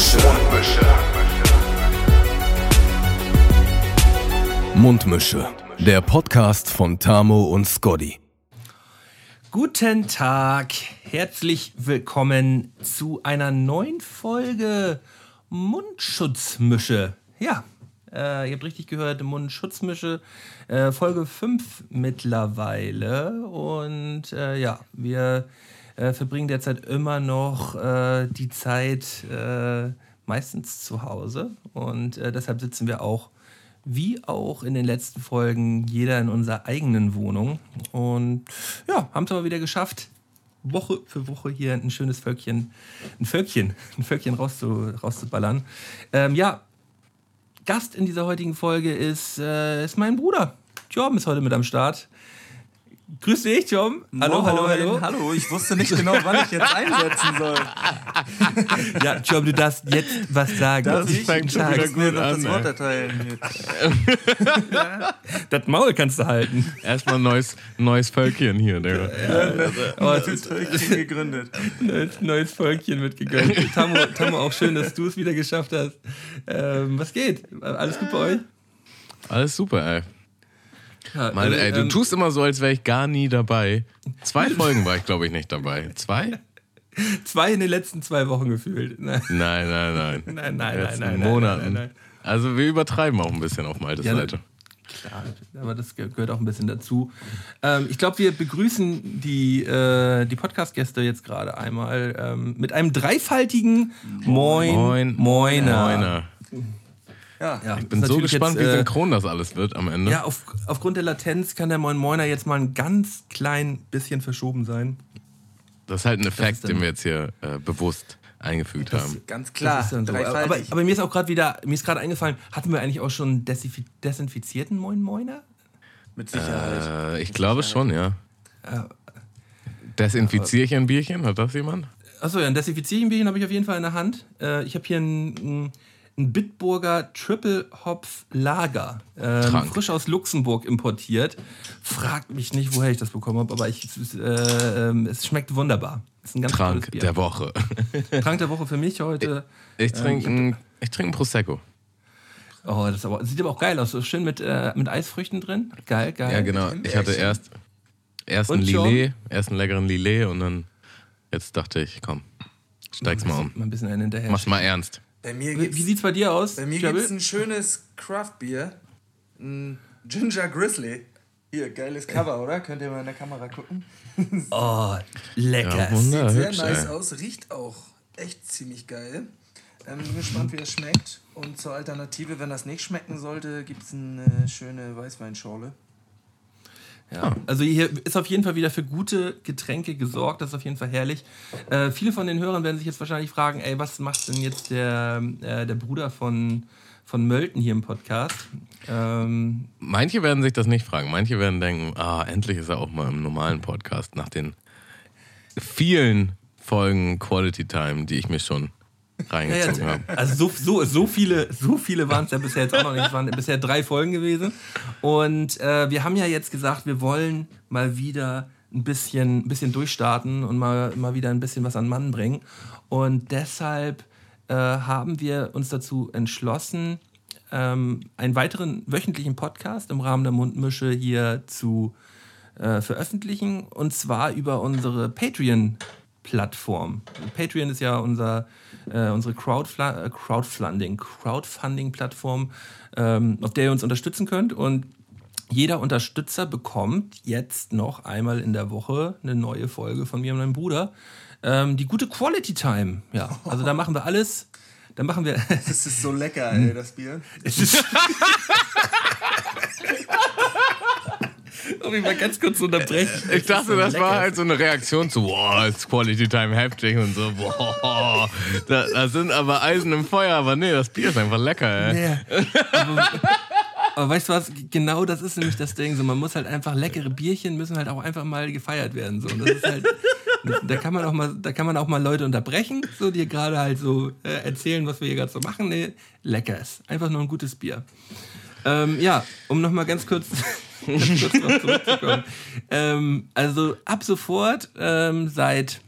Mundmische. Mundmische. Der Podcast von Tamo und Scotty. Guten Tag, herzlich willkommen zu einer neuen Folge Mundschutzmische. Ja, äh, ihr habt richtig gehört, Mundschutzmische, äh, Folge 5 mittlerweile. Und äh, ja, wir äh, verbringen derzeit immer noch äh, die Zeit äh, meistens zu Hause. Und deshalb sitzen wir auch, wie auch in den letzten Folgen, jeder in unserer eigenen Wohnung. Und ja, haben es aber wieder geschafft, Woche für Woche hier ein schönes Völkchen, ein Völkchen, ein Völkchen rauszu, rauszuballern. Ähm, ja, Gast in dieser heutigen Folge ist, äh, ist mein Bruder. Jorben ist heute mit am Start. Grüß dich, Tom. Hallo, hallo, hallo. Hallo, ich wusste nicht genau, wann ich jetzt einsetzen soll. ja, Tom, du darfst jetzt was sagen. Das ich fängt schon wieder gut an. Das Wort erteilen. das Maul kannst du halten. Erstmal ein neues, neues Völkchen hier. Ja, ja, oh, neues Völkchen gegründet. Neues, neues Völkchen wird gegründet. Tammo, Tammo, auch schön, dass du es wieder geschafft hast. Ähm, was geht? Alles gut bei euch? Alles super, ey. Ja, Meine, ey, du ähm, tust immer so, als wäre ich gar nie dabei. Zwei Folgen war ich, glaube ich, nicht dabei. Zwei? Zwei in den letzten zwei Wochen gefühlt. Nein, nein, nein. Nein, nein, nein, nein, nein, Monaten. Nein, nein, Also wir übertreiben auch ein bisschen auf Maltes ja, Seite. Klar, aber das gehört auch ein bisschen dazu. Ähm, ich glaube, wir begrüßen die, äh, die Podcast-Gäste jetzt gerade einmal ähm, mit einem dreifaltigen Moin, Moin Moiner. Moiner. Ja, ja ich bin so gespannt, jetzt, wie äh, synchron das alles wird am Ende. Ja, auf, aufgrund der Latenz kann der Moin Moiner jetzt mal ein ganz klein bisschen verschoben sein. Das ist halt ein Effekt, den wir jetzt hier äh, bewusst eingefügt das haben. Ganz klar. So. Aber, aber, mir ist auch gerade wieder, mir ist gerade eingefallen, hatten wir eigentlich auch schon desinfizierten Moin Moiner? Mit Sicherheit. Äh, ich Mit glaube Sicherheit. schon, ja. Äh, Desinfiziere ich ein Bierchen? Hat das jemand? Achso, ja, ein Desinfizierchenbierchen habe ich auf jeden Fall in der Hand. Äh, ich habe hier ein, ein Bitburger Triple Hopf Lager, ähm, frisch aus Luxemburg importiert. Fragt mich nicht, woher ich das bekommen habe, aber ich, äh, äh, es schmeckt wunderbar. ist ein ganz Trank der Woche. Trank der Woche für mich heute. Ich, ich trinke ähm, ich trink ein Prosecco. Oh, das, aber, sieht aber auch geil aus. Schön mit, äh, mit Eisfrüchten drin. Geil, geil. Ja, genau. Ich hatte erst, erst ein Lillet, erst einen leckeren Lillet und dann jetzt dachte ich, komm, steig's mal um. Mal ein bisschen einen hinterher. Mach's mal ernst. Bei mir gibt's, Wie sieht's bei dir aus? Bei mir gibt es ein schönes Craft-Bier. Ein Ginger Grizzly. Hier, geiles Cover, oder? Könnt ihr mal in der Kamera gucken? oh, lecker. Ja, Sieht sehr nice ey. aus, riecht auch echt ziemlich geil. Ähm, bin gespannt, wie das schmeckt. Und zur Alternative, wenn das nicht schmecken sollte, gibt es eine schöne Weißweinschorle. Ja, also hier ist auf jeden Fall wieder für gute Getränke gesorgt. Das ist auf jeden Fall herrlich. Äh, viele von den Hörern werden sich jetzt wahrscheinlich fragen, ey, was macht denn jetzt der, äh, der Bruder von, von Mölten hier im Podcast? Ähm, Manche werden sich das nicht fragen. Manche werden denken, ah, endlich ist er auch mal im normalen Podcast nach den vielen Folgen Quality Time, die ich mir schon reingezogen ja, ja, haben. Also so, so, so viele, so viele waren es ja bisher jetzt auch noch nicht. Es waren bisher drei Folgen gewesen. Und äh, wir haben ja jetzt gesagt, wir wollen mal wieder ein bisschen, ein bisschen durchstarten und mal, mal wieder ein bisschen was an Mann bringen. Und deshalb äh, haben wir uns dazu entschlossen, ähm, einen weiteren wöchentlichen Podcast im Rahmen der Mundmische hier zu äh, veröffentlichen. Und zwar über unsere Patreon-Plattform. Patreon ist ja unser äh, unsere Crowdfla äh, Crowdfunding, Crowdfunding-Plattform, ähm, auf der ihr uns unterstützen könnt. Und jeder Unterstützer bekommt jetzt noch einmal in der Woche eine neue Folge von mir und meinem Bruder. Ähm, die gute Quality Time. Ja, also da machen wir alles. Da machen wir. Das ist so lecker, ey, das Bier. Es ist Darf ich mal ganz kurz unterbrechen? Ich dachte, das war halt so eine Reaktion zu, boah, ist Quality Time heftig und so, boah, da, da, sind aber Eisen im Feuer, aber nee, das Bier ist einfach lecker, ey. Nee. Aber, aber weißt du was, genau das ist nämlich das Ding, so, man muss halt einfach, leckere Bierchen müssen halt auch einfach mal gefeiert werden, so, und das ist halt, da kann man auch mal, da kann man auch mal Leute unterbrechen, so, die gerade halt so äh, erzählen, was wir hier gerade so machen, nee, lecker ist, einfach nur ein gutes Bier. Ähm, ja, um nochmal ganz kurz ähm, also ab sofort, ähm, seit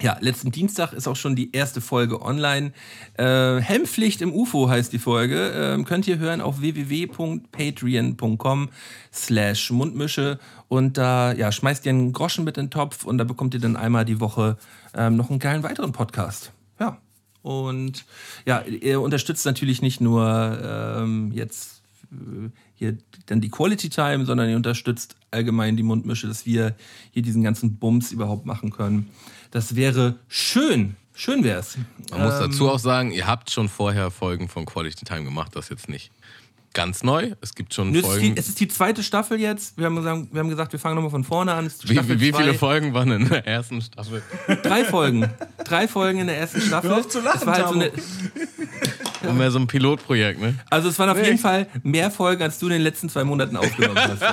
Ja, letzten Dienstag ist auch schon die erste Folge online. Äh, Helmpflicht im UFO heißt die Folge. Ähm, könnt ihr hören auf www.patreon.com slash Mundmische. Und da ja, schmeißt ihr einen Groschen mit in den Topf und da bekommt ihr dann einmal die Woche ähm, noch einen geilen weiteren Podcast. Ja. Und ja, ihr unterstützt natürlich nicht nur ähm, jetzt hier dann die Quality Time, sondern ihr unterstützt allgemein die Mundmische, dass wir hier diesen ganzen Bums überhaupt machen können. Das wäre schön. Schön wär's. Man muss dazu auch sagen, ihr habt schon vorher Folgen von Quality Time gemacht, das jetzt nicht ganz neu. Es gibt schon Nö, es, ist Folgen. die, es ist die zweite Staffel jetzt. Wir haben gesagt, wir, haben gesagt, wir fangen nochmal von vorne an. Es wie, Staffel wie, wie viele. Folgen waren in der ersten Staffel? Drei Folgen. Drei Folgen in der ersten Staffel. Hör auf zu lachen, es war halt so eine, Und mehr so ein Pilotprojekt, ne? also es waren auf jeden Fall mehr Folgen, als du in den letzten zwei Monaten aufgenommen hast.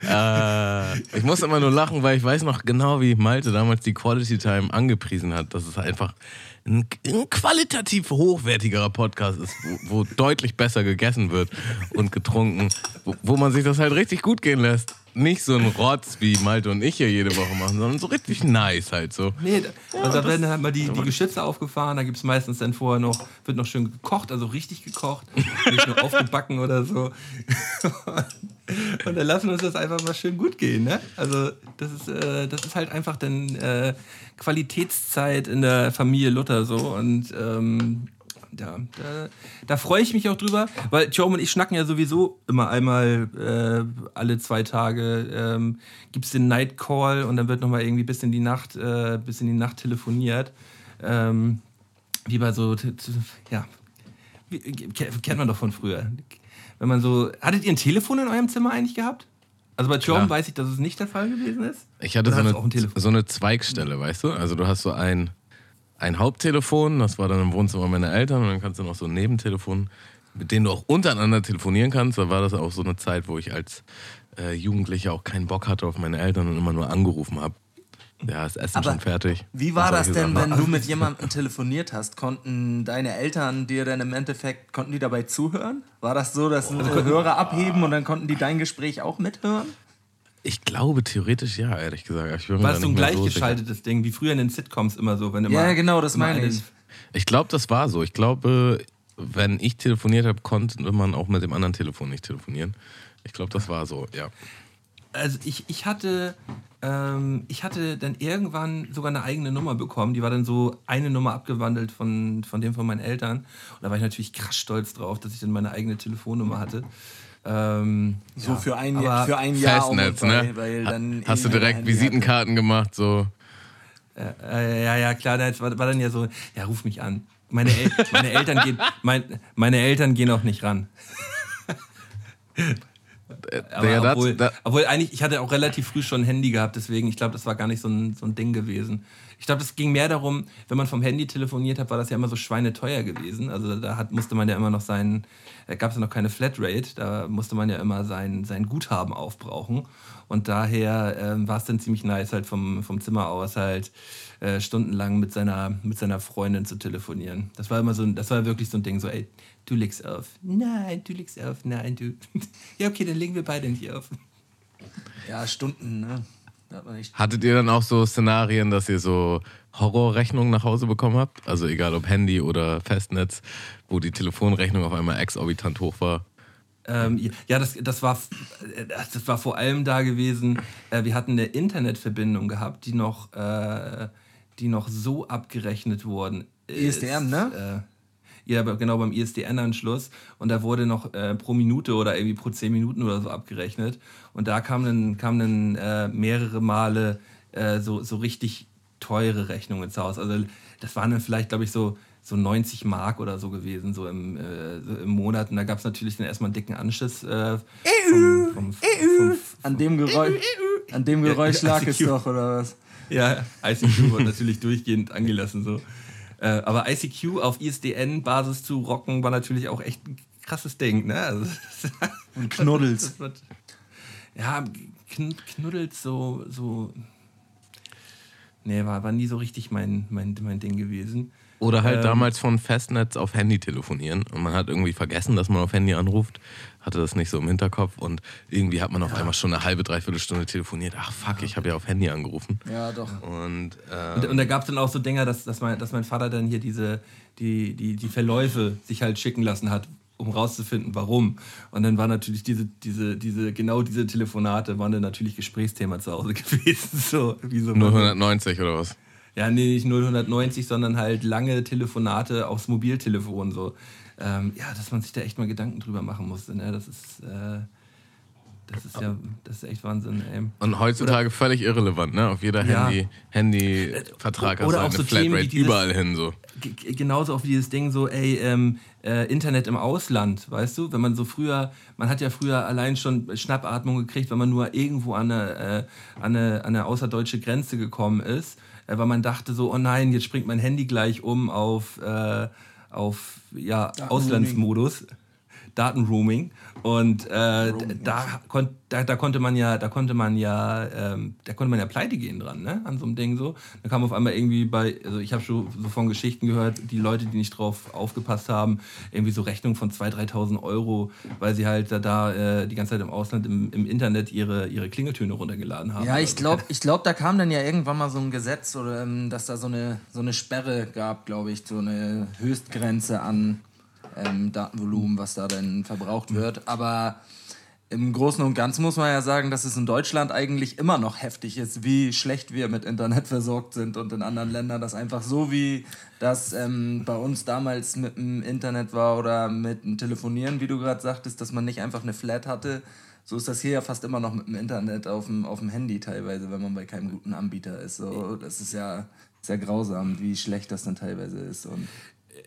Äh, ich muss immer nur lachen, weil ich weiß noch genau, wie Malte damals die Quality Time angepriesen hat, dass es einfach ein, ein qualitativ hochwertigerer Podcast ist, wo, wo deutlich besser gegessen wird und getrunken, wo, wo man sich das halt richtig gut gehen lässt. Nicht so ein Rotz, wie Malte und ich hier jede Woche machen, sondern so richtig nice halt so. Nee, da- also da werden dann halt mal die, die Geschütze aufgefahren, da gibt es meistens dann vorher noch, wird noch schön gekocht, also richtig gekocht, nicht nur aufgebacken oder so. Und dann lassen wir uns das einfach mal schön gut gehen, ne? Also das ist, äh, das ist halt einfach dann äh, Qualitätszeit in der Familie Luther so und ähm, ja, da, da freue ich mich auch drüber, weil Joe und ich schnacken ja sowieso immer einmal äh, alle zwei Tage. Ähm, Gibt es den Night Call und dann wird nochmal irgendwie bis in die Nacht, äh, bis in die Nacht telefoniert. Ähm, wie bei so, ja, wie, ke- kennt man doch von früher. Wenn man so, hattet ihr ein Telefon in eurem Zimmer eigentlich gehabt? Also bei Klar. weiß ich, dass es nicht der Fall gewesen ist. Ich hatte so eine, so eine Zweigstelle, weißt du? Also du hast so ein, ein Haupttelefon, das war dann im Wohnzimmer meiner Eltern und dann kannst du noch so ein Nebentelefon, mit dem du auch untereinander telefonieren kannst. Da war das auch so eine Zeit, wo ich als äh, Jugendlicher auch keinen Bock hatte auf meine Eltern und immer nur angerufen habe. Ja, ist Essen Aber schon fertig. Wie war das denn, Sachen. wenn du mit jemandem telefoniert hast? Konnten deine Eltern dir dann im Endeffekt, konnten die dabei zuhören? War das so, dass äh, Hörer abheben und dann konnten die dein Gespräch auch mithören? Ich glaube theoretisch ja, ehrlich gesagt. War das so ein gleichgeschaltetes Ding, wie früher in den Sitcoms immer so, wenn immer. Ja, genau, das meine eine- ich. Ich glaube, das war so. Ich glaube, wenn ich telefoniert habe, konnte man auch mit dem anderen Telefon nicht telefonieren. Ich glaube, das war so, ja. Also ich, ich hatte ähm, ich hatte dann irgendwann sogar eine eigene Nummer bekommen. Die war dann so eine Nummer abgewandelt von, von dem von meinen Eltern. Und da war ich natürlich krass stolz drauf, dass ich dann meine eigene Telefonnummer hatte. Ähm, So ja, für ein, Jahr, für ein Jahr. Festnetz, bei, ne? Weil dann Hast du direkt Visitenkarten gemacht, so. Äh, ja, ja, klar, das war, war dann ja so, ja, ruf mich an. Meine, El meine, Eltern, gehen, mein, meine Eltern gehen auch nicht ran. Aber das- obwohl, das- obwohl eigentlich, ich hatte auch relativ früh schon ein Handy gehabt, deswegen, ich glaube, das war gar nicht so ein, so ein Ding gewesen. Ich glaube, es ging mehr darum, wenn man vom Handy telefoniert hat, war das ja immer so schweineteuer gewesen. Also da hat, musste man ja immer noch sein, da gab es ja noch keine Flatrate, da musste man ja immer sein, sein Guthaben aufbrauchen. Und daher ähm, war es dann ziemlich nice, halt vom, vom Zimmer aus halt äh, stundenlang mit seiner, mit seiner Freundin zu telefonieren. Das war immer so, ein- das war wirklich so ein Ding, so, ey, du legst auf. Nein, du legst auf. Nein, du. ja, okay, dann legen wir beide nicht auf. Ja, Stunden, ne? Hat. Hattet ihr dann auch so Szenarien, dass ihr so Horrorrechnungen nach Hause bekommen habt? Also egal ob Handy oder Festnetz, wo die Telefonrechnung auf einmal exorbitant hoch war. Ähm, ja, das, das, war, äh, das war vor allem da gewesen. Äh, wir hatten eine Internetverbindung gehabt, die noch, äh, die noch so abgerechnet worden ist. ISDN, ne? Äh, ja, genau beim ISDN-Anschluss. Und da wurde noch äh, pro Minute oder irgendwie pro zehn Minuten oder so abgerechnet. Und da kamen dann, kamen dann äh, mehrere Male äh, so, so richtig teure Rechnungen zu Hause. Also das waren dann vielleicht, glaube ich, so, so 90 Mark oder so gewesen, so im, äh, so im Monat. Und da gab es natürlich dann erstmal einen dicken Anschiss. Äh, vom, vom, vom, An dem Geräusch, an dem Geräusch Ja, lag es doch, oder was? ja, ICQ wurde natürlich durchgehend angelassen. So. Äh, aber ICQ auf ISDN-Basis zu rocken war natürlich auch echt ein krasses Ding. Ne? Also, Und Knuddels. Ja, kn knuddelt so, so. nee, war, war nie so richtig mein, mein, mein Ding gewesen. Oder halt Ähm. damals von Festnetz auf Handy telefonieren und man hat irgendwie vergessen, dass man auf Handy anruft, hatte das nicht so im Hinterkopf und irgendwie hat man auf einmal schon eine halbe, dreiviertel Stunde telefoniert. Ach fuck, ich habe ja auf Handy angerufen. Ja, doch. Und, äh, Und, und da gab es dann auch so Dinger, dass, dass, mein, dass mein Vater dann hier diese, die, die, die Verläufe sich halt schicken lassen hat, um rauszufinden, warum. Und dann war natürlich diese, diese, diese, genau diese Telefonate waren dann natürlich Gesprächsthema zu Hause gewesen. So, wie so nur 190 oder was? Ja, nee, nicht 090, sondern halt lange Telefonate aufs Mobiltelefon. So. Ähm, ja, dass man sich da echt mal Gedanken drüber machen musste. Ne? Das ist. Äh, das ist ja, das ist echt Wahnsinn, ey. Und heutzutage völlig irrelevant, ne? Auf jeder Ja. Handy, Handy-Vertrag hast Oder du auch eine so Flatrate dieses- überall hin so. Genauso auch wie dieses Ding so, ey, ähm, äh, Internet im Ausland, weißt du? Wenn man so früher, man hat ja früher allein schon Schnappatmung gekriegt, wenn man nur irgendwo an eine, äh, an eine, an eine außerdeutsche Grenze gekommen ist, äh, weil man dachte so, oh nein, jetzt springt mein Handy gleich um auf, äh, auf ja, Datenroaming. Auslandsmodus. Datenroaming und äh, da, da, da konnte man ja, da konnte man ja, ähm, da konnte man ja pleite gehen dran, ne, an so einem Ding so. Da kam auf einmal irgendwie bei, also ich habe schon so von Geschichten gehört, die Leute, die nicht drauf aufgepasst haben, irgendwie so Rechnungen von 2.000, 3.000 Euro, weil sie halt da, da äh, die ganze Zeit im Ausland im, im Internet ihre, ihre Klingeltöne runtergeladen haben. Ja, ich glaube, ich glaub, da kam dann ja irgendwann mal so ein Gesetz, oder, ähm, dass da so eine, so eine Sperre gab, glaube ich, so eine Höchstgrenze an ähm, Datenvolumen, was da dann verbraucht wird. Aber im Großen und Ganzen muss man ja sagen, dass es in Deutschland eigentlich immer noch heftig ist, wie schlecht wir mit Internet versorgt sind und in anderen Ländern das einfach so, wie das ähm, bei uns damals mit dem Internet war oder mit dem Telefonieren, wie du gerade sagtest, dass man nicht einfach eine Flat hatte. So ist das hier ja fast immer noch mit dem Internet auf dem, auf dem Handy teilweise, wenn man bei keinem guten Anbieter ist. So, das ist ja sehr grausam, wie schlecht das dann teilweise ist. Und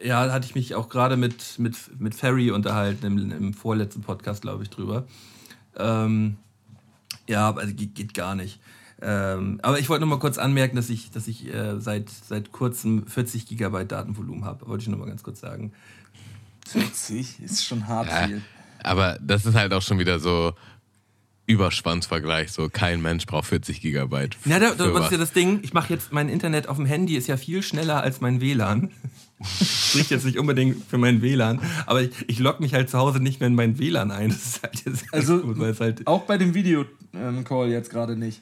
Ja, da hatte ich mich auch gerade mit, mit, mit Ferry unterhalten, im, im vorletzten Podcast, glaube ich, drüber. Ähm, ja, also geht, geht gar nicht. Ähm, aber ich wollte noch mal kurz anmerken, dass ich, dass ich äh, seit, seit kurzem 40 Gigabyte Datenvolumen habe. Wollte ich noch mal ganz kurz sagen. 40 ist schon hart Ja, viel. aber das ist halt auch schon wieder so Überschwanzvergleich. So kein Mensch braucht 40 Gigabyte. Ja, da, da, ist ja das Ding. Ich mache jetzt mein Internet auf dem Handy, ist ja viel schneller als mein WLAN. Spricht jetzt nicht unbedingt für mein WLAN, aber ich, ich logge mich halt zu Hause nicht mehr in mein WLAN ein. Das ist halt jetzt Also gut, weil es halt auch bei dem Video-Call jetzt gerade nicht.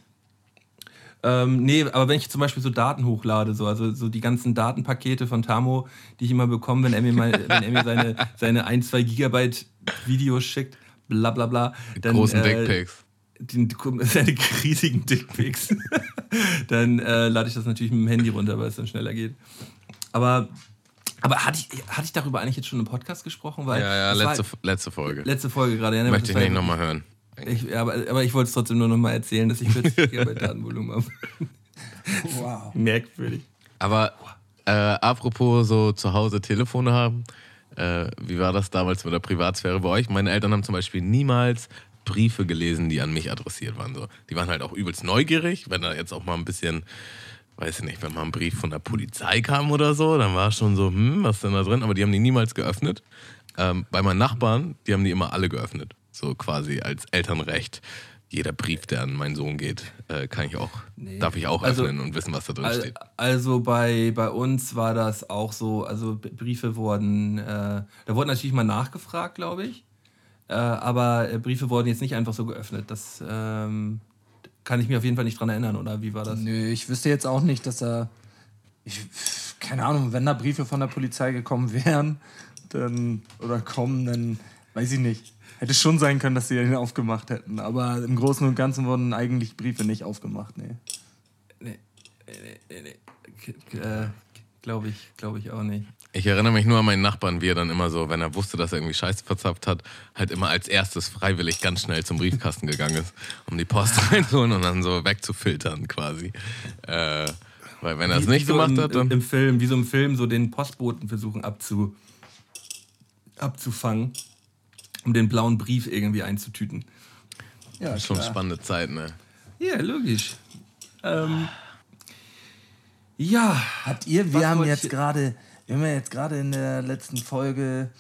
Ähm, nee, aber wenn ich zum Beispiel so Daten hochlade, so, also so die ganzen Datenpakete von Tamo, die ich immer bekomme, wenn er mir, mal, wenn er mir seine, seine 1, 2 Gigabyte Videos schickt, bla bla bla. Dann, Großen äh, Dickpics. die, seine riesigen Dickpics. dann äh, lade ich das natürlich mit dem Handy runter, weil es dann schneller geht. Aber, aber hatte, ich, hatte ich darüber eigentlich jetzt schon im Podcast gesprochen? Weil Ja, ja, das war letzte, letzte Folge. letzte Folge gerade. Ja, ne, Möchte ich nicht nochmal hören. Ich, aber, aber ich wollte es trotzdem nur noch mal erzählen, dass ich 40 Gigabyte Datenvolumen habe. Wow. Merkwürdig. Aber äh, apropos so zu Hause Telefone haben, äh, wie war das damals mit der Privatsphäre bei euch? Meine Eltern haben zum Beispiel niemals Briefe gelesen, die an mich adressiert waren. So. Die waren halt auch übelst neugierig, wenn da jetzt auch mal ein bisschen, weiß ich nicht, wenn mal ein Brief von der Polizei kam oder so, dann war es schon so, hm, was ist denn da drin? Aber die haben die niemals geöffnet. Ähm, bei meinen Nachbarn, die haben die immer alle geöffnet. So quasi als Elternrecht. Jeder Brief, der an meinen Sohn geht, äh, kann ich auch, darf ich auch Also- öffnen und wissen, was da drin steht. Also bei, bei uns war das auch so, also Briefe wurden, äh, da wurde natürlich mal nachgefragt, glaube ich. Äh, aber äh, Briefe wurden jetzt nicht einfach so geöffnet. Das ähm, kann ich mir auf jeden Fall nicht dran erinnern, oder wie war das? Nö, ich wüsste jetzt auch nicht, dass er. Ich, keine Ahnung, wenn da Briefe von der Polizei gekommen wären, dann. oder kommen, dann weiß ich nicht. Hätte schon sein können, dass sie den aufgemacht hätten. Aber im Großen und Ganzen wurden eigentlich Briefe nicht aufgemacht, nee. Äh, glaube ich, glaube ich auch nicht. Ich erinnere mich nur an meinen Nachbarn, wie er dann immer so, wenn er wusste, dass er irgendwie Scheiße verzapft hat, halt immer als erstes freiwillig ganz schnell zum Briefkasten gegangen ist, um die Post reinzuholen und dann so wegzufiltern quasi. Äh, weil wenn er es nicht so gemacht im, hat, dann... Im Film, wie so im Film, so den Postboten versuchen abzu, abzufangen, um den blauen Brief irgendwie einzutüten. Ja, schon klar. spannende Zeit, ne? Ja, logisch. Ähm, ja, Habt ihr, Was wir haben jetzt gerade, wir haben ja jetzt gerade in der letzten Folge,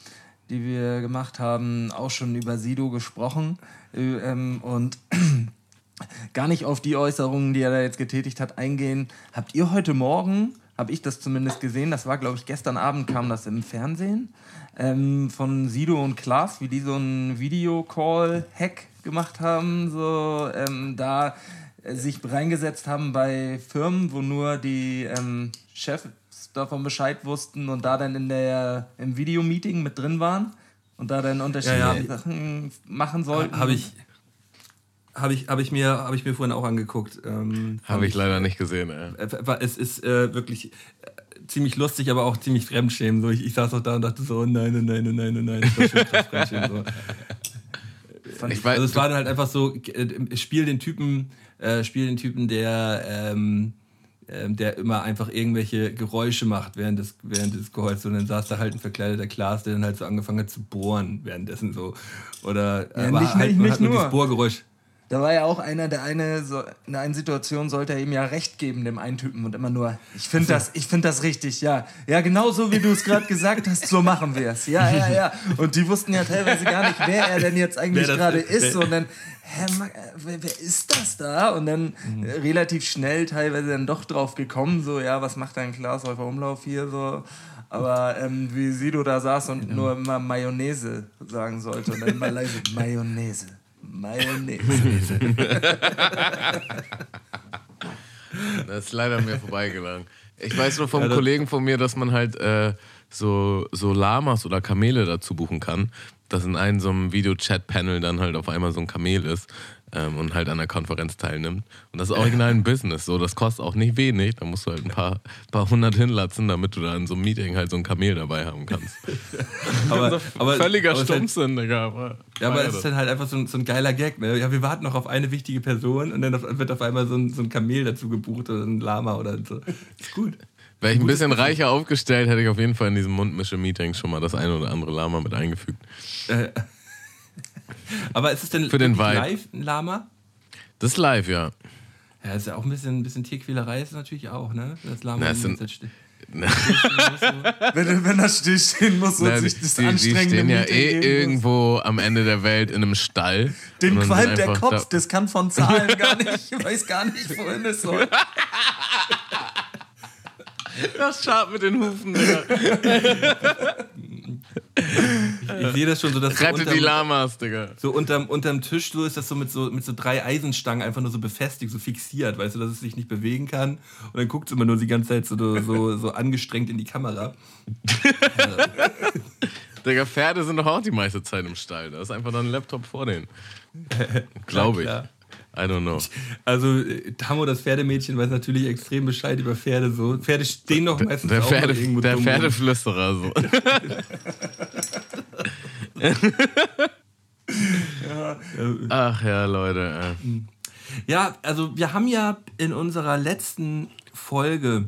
die wir gemacht haben, auch schon über Sido gesprochen. Äh, Ähm, und gar nicht auf die Äußerungen, die er da jetzt getätigt hat, eingehen. Habt ihr heute Morgen, habe ich das zumindest gesehen, das war glaube ich gestern Abend kam das im Fernsehen, ähm, von Sido und Klaas, wie die so einen Videocall-Hack gemacht haben, so ähm, da äh, sich reingesetzt haben bei Firmen, wo nur die ähm, Chefs davon Bescheid wussten und da dann in der im Videomeeting mit drin waren und da dann unterschiedliche Ja, ja. Sachen machen sollten. Habe ich, hab ich, hab ich, mir, hab ich mir vorhin auch angeguckt. Ähm, Habe ich leider nicht gesehen. Ey. Äh, Es ist äh, wirklich äh, ziemlich lustig, aber auch ziemlich fremdschämend. So, ich, ich saß auch da und dachte so, oh nein, oh nein, oh nein, oh nein. Das war schon krass fremdschämend, so. Ich weiß, Also es war dann halt einfach so, äh, spiel den Typen, äh, spiel den Typen, der, ähm, ähm, der immer einfach irgendwelche Geräusche macht während des, während des Geheulst. Und dann saß da halt ein verkleideter Klaas, der dann halt so angefangen hat zu bohren währenddessen so. Oder Ja, aber nicht- halt, nicht- man nicht hat nur nur. dieses Bohrgeräusch. Da war ja auch einer, der eine, so, in einer Situation sollte er ihm ja recht geben, dem einen Typen, und immer nur, ich finde das, ich finde das richtig, ja. Ja, genau so, wie du es gerade gesagt hast, so machen wir es. Ja, ja, ja. Und die wussten ja teilweise gar nicht, wer er denn jetzt eigentlich gerade ist, Und dann, hä, äh, wer, wer ist das da? Und dann Mhm. äh, relativ schnell teilweise dann doch drauf gekommen, so, ja, was macht dein Glashäufer Umlauf hier so? Aber ähm, wie Sido da saß und nur immer Mayonnaise sagen sollte und dann immer leise Mayonnaise. Mayonnaise. Das ist leider mir vorbeigegangen. Ich weiß nur vom Kollegen von mir, dass man halt äh, so, so Lamas oder Kamele dazu buchen kann. Dass in einem so einem Video-Chat-Panel dann halt auf einmal so ein Kamel ist ähm, und halt an der Konferenz teilnimmt. Und das ist original ein Business. So, das kostet auch nicht wenig. Da musst du halt ein paar, paar hundert hinlatzen, damit du da in so einem Meeting halt so ein Kamel dabei haben kannst. Aber, aber, Völliger aber halt- Stumpfsinn, Digga. Aber, Ja, aber es ist dann halt einfach so ein, so ein geiler Gag. Ne? Ja, wir warten noch auf eine wichtige Person und dann wird auf einmal so ein, so ein Kamel dazu gebucht oder ein Lama oder so. Ist gut. Wäre ich ein bisschen reicher aufgestellt, hätte ich auf jeden Fall in diesem Mundmische-Meeting schon mal das eine oder andere Lama mit eingefügt. Aber ist es denn Für den live ein Lama? Das ist live, ja. Ja, ist ja auch ein bisschen, ein bisschen Tierquälerei, ist natürlich auch, ne? Das Lama Na, die sind- wenn, wenn er stillstehen muss und sich das die, die anstrengende stehen ja eh geben muss. irgendwo am Ende der Welt in einem Stall. Den qualmt der Kopf, da- das kann von Zahlen gar nicht, ich weiß gar nicht, wohin es soll. Das scharrt mit den Hufen, Ich sehe das schon so, dass so Rette die unterm, Lamas, Digga. so unterm, unterm Tisch so ist das so mit, so mit so drei Eisenstangen einfach nur so befestigt, so fixiert, weißt du, dass es sich nicht bewegen kann. Und dann guckt es immer nur die ganze Zeit so, so, so angestrengt in die Kamera. Digga, Pferde sind doch auch die meiste Zeit im Stall. Da ist einfach noch ein Laptop vor denen. Glaube ich. klar. I don't know. Also äh, Tammo, das Pferdemädchen, weiß natürlich extrem Bescheid über Pferde. So Pferde stehen doch meistens Der, auch Pferde, irgendwo der. Pferdeflüsterer. So. Ach ja, Leute. Ja, also wir haben ja in unserer letzten Folge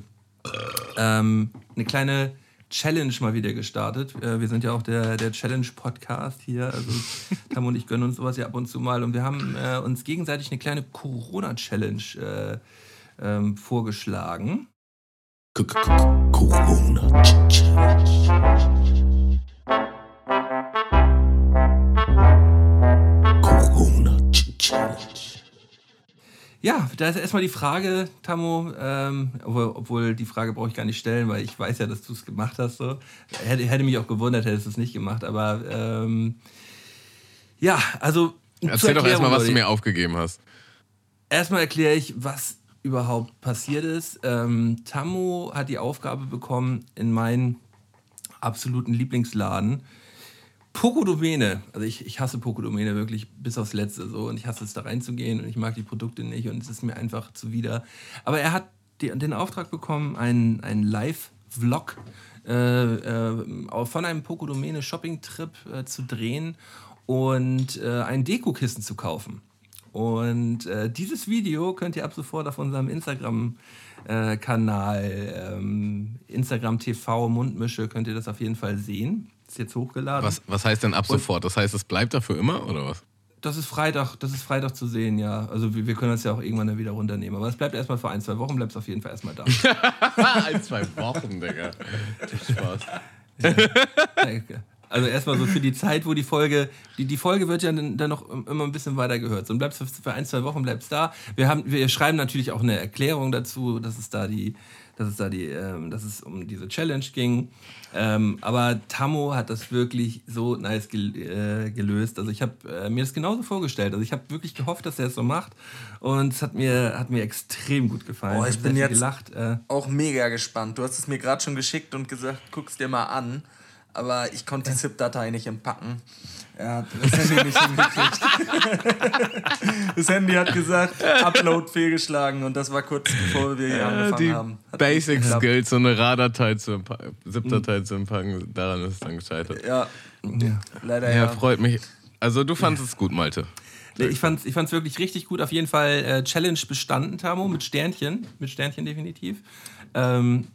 ähm, eine kleine Challenge mal wieder gestartet. Äh, wir sind ja auch der, der Challenge-Podcast hier. Also Tam und ich gönnen uns sowas ja ab und zu mal. Und wir haben äh, uns gegenseitig eine kleine Corona-Challenge äh, ähm, vorgeschlagen. Corona Ja, da ist erstmal die Frage, Tammo, ähm, obwohl, die Frage brauche ich gar nicht stellen, weil ich weiß ja, dass du es gemacht hast. So. Hätte, hätte mich auch gewundert, hättest du es nicht gemacht. Aber ähm, ja, also. Erzähl doch erstmal, was du mir aufgegeben hast. Erstmal erkläre ich, was überhaupt passiert ist. Ähm, Tammo hat die Aufgabe bekommen, in meinen absoluten Lieblingsladen Pokodomäne, also ich, ich hasse Pokodomäne wirklich bis aufs Letzte so und ich hasse es da reinzugehen und ich mag die Produkte nicht und es ist mir einfach zuwider. Aber er hat die, den Auftrag bekommen, einen, einen Live-Vlog äh, äh, von einem Pokodomäne Shopping-Trip äh, zu drehen und äh, ein Dekokissen zu kaufen. Und äh, dieses Video könnt ihr ab sofort auf unserem Instagram-Kanal, ähm, Instagram TV Mundmische, könnt ihr das auf jeden Fall sehen. Ist jetzt hochgeladen. Was, was heißt denn ab sofort? Das heißt, es bleibt dafür immer, oder was? Das ist Freitag, das ist Freitag zu sehen, ja. Also wir, wir können das ja auch irgendwann dann wieder runternehmen. Aber es bleibt erstmal für ein, zwei Wochen, bleibt es auf jeden Fall erstmal da. Ein, zwei Wochen, Digga. Spaß. Also erstmal so für die Zeit, wo die Folge, die, die Folge wird ja dann, dann noch immer ein bisschen weiter gehört. So, und bleibst für, für ein, zwei Wochen bleibst da. Wir haben, wir schreiben natürlich auch eine Erklärung dazu, dass es da die, dass es da die, ähm, dass es um diese Challenge ging. Ähm, aber Tammo hat das wirklich so nice gel äh, gelöst. Also ich habe äh, mir das genauso vorgestellt. Also ich habe wirklich gehofft, dass er es so macht. Und es hat mir, hat mir extrem gut gefallen. Oh, ich hab bin jetzt gelacht. Äh, auch mega gespannt. Du hast es mir gerade schon geschickt und gesagt, guck's dir mal an. Aber ich konnte die ZIP-Datei nicht entpacken. Er hat das Handy nicht hingekriegt. das Handy hat gesagt, Upload fehlgeschlagen und das war kurz bevor wir hier angefangen die haben. Hat Basic. Skills, so eine RAR-Datei zu empa- ZIP-Datei zu empfangen, daran ist es dann gescheitert. Ja, leider Ja, ja. freut mich. Also du fandest es gut, Malte. Nee, ich fand's, ich fand's wirklich richtig gut. Auf jeden Fall äh, Challenge bestanden, Tamo, mit Sternchen. Mit Sternchen definitiv. Ähm,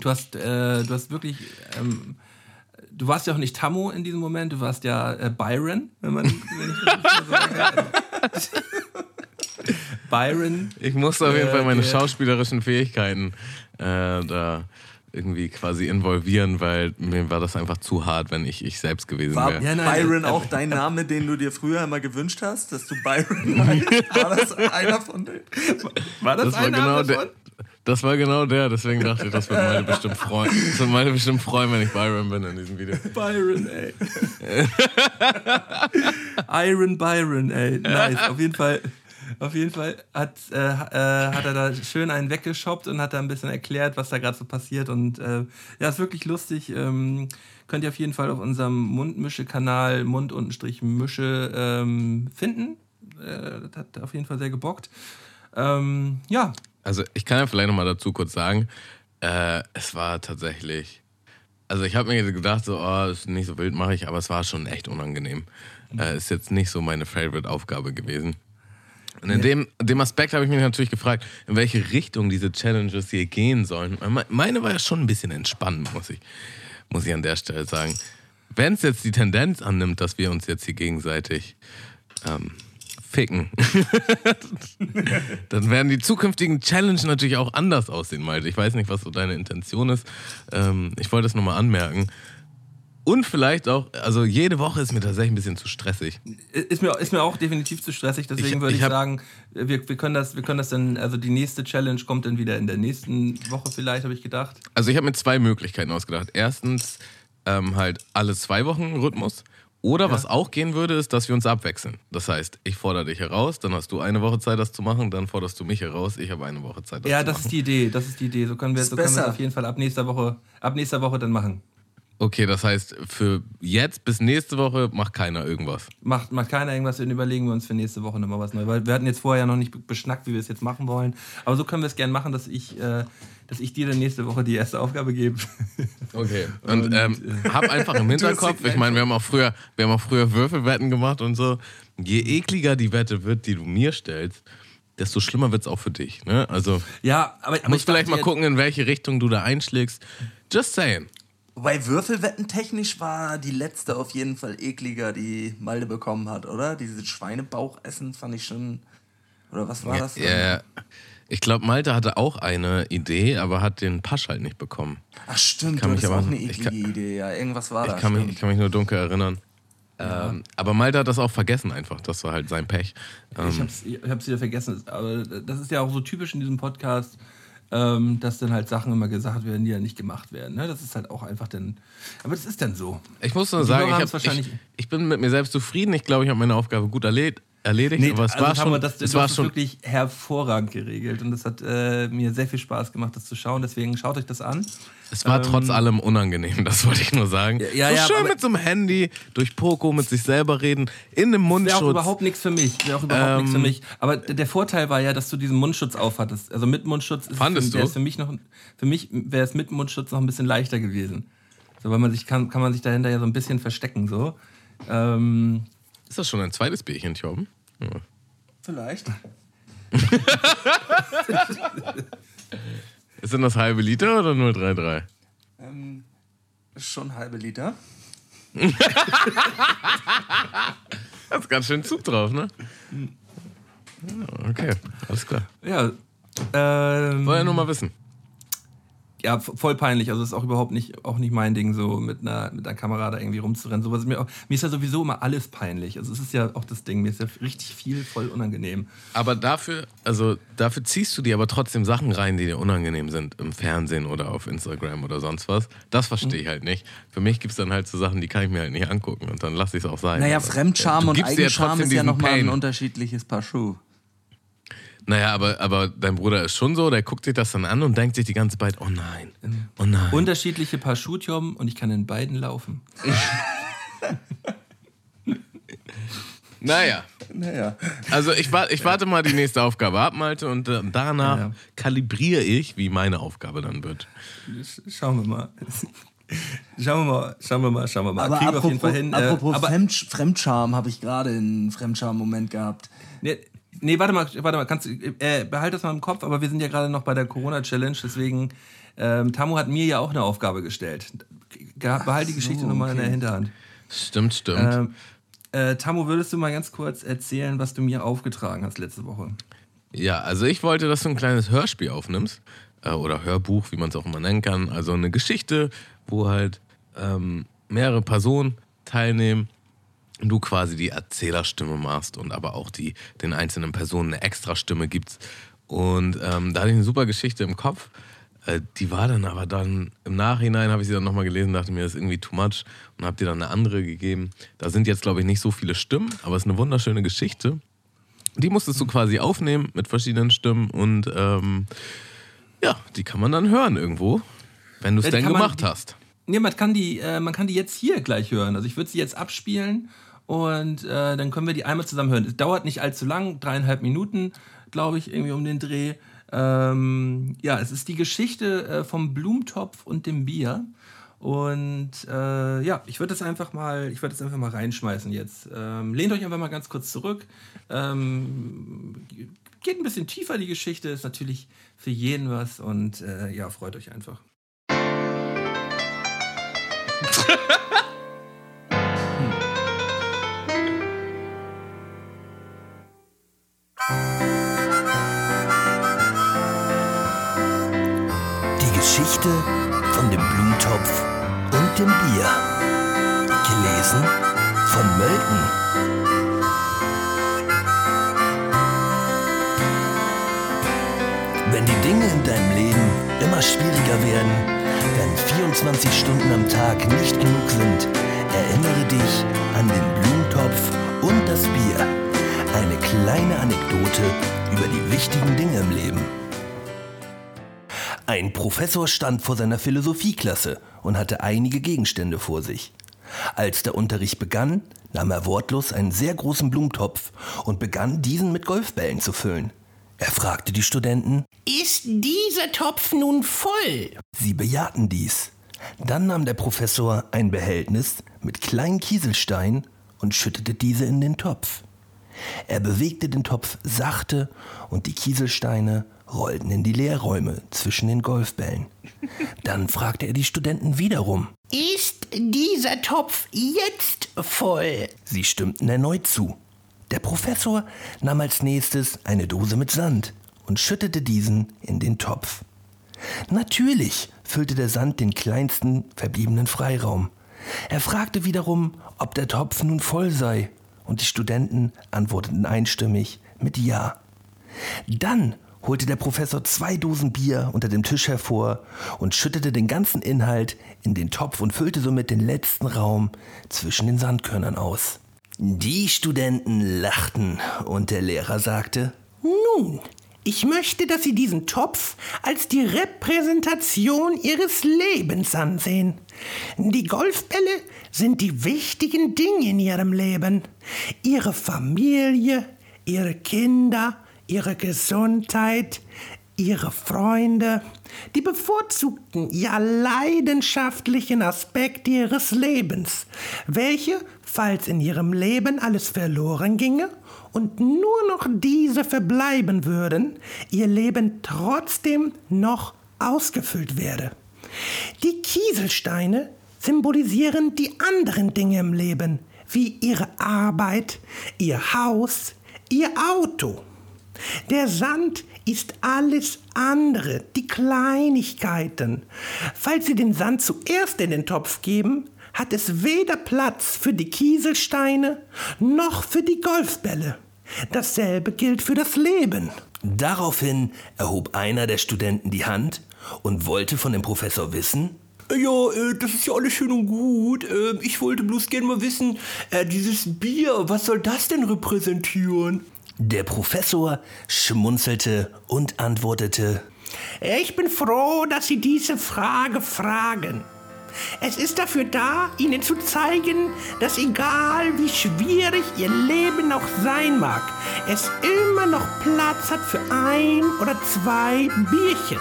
du, hast, äh, du hast wirklich. Ähm, du warst ja auch nicht Tammo in diesem Moment, du warst ja äh, Byron, wenn man. Wenn ich das so sagen kann. Byron. Ich musste auf jeden Äh, Fall meine der- schauspielerischen Fähigkeiten äh, da irgendwie quasi involvieren, weil mir war das einfach zu hart, wenn ich ich selbst gewesen War wäre. Ja, nein, Byron äh, auch dein Name, den du dir früher immer gewünscht hast, dass du Byron heißt? War das einer von denen? War das, Das war, ein genau davon? Das war genau der, deswegen dachte ich, das wird meine bestimmt freuen. Das wird meine bestimmt freuen, wenn ich Byron bin in diesem Video. Byron, ey. Iron Byron, ey. Nice. Auf jeden Fall, auf jeden Fall hat, äh, äh, hat er da schön einen weggeshoppt und hat da ein bisschen erklärt, was da gerade so passiert. Und äh, ja, ist wirklich lustig. Ähm, könnt ihr auf jeden Fall auf unserem Mundmische-Kanal Mund-Mische ähm, finden. Äh, das hat auf jeden Fall sehr gebockt. Ähm, ja, Also ich kann ja vielleicht nochmal dazu kurz sagen, äh, es war tatsächlich, also ich habe mir gedacht, so, oh, ist nicht so wild mache ich, aber es war schon echt unangenehm. Äh, ist jetzt nicht so meine Favorite-Aufgabe gewesen. Und in dem, dem Aspekt habe ich mich natürlich gefragt, in welche Richtung diese Challenges hier gehen sollen. Me- Meine war ja schon ein bisschen entspannend, muss ich, muss ich an der Stelle sagen. Wenn es jetzt die Tendenz annimmt, dass wir uns jetzt hier gegenseitig ähm, ficken, dann werden die zukünftigen Challenges natürlich auch anders aussehen, Malte. Ich weiß nicht, was so deine Intention ist. Ähm, ich wollte es nochmal anmerken. Und vielleicht auch, also jede Woche ist mir tatsächlich ein bisschen zu stressig. Ist mir, ist mir auch definitiv zu stressig, deswegen Ich- würde ich ich sagen, wir, wir, können das, wir können das dann, also die nächste Challenge kommt dann wieder in der nächsten Woche vielleicht, habe ich gedacht. Also ich habe mir zwei Möglichkeiten ausgedacht. Erstens ähm, halt alle zwei Wochen Rhythmus. Oder was auch gehen würde, ist, dass wir uns abwechseln. Das heißt, ich fordere dich heraus, dann hast du eine Woche Zeit, das zu machen, dann forderst du mich heraus, ich habe eine Woche Zeit, das Ja, zu das machen. ist die Idee, das ist die Idee. So können wir, Ist so können wir es auf jeden Fall ab nächster Woche, ab nächster Woche dann machen. Okay, das heißt, für jetzt bis nächste Woche macht keiner irgendwas. Macht, macht keiner irgendwas, dann überlegen wir uns für nächste Woche nochmal was Neues. Weil wir hatten jetzt vorher noch nicht beschnackt, wie wir es jetzt machen wollen. Aber so können wir es gerne machen, dass ich, äh, dass ich dir dann nächste Woche die erste Aufgabe gebe. Okay. Und, ähm, hab einfach im Hinterkopf, ich meine, wir haben auch früher, wir haben auch früher Würfelwetten gemacht und so. Je ekliger die Wette wird, die du mir stellst, desto schlimmer wird es auch für dich. Ne? Also ja, aber, aber musst ich vielleicht mal gucken, in welche Richtung du da einschlägst. Just saying. Wobei Würfelwetten technisch war die letzte auf jeden Fall ekliger, die Malde bekommen hat, oder? Dieses Schweinebauchessen fand ich schon. Oder was war das? denn? Ja, ja. Ich glaube, Malte hatte auch eine Idee, aber hat den Pasch halt nicht bekommen. Ach stimmt, Kann du mich hattest aber- auch eine ich eklige kann- Idee, ja. Irgendwas war da. Ich kann, mich, ich kann mich nur dunkel erinnern. Ähm, aber Malte hat das auch vergessen einfach. Das war halt sein Pech. Ähm, Ich hab's, ich hab's wieder vergessen. Aber das ist ja auch so typisch in diesem Podcast, ähm, dass dann halt Sachen immer gesagt werden, die ja nicht gemacht werden. Ne? Das ist halt auch einfach dann. Aber das ist dann so. Ich muss nur Die sagen, ich, hab, ich, wahrscheinlich- ich bin mit mir selbst zufrieden. Ich glaube, ich habe meine Aufgabe gut erledigt. Erledigt aber es also war schon, wir das, es war schon wirklich hervorragend geregelt und das hat äh, mir sehr viel Spaß gemacht, das zu schauen. Deswegen schaut euch das an. es war trotz allem unangenehm, das wollte ich nur sagen. ja, so ja, schön mit so einem Handy, durch Poco, mit sich selber reden, in einem Wäre auch Mundschutz. überhaupt nichts für mich. Wäre auch überhaupt Ähm, nichts für mich. Aber der Vorteil war ja, dass du diesen Mundschutz aufhattest. Also mit Mundschutz ist Fandest es, du? es für mich noch, für mich wäre es mit Mundschutz noch ein bisschen leichter gewesen. So, weil man sich kann, kann man sich dahinter ja so ein bisschen verstecken so. Ähm, Ist das schon ein zweites Bierchen, Torben? Ja. Vielleicht. Sind das halbe Liter oder nur 3,3? Ähm, ist schon halbe Liter. Da ist ganz schön Zug drauf, ne? Ja, Okay, alles klar. ja. Ähm, Wollen ja nur mal wissen. Ja, voll peinlich. Also ist auch überhaupt nicht, auch nicht mein Ding, so mit einer, mit einer Kamera da irgendwie rumzurennen. Sowas ist mir, auch, mir ist ja sowieso immer alles peinlich. Also es ist ja auch das Ding, mir ist ja richtig viel voll unangenehm. Aber dafür, also dafür ziehst du dir aber trotzdem Sachen rein, die dir unangenehm sind im Fernsehen oder auf Instagram oder sonst was. Das verstehe ich halt nicht. Für mich gibt es dann halt so Sachen, die kann ich mir halt nicht angucken und dann lasse ich es auch sein. Naja, Aber, Fremdscham du und gibst dir Eigenscham trotzdem ist ja diesen nochmal ein unterschiedliches Paar Schuhe. Naja, aber, aber dein Bruder ist schon so, der guckt sich das dann an und denkt sich die ganze Zeit, oh nein, oh nein. Unterschiedliche Paar Schuhtjom und ich kann in beiden laufen. naja, Naja. also ich, wa- ich warte mal die nächste Aufgabe ab, Malte, und äh, danach Ja, kalibriere ich, wie meine Aufgabe dann wird. Sch- Schauen wir mal. Schauen wir mal, schauen wir mal, schauen wir mal. Aber Kriegen wir auf jeden apropos, Fall hin. Äh, apropos Fremdscham habe ich gerade einen Fremdscham-Moment gehabt. nee, nee, warte mal, warte mal, kannst du, äh, behalt das mal im Kopf, aber wir sind ja gerade noch bei der Corona-Challenge, deswegen, ähm, Tamu hat mir ja auch eine Aufgabe gestellt. Ge- Behalt die Geschichte nochmal in der Hinterhand. Stimmt, stimmt. Ähm, äh, Tamu, würdest du mal ganz kurz erzählen, was du mir aufgetragen hast letzte Woche? Ja, also ich wollte, dass du ein kleines Hörspiel aufnimmst. Äh, oder Hörbuch, wie man es auch immer nennen kann. Also eine Geschichte, wo halt ähm, mehrere Personen teilnehmen du quasi die Erzählerstimme machst und aber auch die, den einzelnen Personen eine extra Stimme gibst. Und ähm, da hatte ich eine super Geschichte im Kopf. Äh, die war dann aber dann im Nachhinein, habe ich sie dann nochmal gelesen, dachte mir, das ist irgendwie too much und habe dir dann eine andere gegeben. Da sind jetzt, glaube ich, nicht so viele Stimmen, aber es ist eine wunderschöne Geschichte. Die musstest du quasi aufnehmen mit verschiedenen Stimmen und ähm, ja, die kann man dann hören irgendwo, wenn du es Ja, denn kann man- gemacht hast. Nee, man kann die, äh, man kann die jetzt hier gleich hören. Also ich würde sie jetzt abspielen und äh, dann können wir die einmal zusammen hören. Es dauert nicht allzu lang, dreieinhalb Minuten, glaube ich, irgendwie um den Dreh. Ähm, ja, es ist die Geschichte äh, vom Blumentopf und dem Bier. Und äh, ja, ich würde das einfach mal, ich würde das einfach mal reinschmeißen jetzt. Ähm, lehnt euch einfach mal ganz kurz zurück. Ähm, geht ein bisschen tiefer die Geschichte, ist natürlich für jeden was und äh, ja, freut euch einfach. Geschichte von dem Blumentopf und dem Bier. Gelesen von Mölken. Wenn die Dinge in deinem Leben immer schwieriger werden, wenn 24 Stunden am Tag nicht genug sind, erinnere dich an den Blumentopf und das Bier. Eine kleine Anekdote über die wichtigen Dinge im Leben. Ein Professor stand vor seiner Philosophieklasse und hatte einige Gegenstände vor sich. Als der Unterricht begann, nahm er wortlos einen sehr großen Blumentopf und begann diesen mit Golfbällen zu füllen. Er fragte die Studenten, Ist dieser Topf nun voll? sie bejahten dies. Dann nahm der Professor ein Behältnis mit kleinen Kieselsteinen und schüttete diese in den Topf. Er bewegte den Topf sachte und die Kieselsteine rollten in die Leerräume zwischen den Golfbällen. Dann fragte er die Studenten wiederum. Ist dieser Topf jetzt voll? Sie stimmten erneut zu. Der Professor nahm als nächstes eine Dose mit Sand und schüttete diesen in den Topf. Natürlich füllte der Sand den kleinsten verbliebenen Freiraum. Er fragte wiederum, ob der Topf nun voll sei, und die Studenten antworteten einstimmig mit Ja. Dann holte der Professor zwei Dosen Bier unter dem Tisch hervor und schüttete den ganzen Inhalt in den Topf und füllte somit den letzten Raum zwischen den Sandkörnern aus. Die Studenten lachten und der Lehrer sagte, Nun, ich möchte, dass Sie diesen Topf als die Repräsentation Ihres Lebens ansehen. Die Golfbälle sind die wichtigen Dinge in Ihrem Leben. Ihre Familie, Ihre Kinder, Ihre Gesundheit, Ihre Freunde, die bevorzugten, ja leidenschaftlichen Aspekte Ihres Lebens, welche, falls in Ihrem Leben alles verloren ginge und nur noch diese verbleiben würden, Ihr Leben trotzdem noch ausgefüllt werde. Die Kieselsteine symbolisieren die anderen Dinge im Leben, wie Ihre Arbeit, Ihr Haus, Ihr Auto. Der Sand ist alles andere, die Kleinigkeiten. Falls Sie den Sand zuerst in den Topf geben, hat es weder Platz für die Kieselsteine noch für die Golfbälle. Dasselbe gilt für das Leben. Daraufhin erhob einer der Studenten die Hand und wollte von dem Professor wissen, Ja, äh, das ist ja alles schön und gut. Äh, ich wollte bloß gerne mal wissen, äh, dieses Bier, was soll das denn repräsentieren? Der Professor schmunzelte und antwortete, Ich bin froh, dass Sie diese Frage fragen. Es ist dafür da, Ihnen zu zeigen, dass egal wie schwierig Ihr Leben auch sein mag, es immer noch Platz hat für ein oder zwei Bierchen.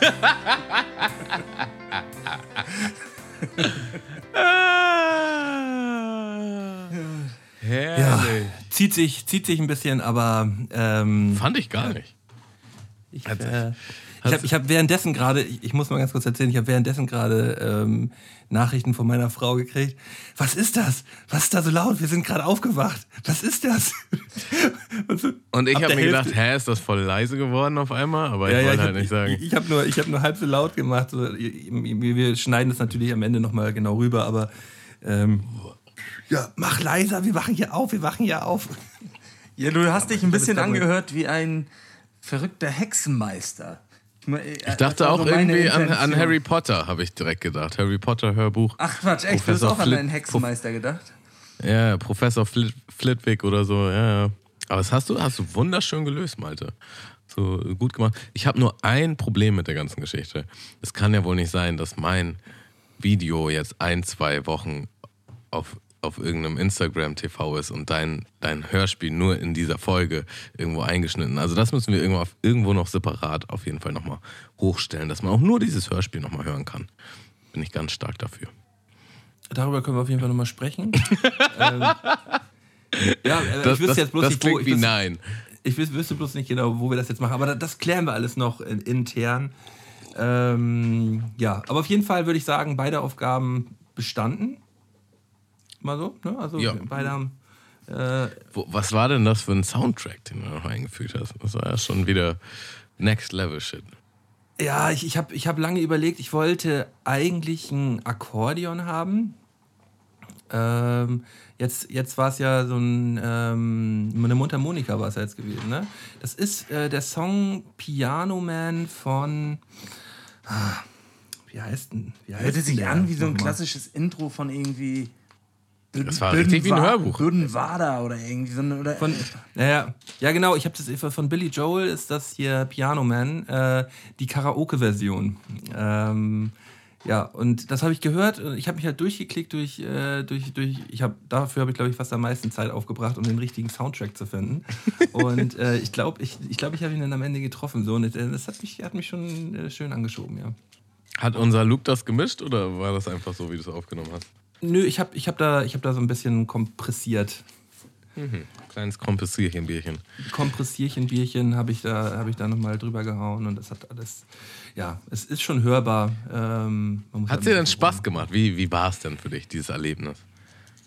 Herrlich. Zieht sich, zieht sich ein bisschen, aber ähm, Fand ich gar nicht. ich, äh, ich habe ich hab währenddessen gerade, ich, ich muss mal ganz kurz erzählen, ich habe währenddessen gerade ähm, Nachrichten von meiner Frau gekriegt. Was ist das? Was ist da so laut? Wir sind gerade aufgewacht. Was ist das? Und, so, Und ich ab habe mir Hälfte- gedacht, hä, ist das voll leise geworden auf einmal? Aber ich Ja, ja, wollte ich halt hab- nicht sagen. Ich, ich habe nur, ich hab nur halb so laut gemacht. So, wir wir schneiden das natürlich am Ende nochmal genau rüber, aber ähm, ja, mach leiser, wir wachen hier auf, wir wachen hier auf. Ja, du hast dich ein bisschen angehört wie ein verrückter Hexenmeister. ich dachte auch irgendwie an, an Harry Potter, habe ich direkt gedacht. Harry Potter Hörbuch. Ach Quatsch, echt, du hast auch an Flit- einen Hexenmeister gedacht? Ja, Professor Flit Flitwick oder so, ja, ja. Aber das hast du, hast du wunderschön gelöst, Malte. So gut gemacht. Ich habe nur ein Problem mit der ganzen Geschichte. Es kann ja wohl nicht sein, dass mein Video jetzt ein, zwei Wochen auf, auf irgendeinem Instagram-TV ist und dein, dein Hörspiel nur in dieser Folge irgendwo eingeschnitten. Also das müssen wir irgendwo, auf, irgendwo noch separat auf jeden Fall nochmal hochstellen, dass man auch nur dieses Hörspiel nochmal hören kann. Bin ich ganz stark dafür. Darüber können wir auf jeden Fall nochmal sprechen. ähm, ja, äh, Das, ich wüsste das, jetzt bloß das nicht, wo, klingt ich wie wüsste, Nein. Ich wüs- wüsste bloß nicht genau, wo wir das jetzt machen, aber das, klären wir alles noch in, intern. Ähm, ja, aber auf jeden Fall würde ich sagen, beide Aufgaben bestanden. Mal so, ne? Also Ja. beide haben. Äh, Wo, was war denn das für ein Soundtrack, den du noch eingefügt hast? Das war ja schon wieder Next Level Shit. ja, ich, ich habe ich hab lange überlegt, ich wollte eigentlich ein Akkordeon haben. Ähm, jetzt jetzt war es ja so ein, ähm, eine Mundharmonika war es ja jetzt gewesen. Ne? Das ist äh, der Song Piano Man von. Ah, wie heißt denn? Wie heißt Hörte sich an wie so ein klassisches Intro von irgendwie. Das war richtig wie ein Hörbuch. Bürdenwader oder irgendwie so. Oder Von, ja, ja, genau. Ich habe das von Billy Joel ist das hier Piano Man, äh, die Karaoke-Version. Ähm, ja, und das habe ich gehört. und Ich habe mich halt durchgeklickt durch, äh, durch, durch. Ich habe dafür habe ich glaube ich fast am meisten Zeit aufgebracht, um den richtigen Soundtrack zu finden. Und äh, ich glaube, ich, ich glaube, ich habe ihn dann am Ende getroffen. So, und äh, das hat mich, hat mich schon äh, schön angeschoben, ja. Hat unser Luke das gemischt oder war das einfach so, wie du es aufgenommen hast? Nö, ich habe ich hab da, ich hab da so ein bisschen kompressiert. Kleines Kompensierchen, Bierchen. Kompressierchen-Bierchen habe ich da, habe ich da nochmal drüber gehauen und das hat alles, ja, es ist schon hörbar. Ähm, Hat dir denn Spaß gemacht? Wie, wie war es denn für dich, dieses Erlebnis?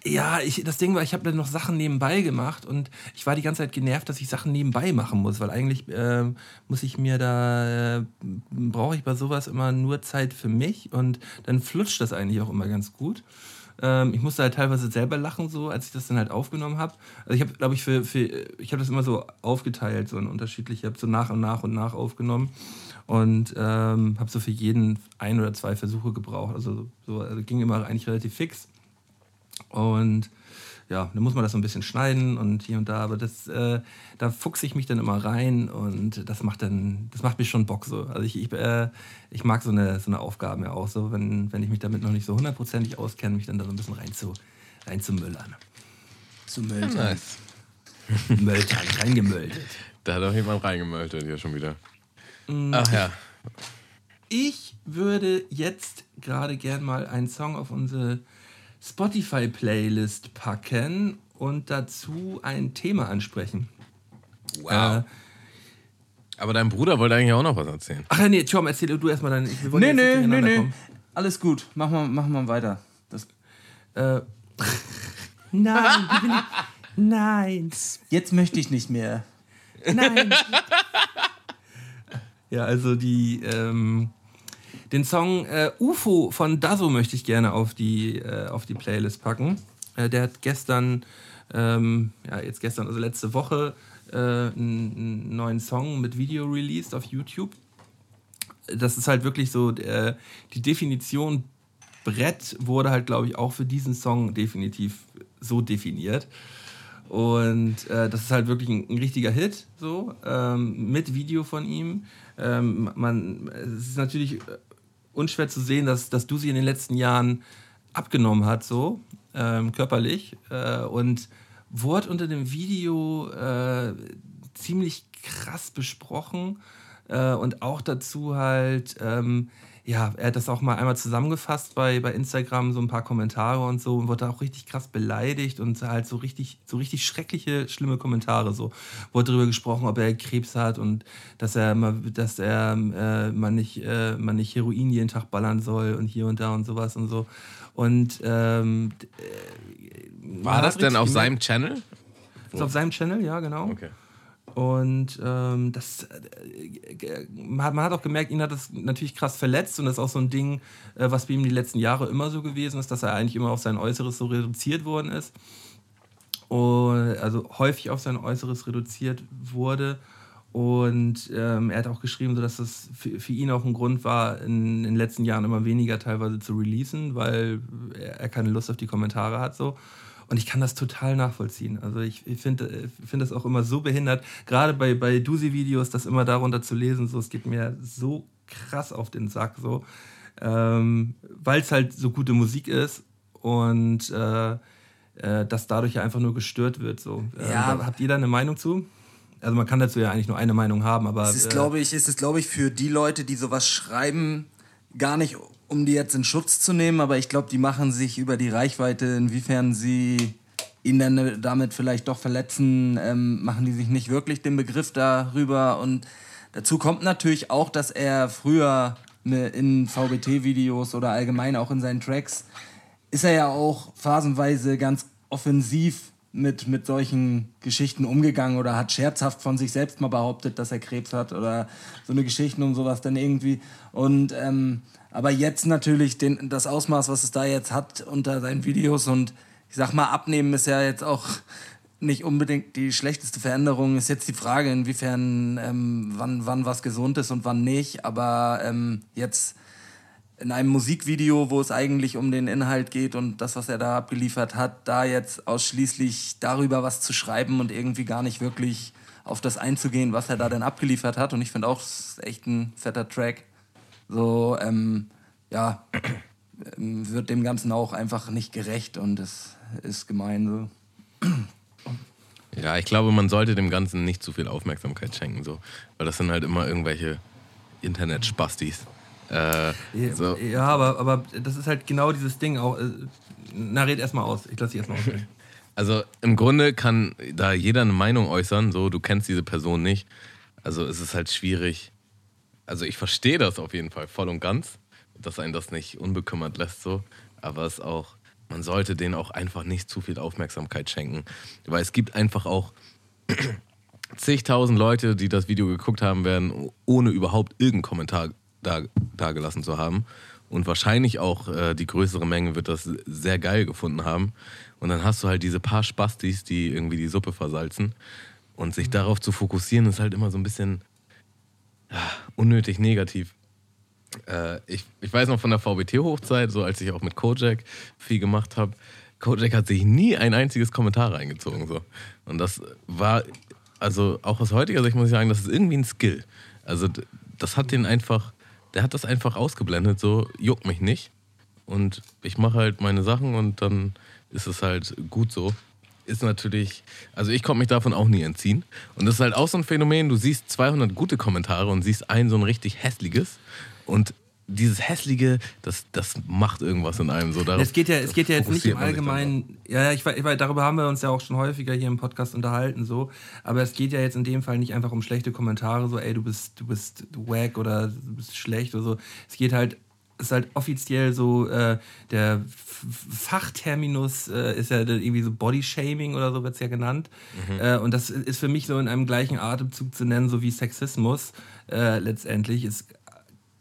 Ja, ich, das Ding war, ich habe dann noch Sachen nebenbei gemacht und ich war die ganze Zeit genervt, dass ich Sachen nebenbei machen muss, weil eigentlich ähm, muss ich mir da, äh, brauche ich bei sowas immer nur Zeit für mich und dann flutscht das eigentlich auch immer ganz gut. Ähm, ich musste halt teilweise selber lachen, so als ich das dann halt aufgenommen habe. Also ich habe, glaube ich, für, für ich habe das immer so aufgeteilt, so in unterschiedliche, ich habe so nach und nach und nach aufgenommen und ähm, habe so für jeden ein oder zwei Versuche gebraucht. Also so also ging immer eigentlich relativ fix. Und ja, dann muss man das so ein bisschen schneiden und hier und da, aber das, äh, da fuchse ich mich dann immer rein und das macht dann, das macht mich schon Bock so. Also ich, ich, äh, ich mag so eine, so eine Aufgaben ja auch so, wenn, wenn ich mich damit noch nicht so hundertprozentig auskenne, mich dann da so ein bisschen rein zu, rein zu müllern. zu Müll. Nice. Mülltern, reingemöldet. Da hat auch jemand reingemöltet hier schon wieder. Ach ja. Ich würde jetzt gerade gern mal einen Song auf unsere Spotify-Playlist packen und dazu ein Thema ansprechen. Wow. Äh, Aber dein Bruder wollte eigentlich auch noch was erzählen. ach ja, nee, Tom, erzähl du erstmal dein. Wir wollen Nee, nee, nee, nee. Alles gut. Mach mal, mach mal weiter. Das, Äh, nein, ich, Nein, Jetzt möchte ich nicht mehr. nein. Ja, also die, ähm, den Song äh, UFO von Dazo möchte ich gerne auf die, äh, auf die Playlist packen. Äh, der hat gestern, ähm, ja, jetzt gestern, also letzte Woche, äh, einen, einen neuen Song mit Video released auf YouTube. Das ist halt wirklich so, äh, die Definition Brett wurde halt, glaube ich, auch für diesen Song definitiv so definiert. Und äh, das ist halt wirklich ein, ein richtiger Hit, so, ähm, mit Video von ihm. Ähm, man, es ist natürlich äh, unschwer zu sehen, dass, dass Dusi in den letzten Jahren abgenommen hat, so, ähm, körperlich. Äh, und wurde unter dem Video äh, ziemlich krass besprochen. Äh, und auch dazu halt, ähm, ja, er hat das auch mal einmal zusammengefasst bei, bei Instagram, so ein paar Kommentare und so, und wurde auch richtig krass beleidigt und halt so richtig, so richtig schreckliche, schlimme Kommentare. So wurde darüber gesprochen, ob er Krebs hat und dass er mal, dass er äh, man nicht, äh, man nicht Heroin jeden Tag ballern soll und hier und da und sowas und so. Und ähm, äh, War das denn auf seinem Channel? ist auf seinem Channel, ja, genau. Okay. Und ähm, das, äh, man, hat, auch gemerkt, ihn hat das natürlich krass verletzt und das ist auch so ein Ding, äh, was bei ihm die letzten Jahre immer so gewesen ist, dass er eigentlich immer auf sein Äußeres so reduziert worden ist. Und, also häufig auf sein Äußeres reduziert wurde. Und ähm, er hat auch geschrieben, so dass das für, für ihn auch ein Grund war, in, in den letzten Jahren immer weniger teilweise zu releasen, weil er, er keine Lust auf die Kommentare hat. So. Und ich kann das total nachvollziehen. Also ich, ich finde ich find das auch immer so behindert, gerade bei, bei Dusi-Videos, das immer darunter zu lesen, so, es geht mir so krass auf den Sack, so, ähm, weil es halt so gute Musik ist und äh, äh, das dadurch ja einfach nur gestört wird. So. Äh, Ja. habt ihr da eine Meinung zu? Also man kann dazu ja eigentlich nur eine Meinung haben, aber Es ist, äh, glaube ich, es ist, glaube ich, für die Leute, die sowas schreiben, gar nicht, um die jetzt in Schutz zu nehmen, aber ich glaube, die machen sich über die Reichweite, inwiefern sie ihn dann damit vielleicht doch verletzen, ähm, machen die sich nicht wirklich den Begriff darüber. Und dazu kommt natürlich auch, dass er früher ne, in VBT-Videos oder allgemein auch in seinen Tracks ist er ja auch phasenweise ganz offensiv mit, mit solchen Geschichten umgegangen oder hat scherzhaft von sich selbst mal behauptet, dass er Krebs hat oder so eine Geschichten um sowas dann irgendwie. Und ähm, aber jetzt natürlich den, das Ausmaß, was es da jetzt hat unter seinen Videos und ich sag mal, abnehmen ist ja jetzt auch nicht unbedingt die schlechteste Veränderung. Ist jetzt die Frage, inwiefern ähm, wann, wann was gesund ist und wann nicht. Aber ähm, jetzt in einem Musikvideo, wo es eigentlich um den Inhalt geht und das, was er da abgeliefert hat, da jetzt ausschließlich darüber was zu schreiben und irgendwie gar nicht wirklich auf das einzugehen, was er da denn abgeliefert hat. Und ich finde auch, es ist echt ein fetter Track. So, ähm, ja, ähm, wird dem Ganzen auch einfach nicht gerecht und es ist gemein so. Ja, ich glaube, man sollte dem Ganzen nicht zu viel Aufmerksamkeit schenken, so. Weil das sind halt immer irgendwelche Internet-Spastis. Äh, Ja, so. ja aber, aber das ist halt genau dieses Ding auch. äh, Na, red erstmal aus. Ich lasse dich erstmal aus. Also im Grunde kann da jeder eine Meinung äußern, so, du kennst diese Person nicht. Also es ist halt schwierig. Also ich verstehe das auf jeden Fall voll und ganz, dass einen das nicht unbekümmert lässt, so. Aber es auch, man sollte denen auch einfach nicht zu viel Aufmerksamkeit schenken. Weil es gibt einfach auch zigtausend Leute, die das Video geguckt haben werden, ohne überhaupt irgendeinen Kommentar da, dagelassen zu haben. Und wahrscheinlich auch äh, die größere Menge wird das sehr geil gefunden haben. Und dann hast du halt diese paar Spastis, die irgendwie die Suppe versalzen. Und sich darauf zu fokussieren, ist halt immer so ein bisschen unnötig negativ. Äh, ich, ich weiß noch von der VBT-Hochzeit, so als ich auch mit Kojak viel gemacht habe. Kojak hat sich nie ein einziges Kommentar reingezogen. So. Und das war, also auch aus heutiger Sicht muss ich sagen, das ist irgendwie ein Skill. Also das hat den einfach, der hat das einfach ausgeblendet, so juckt mich nicht. Und ich mache halt meine Sachen und dann ist es halt gut so. Ist natürlich, also ich konnte mich davon auch nie entziehen. Und das ist halt auch so ein Phänomen, du siehst 200 gute Kommentare und siehst ein so ein richtig hässliches. Und dieses hässliche, das, das macht irgendwas in einem so. Darauf Es geht ja, es geht ja jetzt nicht im Allgemeinen, ja, ja, ich, weiß- ich darüber haben wir uns ja auch schon häufiger hier im Podcast unterhalten, so. Aber es geht ja jetzt in dem Fall nicht einfach um schlechte Kommentare, so, ey, du bist, du bist wack oder du bist schlecht oder so. Es geht halt ist halt offiziell so, äh, der Fachterminus äh, ist ja irgendwie so Bodyshaming oder so wird es ja genannt. Äh, und das ist für mich so in einem gleichen Atemzug zu nennen, so wie Sexismus äh, letztendlich. Es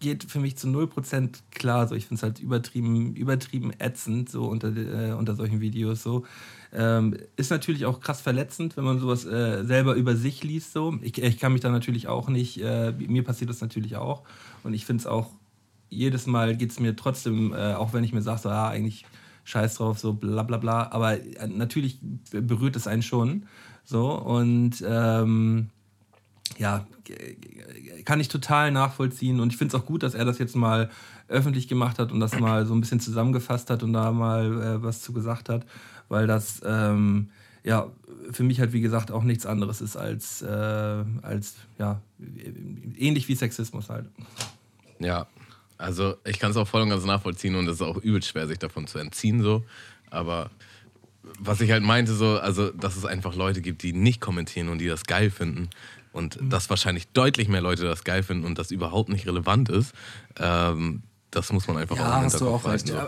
geht für mich zu 0% klar. So. Ich finde es halt übertrieben, übertrieben ätzend, so unter, äh, unter solchen Videos. So. Ähm, ist natürlich auch krass verletzend, wenn man sowas äh, selber über sich liest. So. Ich, ich kann mich da natürlich auch nicht, äh, mir passiert das natürlich auch. Und ich finde es auch, jedes Mal geht es mir trotzdem, äh, auch wenn ich mir sage, so, ja, eigentlich scheiß drauf, so bla bla bla. Aber äh, natürlich berührt es einen schon. So. Und ähm, ja, kann ich total nachvollziehen. Und ich finde es auch gut, dass er das jetzt mal öffentlich gemacht hat und das mal so ein bisschen zusammengefasst hat und da mal äh, was zu gesagt hat, weil das ähm, ja für mich halt wie gesagt auch nichts anderes ist als, äh, als ja, ähnlich wie Sexismus halt. Ja, also ich kann es auch voll und ganz nachvollziehen und es ist auch übel schwer, sich davon zu entziehen, so. Aber was ich halt meinte, so, also, dass es einfach Leute gibt, die nicht kommentieren und die das geil finden. Und dass wahrscheinlich deutlich mehr Leute das geil finden und das überhaupt nicht relevant ist. Ähm, das muss man einfach Ja, auch im hast du auch recht, so.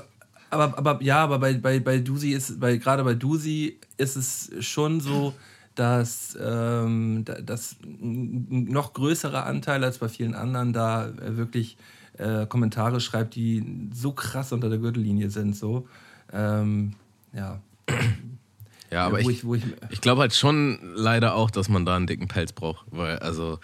Aber, aber ja, aber bei, bei, bei Dusi ist, bei, gerade bei Dusi ist es schon so, dass, ähm, da- dass ein noch größerer Anteil als bei vielen anderen da äh, wirklich äh, Kommentare schreibt, die so krass unter der Gürtellinie sind. So. Ähm, ja. Ja, aber wo ich, ich, ich, ich glaube halt schon leider auch, dass man da einen dicken Pelz braucht. Weil, also,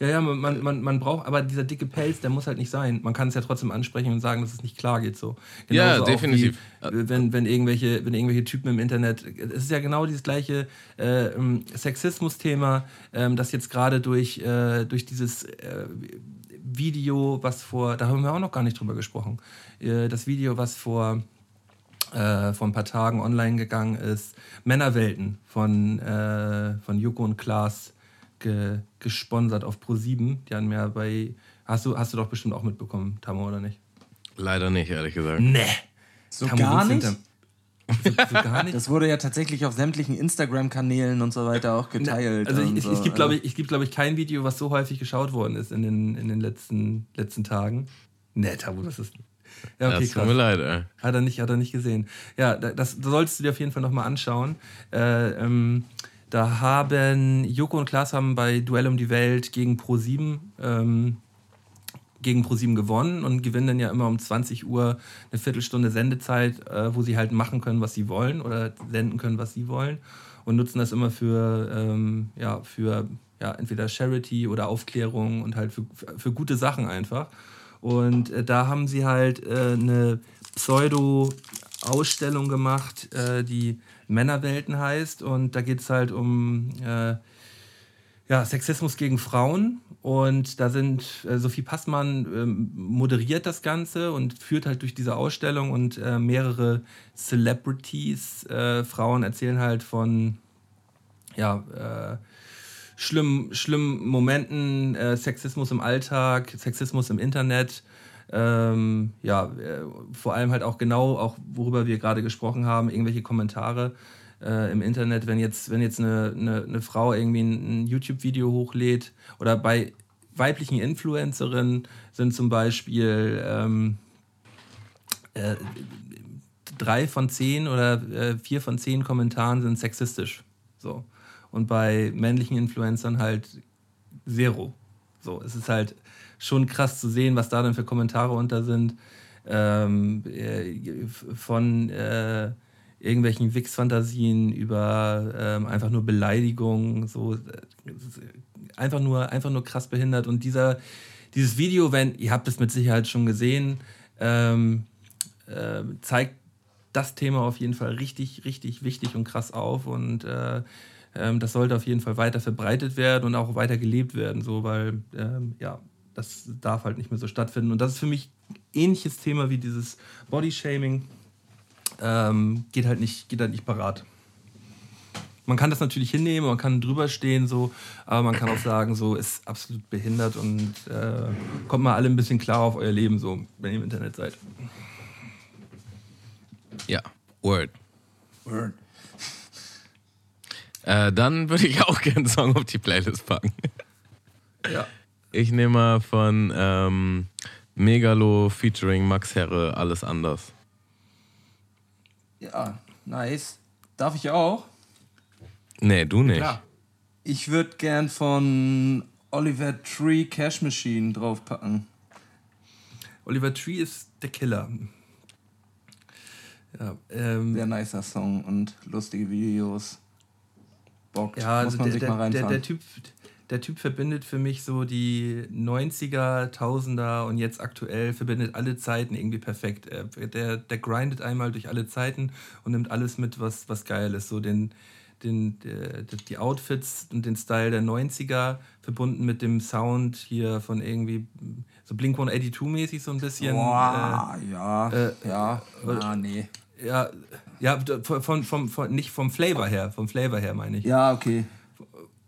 Ja, ja, man, man- man, braucht, aber dieser dicke Pelz, der muss halt nicht sein. Man kann es ja trotzdem ansprechen und sagen, dass es nicht klar geht. So. Ja, Genauso auch definitiv. Wie, wenn, wenn, irgendwelche, wenn irgendwelche Typen im Internet, es ist ja genau dieses gleiche äh, ähm, Sexismus-Thema, ähm, das jetzt gerade durch, äh, durch dieses äh, Video, was vor, da haben wir auch noch gar nicht drüber gesprochen, äh, das Video, was vor äh, vor ein paar Tagen online gegangen ist. Männerwelten von, äh, von Joko und Klaas ge, gesponsert auf Pro7. Die haben ja bei. Hast du, hast du doch bestimmt auch mitbekommen, Tamo, oder nicht? leider nicht, ehrlich gesagt. Nee. So Tamo, gar nicht? denn- So, so gar nicht. Das wurde ja tatsächlich auf sämtlichen Instagram-Kanälen und so weiter auch geteilt. Also und ich, so. es gibt, glaube ich, es gibt, glaube ich, kein Video, was so häufig geschaut worden ist in den, in den letzten, letzten Tagen. Nee, Tamo, das ist. Ja, okay, das tut mir leid, ey. Hat er nicht, hat er nicht gesehen. Ja, da- das, das solltest du dir auf jeden Fall nochmal anschauen. Äh, ähm, da haben Joko und Klaas haben bei Duell um die Welt gegen Pro7 ähm, gegen ProSieben gewonnen und gewinnen dann ja immer um 20 Uhr eine Viertelstunde Sendezeit, äh, wo sie halt machen können, was sie wollen oder senden können, was sie wollen und nutzen das immer für, ähm, ja, für ja, entweder Charity oder Aufklärung und halt für, für gute Sachen einfach. Und äh, da haben sie halt äh, eine Pseudo-Ausstellung gemacht, äh, die Männerwelten heißt und da geht es halt um äh, ja, Sexismus gegen Frauen. Und da sind äh, Sophie Passmann ähm, moderiert das Ganze und führt halt durch diese Ausstellung und äh, mehrere Celebrities, äh, Frauen erzählen halt von ja, äh, schlimmen, schlimmen Momenten, äh, Sexismus im Alltag, Sexismus im Internet. Ähm, ja, äh, vor allem halt auch genau, auch worüber wir gerade gesprochen haben, irgendwelche Kommentare äh, im Internet, wenn jetzt, wenn jetzt eine, eine, eine Frau irgendwie ein, ein YouTube-Video hochlädt oder bei weiblichen Influencerinnen sind zum Beispiel ähm, äh, drei von zehn oder äh, vier von zehn Kommentaren sind sexistisch. So. Und bei männlichen Influencern halt zero. So, es ist halt schon krass zu sehen, was da dann für Kommentare unter sind. Ähm, äh, von äh, irgendwelchen Wix-Fantasien über ähm, einfach nur Beleidigungen, so äh, einfach nur, einfach nur krass behindert. Und dieser, dieses Video, wenn, ihr habt es mit Sicherheit schon gesehen, ähm, äh, zeigt das Thema auf jeden Fall richtig, richtig wichtig und krass auf. Und äh, ähm, das sollte auf jeden Fall weiter verbreitet werden und auch weiter gelebt werden, so, weil ähm, ja, das darf halt nicht mehr so stattfinden. Und das ist für mich ähnliches Thema wie dieses Bodyshaming. Ähm, geht halt nicht, geht halt nicht parat. Man kann das natürlich hinnehmen, man kann drüber stehen, so, aber man kann auch sagen, so ist absolut behindert und äh, kommt mal alle ein bisschen klar auf euer Leben, so, wenn ihr im Internet seid. Ja, Word. Word. Äh, dann würde ich auch gerne einen Song auf die Playlist packen. Ja. Ich nehme mal von ähm, Megalo featuring Max Herre, alles anders. Ja, nice. Darf ich auch? Nee, du nicht. Klar. Ich würde gern von Oliver Tree Cash Machine draufpacken. Oliver Tree ist der Killer. Ja, ähm, Sehr nicer Song und lustige Videos. Bock. Ja, Muss also man der, sich der, mal der, reinfahren. der, typ, der Typ verbindet für mich so die 90er, 1000er und jetzt aktuell verbindet alle Zeiten irgendwie perfekt. Er- Der, der grindet einmal durch alle Zeiten und nimmt alles mit, was, was geil ist. So den, den, der, die Outfits und den Style der 90er verbunden mit dem Sound hier von irgendwie so Blink 182 mäßig so ein bisschen. Boah, ja, äh, ja. Ah, nee. Äh, ja, ja, von, von, von, nicht vom Flavor her, vom Flavor her meine ich. Ja, okay.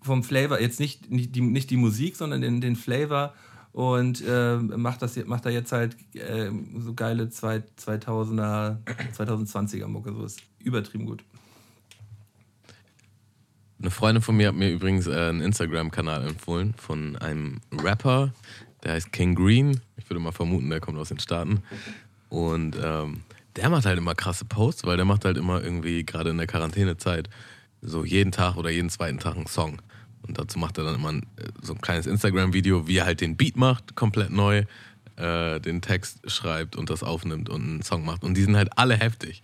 Vom Flavor, jetzt nicht, nicht, die, nicht die Musik, sondern den, den Flavor und äh, macht, das, macht da jetzt halt äh, so geile zwei- 2000er, 2020er Mucke, so ist übertrieben gut. Eine Freundin von mir hat mir übrigens äh, einen Instagram-Kanal empfohlen von einem Rapper, der heißt King Green. Ich würde mal vermuten, der kommt aus den Staaten. Und ähm, der macht halt immer krasse Posts, weil der macht halt immer irgendwie, gerade in der Quarantänezeit, so jeden Tag oder jeden zweiten Tag einen Song. Und dazu macht er dann immer ein, äh, so ein kleines Instagram-Video, wie er halt den Beat macht, komplett neu, äh, den Text schreibt und das aufnimmt und einen Song macht. Und die sind halt alle heftig.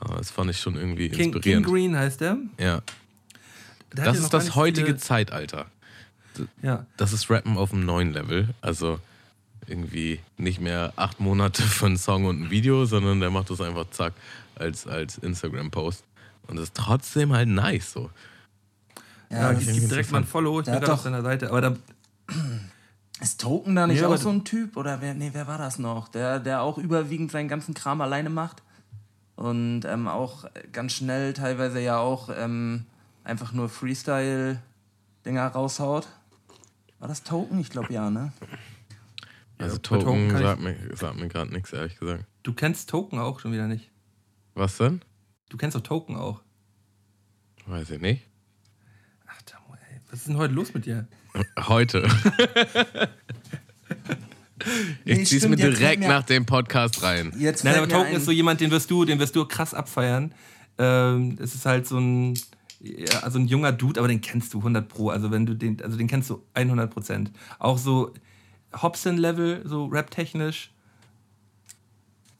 Ja, das fand ich schon irgendwie King, King inspirierend. Green heißt der. ja, der das ist das heutige viele- Zeitalter. Ja, Das ist Rappen auf einem neuen Level. Also irgendwie nicht mehr acht Monate für einen Song und ein Video, sondern der macht das einfach zack als, als Instagram-Post. Und das ist trotzdem halt nice so. Ja, ist- gib direkt mal ein Follow, ich Der bin gerade auf seiner Seite. Aber da, Ist Token da nicht Ja, auch so ein Typ? Oder wer, nee, wer war das noch? Der, der auch überwiegend seinen ganzen Kram alleine macht. Und ähm, auch ganz schnell teilweise ja auch ähm, einfach nur Freestyle-Dinger raushaut. War das Token? Ich glaube ja, ne? Also bei Token Token kann ich- sagt mir, sagt mir gerade nichts, ehrlich gesagt. du kennst Token auch schon wieder nicht. Was denn? Du kennst doch Token auch. Weiß ich nicht. Was ist denn heute los mit dir? Heute. ich Nee, zieh's stimmt, mir direkt nach dem Podcast rein. Jetzt Nein, aber Token ist so jemand, den wirst du, den wirst du krass abfeiern. Ähm, es ist halt so ein, ja, also ein junger Dude, aber den kennst du 100 pro. Also wenn du den, also den kennst du 100 Prozent. Auch so Hobson-Level, so rap-technisch.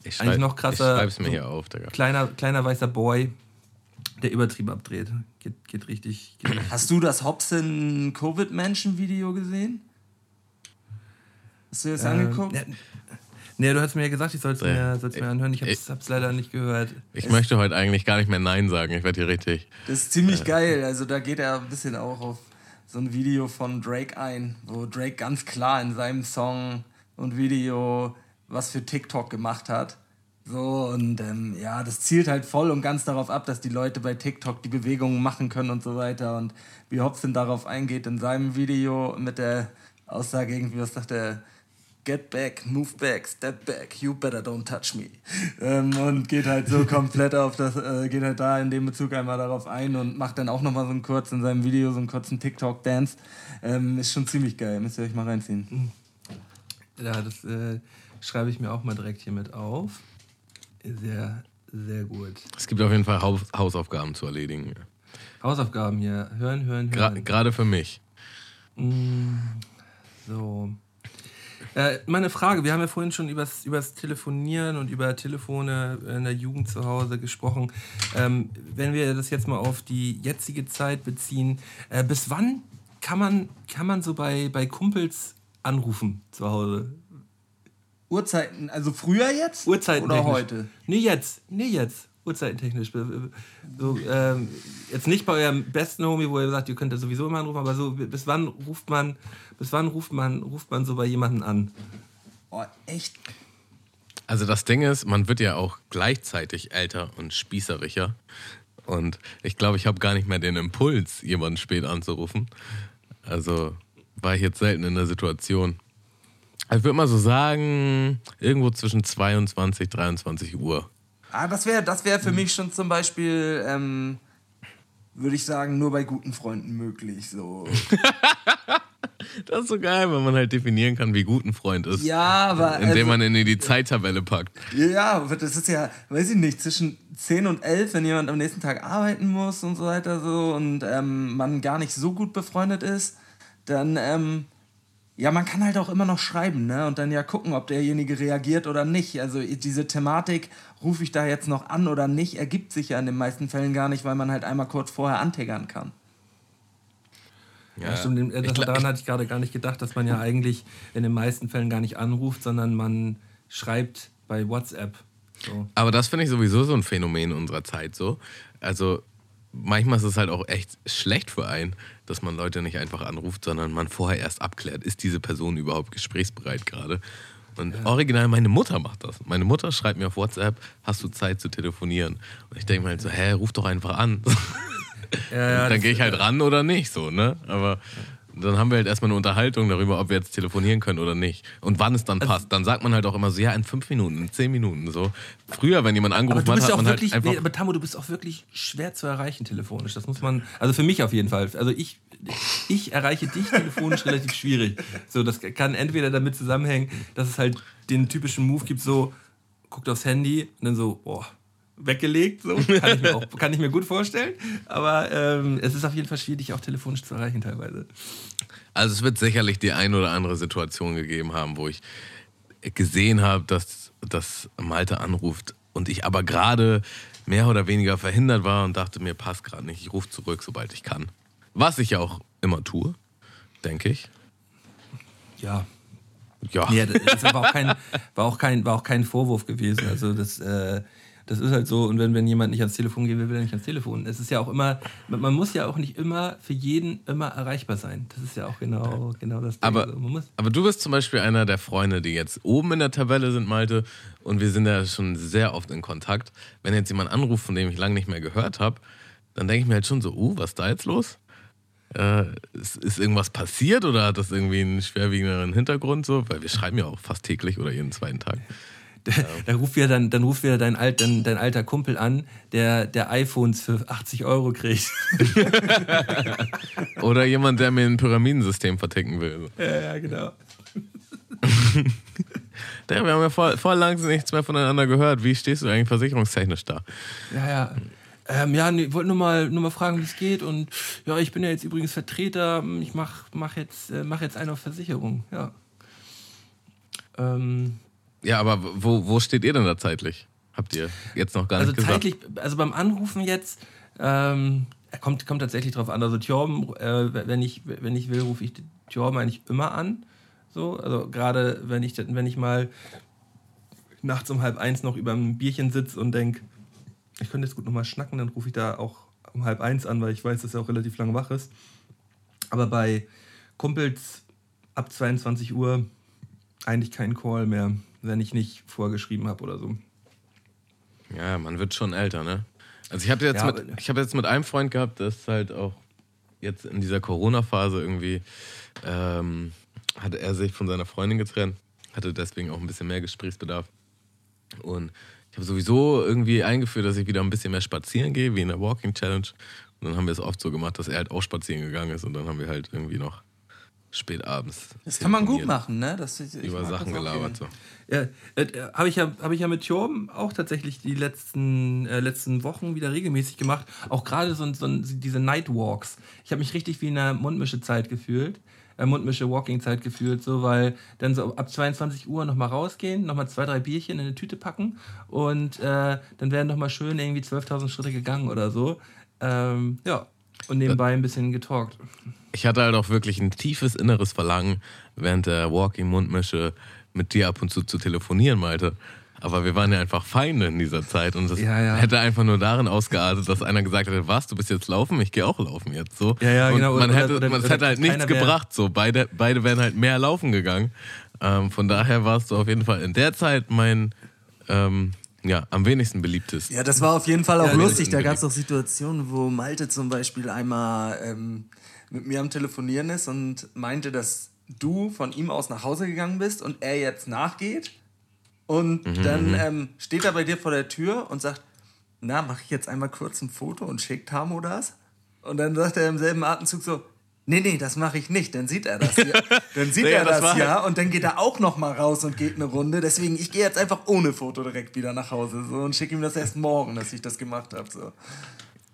Ich Eigentlich noch krasser- Ich schreib's mir hier auf, Digga. Kleiner, kleiner weißer Boy, der übertrieben abdreht. Geht, geht richtig. Geht. Hast du das Hobson Covid-Menschen-Video gesehen? Hast du das angeguckt? Ähm, Nee, du hast mir ja gesagt, ich soll es mir, soll's mir anhören. Ich hab's, hab's leider nicht gehört. Ich möchte heute eigentlich gar nicht mehr Nein sagen. Ich werde hier richtig. Das ist ziemlich geil. Also da geht er ein bisschen auch auf so ein Video von Drake ein, wo Drake ganz klar in seinem Song und Video was für TikTok gemacht hat. So, und ähm, ja, das zielt halt voll und ganz darauf ab, dass die Leute bei TikTok die Bewegungen machen können und so weiter. Und wie Hobson darauf eingeht in seinem Video mit der Aussage irgendwie, was sagt er? Get back, move back, step back, you better don't touch me. Ähm, und geht halt so komplett auf das, äh, geht halt da in dem Bezug einmal darauf ein und macht dann auch nochmal so einen kurz in seinem Video so einen kurzen TikTok-Dance. Ähm, ist schon ziemlich geil, müsst ihr euch mal reinziehen. Ja, das äh, schreibe ich mir auch mal direkt hier mit auf. Sehr, sehr gut. Es gibt auf jeden Fall Haus Hausaufgaben zu erledigen. Hausaufgaben hier. Hören, hören, hören. Gerade für mich. So. Äh, meine Frage, wir haben ja vorhin schon übers, übers Telefonieren und über Telefone in der Jugend zu Hause gesprochen. Ähm, wenn wir das jetzt mal auf die jetzige Zeit beziehen, äh, bis wann kann man, kann man so bei, bei Kumpels anrufen zu Hause? Uhrzeiten, also früher jetzt? Uhrzeiten Oder heute? Nee, jetzt. Nee, jetzt. Uhrzeitentechnisch. So, ähm, jetzt nicht bei eurem besten Homie, wo ihr sagt, ihr könnt ja sowieso immer anrufen, aber so, bis wann ruft man, bis wann ruft man, ruft man so bei jemandem an? Oh, echt? Also das Ding ist, man wird ja auch gleichzeitig älter und spießerischer. Und ich glaube, ich habe gar nicht mehr den Impuls, jemanden spät anzurufen. Also war ich jetzt selten in der Situation. Also ich würde mal so sagen, irgendwo zwischen 22, 23 Uhr. Ah, das wäre das wär für mich schon zum Beispiel, ähm, würde ich sagen, nur bei guten Freunden möglich. So. Das ist so geil, wenn man halt definieren kann, wie gut ein Freund ist. Ja, aber. Indem also- man ihn in die Zeittabelle packt. Ja, aber das ist ja, weiß ich nicht, zwischen 10 und 11, wenn jemand am nächsten Tag arbeiten muss und so weiter so und ähm, man gar nicht so gut befreundet ist, dann, ähm, ja, man kann halt auch immer noch schreiben, ne? Und dann ja gucken, ob derjenige reagiert oder nicht. Also diese Thematik, rufe ich da jetzt noch an oder nicht, ergibt sich ja in den meisten Fällen gar nicht, weil man halt einmal kurz vorher antiggern kann. Ja, stimmt. dem- äh, Das, daran hatte ich gerade gar nicht gedacht, dass man ja eigentlich in den meisten Fällen gar nicht anruft, sondern man schreibt bei WhatsApp. So. Aber das finde ich sowieso so ein Phänomen unserer Zeit so. Also manchmal ist es halt auch echt schlecht für einen, dass man Leute nicht einfach anruft, sondern man vorher erst abklärt, ist diese Person überhaupt gesprächsbereit gerade. Und original, meine Mutter macht das. Meine Mutter schreibt mir auf WhatsApp, hast du Zeit zu telefonieren? Und ich denke mir halt so, hä, ruf doch einfach an. Ja, ja, dann gehe ich halt ran oder nicht, so, ne? Aber dann haben wir halt erstmal eine Unterhaltung darüber, ob wir jetzt telefonieren können oder nicht. Und wann es dann Also passt. Dann sagt man halt auch immer so, ja, in fünf Minuten, in zehn Minuten, so. Früher, wenn jemand Aber angerufen du hat, bist hat ja auch man halt wirklich, einfach... nee, aber Tammo, du bist auch wirklich schwer zu erreichen telefonisch. Das muss man, also für mich auf jeden Fall. Also ich, ich erreiche dich telefonisch relativ schwierig. So, das kann entweder damit zusammenhängen, dass es halt den typischen Move gibt, so, guckt aufs Handy und dann so, boah, weggelegt. So. Kann, ich mir auch, kann ich mir gut vorstellen. Aber ähm, es ist auf jeden Fall schwierig, auch telefonisch zu erreichen teilweise. Also es wird sicherlich die ein oder andere Situation gegeben haben, wo ich gesehen habe, dass, dass Malte anruft und ich aber gerade mehr oder weniger verhindert war und dachte mir, passt gerade nicht, ich rufe zurück, sobald ich kann. Was ich ja auch immer tue, denke ich. Ja, Ja. Nee, das war auch, kein, war, auch kein, war auch kein Vorwurf gewesen. Also das, äh, das ist halt so. Und wenn, wenn jemand nicht ans Telefon gehen will, will er nicht ans Telefon. Es ist ja auch immer, man muss ja auch nicht immer für jeden immer erreichbar sein. Das ist ja auch genau, genau das Ding. Aber, Also aber du bist zum Beispiel einer der Freunde, die jetzt oben in der Tabelle sind, Malte, und wir sind ja schon sehr oft in Kontakt. Wenn jetzt jemand anruft, von dem ich lange nicht mehr gehört habe, dann denke ich mir halt schon so, uh, was ist da jetzt los? Äh, ist, ist irgendwas passiert oder hat das irgendwie einen schwerwiegenderen Hintergrund so? Weil wir schreiben ja auch fast täglich oder jeden zweiten Tag. da ruft wieder dann, dann ruft wieder dein, alt, dein, dein alter Kumpel an, der, der iPhones für 80 Euro kriegt. Oder jemand, der mir ein Pyramidensystem verticken will. ja, ja, genau. Wir haben ja voll, voll lang nichts mehr voneinander gehört. Wie stehst du eigentlich versicherungstechnisch da? Ja, ja. Ähm, ja, nee, wollte nur mal, nur mal fragen, wie es geht. Und ja, ich bin ja jetzt übrigens Vertreter. Ich mach, mach, jetzt, äh, mach jetzt eine auf Versicherung. Ja. Ähm, Ja, aber wo, wo steht ihr denn da zeitlich? Habt ihr jetzt noch gar also nicht gesagt? zeitlich, also beim Anrufen jetzt, ähm, kommt, kommt tatsächlich drauf an. Also Thorben, äh, wenn, ich, wenn ich will, rufe ich Thorben eigentlich immer an. So, also gerade wenn ich, wenn ich mal nachts um halb eins noch über ein Bierchen sitze und denke, ich könnte jetzt gut nochmal schnacken, dann rufe ich da auch um halb eins an, weil ich weiß, dass er auch relativ lange wach ist. Aber bei Kumpels ab 22 Uhr eigentlich kein Call mehr, wenn ich nicht vorgeschrieben habe oder so. Ja, man wird schon älter, ne? Also ich habe jetzt, Ja, mit, ich hab jetzt mit einem Freund gehabt, das halt auch jetzt in dieser Corona-Phase irgendwie, ähm, hatte er sich von seiner Freundin getrennt, hatte deswegen auch ein bisschen mehr Gesprächsbedarf. Und ich habe sowieso irgendwie eingeführt, dass ich wieder ein bisschen mehr spazieren gehe, wie in der Walking Challenge. Und dann haben wir es oft so gemacht, dass er halt auch spazieren gegangen ist und dann haben wir halt irgendwie noch spät abends Das kann man gut machen, ne? Das, ich über mag Sachen gelabert. So. Ja, äh, habe ich, ja, hab ich ja mit Jorm auch tatsächlich die letzten, äh, letzten Wochen wieder regelmäßig gemacht. Auch gerade so, so diese Nightwalks. Ich habe mich richtig wie in einer Mundmische-Zeit gefühlt. Äh, Mundmische-Walking-Zeit gefühlt, so, weil dann so ab 22 Uhr nochmal rausgehen, nochmal zwei, drei Bierchen in eine Tüte packen und äh, dann werden nochmal schön irgendwie 12.000 Schritte gegangen oder so. Ähm, ja, und nebenbei ein bisschen getalkt. ich hatte halt auch wirklich ein tiefes inneres Verlangen, während der Walking-Mundmische mit dir ab und zu zu telefonieren, Malte. Aber wir waren ja einfach Feinde in dieser Zeit und das Ja, ja. hätte einfach nur darin ausgeartet, dass einer gesagt hätte, was, du bist jetzt laufen, ich gehe auch laufen jetzt so. Ja, ja, und genau. Man Oder- hätte, oder- man, es oder hätte halt nichts gebracht, so beide, beide wären halt mehr laufen gegangen. Ähm, von daher warst du auf jeden Fall in der Zeit mein ähm, ja, am wenigsten beliebtes. Ja, das war auf jeden Fall auch Ja, lustig. Da gab es auch Situationen, wo Malte zum Beispiel einmal ähm, mit mir am Telefonieren ist und meinte, dass du von ihm aus nach Hause gegangen bist und er jetzt nachgeht. Und dann ähm, steht er bei dir vor der Tür und sagt, na, mache ich jetzt einmal kurz ein Foto und schickt Tamo das? Und dann sagt er im selben Atemzug so, Nee, nee, das mache ich nicht. Dann sieht er das ja. Dann sieht Nee, er das das, ja und dann geht er auch noch mal raus und geht eine Runde. Deswegen, ich gehe jetzt einfach ohne Foto direkt wieder nach Hause so, und schicke ihm das erst morgen, dass ich das gemacht habe. So.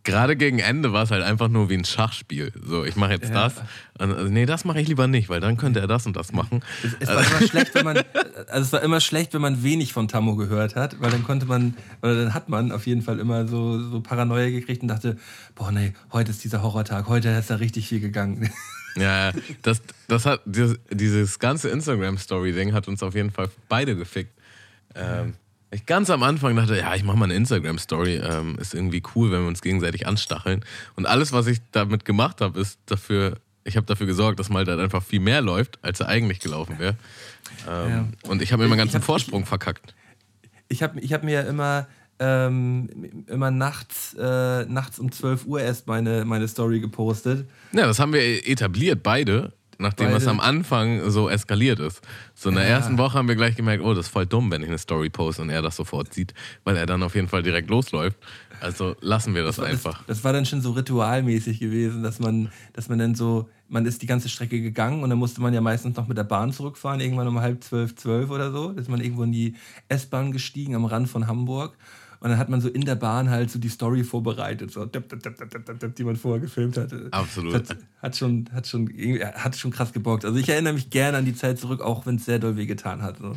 Gerade gegegen Ende war es halt einfach nur wie ein Schachspiel. So, ich mache jetzt das. Und, also, nee, das mache ich lieber nicht, weil dann könnte er das und das machen. Es war immer schlecht, wenn man, also es war immer schlecht, wenn man wenig von Tammo gehört hat, weil dann konnte man, oder dann hat man auf jeden Fall immer so, so Paranoia gekriegt und dachte, boah nee, heute ist dieser Horrortag, heute ist da richtig viel gegangen. Ja, das, das hat, dieses, dieses ganze Instagram-Story-Ding hat uns auf jeden Fall beide gefickt. Ähm, ich ganz am Anfang dachte, ja, ich mache mal eine Instagram-Story, ähm, ist irgendwie cool, wenn wir uns gegenseitig anstacheln. Und alles, was ich damit gemacht habe, ist dafür, ich habe dafür gesorgt, dass Malte halt einfach viel mehr läuft, als er eigentlich gelaufen wäre. Ähm, Und ich habe mir meinen ganzen hab- Vorsprung verkackt. Ich habe ich hab mir ja immer, ähm, immer nachts, äh, nachts um 12 Uhr erst meine, meine Story gepostet. Ja, das haben wir etabliert, beide, nachdem Beide. es am Anfang so eskaliert ist. So in der ersten Woche haben wir gleich gemerkt, oh, das ist voll dumm, wenn ich eine Story poste und er das sofort sieht, weil er dann auf jeden Fall direkt losläuft. Also lassen wir das, einfach. Das, das war dann schon so ritualmäßig gewesen, dass man, dass man dann so, man ist die ganze Strecke gegangen und dann musste man ja meistens noch mit der Bahn zurückfahren, irgendwann um halb zwölf, zwölf oder so. Ist man irgendwo in die S-Bahn gestiegen am Rand von Hamburg. Und dann hat man so in der Bahn halt so die Story vorbereitet, so, die man vorher gefilmt hatte. Absolut. Hat, hat, schon, hat, schon, hat schon krass gebockt. Also ich erinnere mich gerne an die Zeit zurück, auch wenn es sehr doll wehgetan hat. So.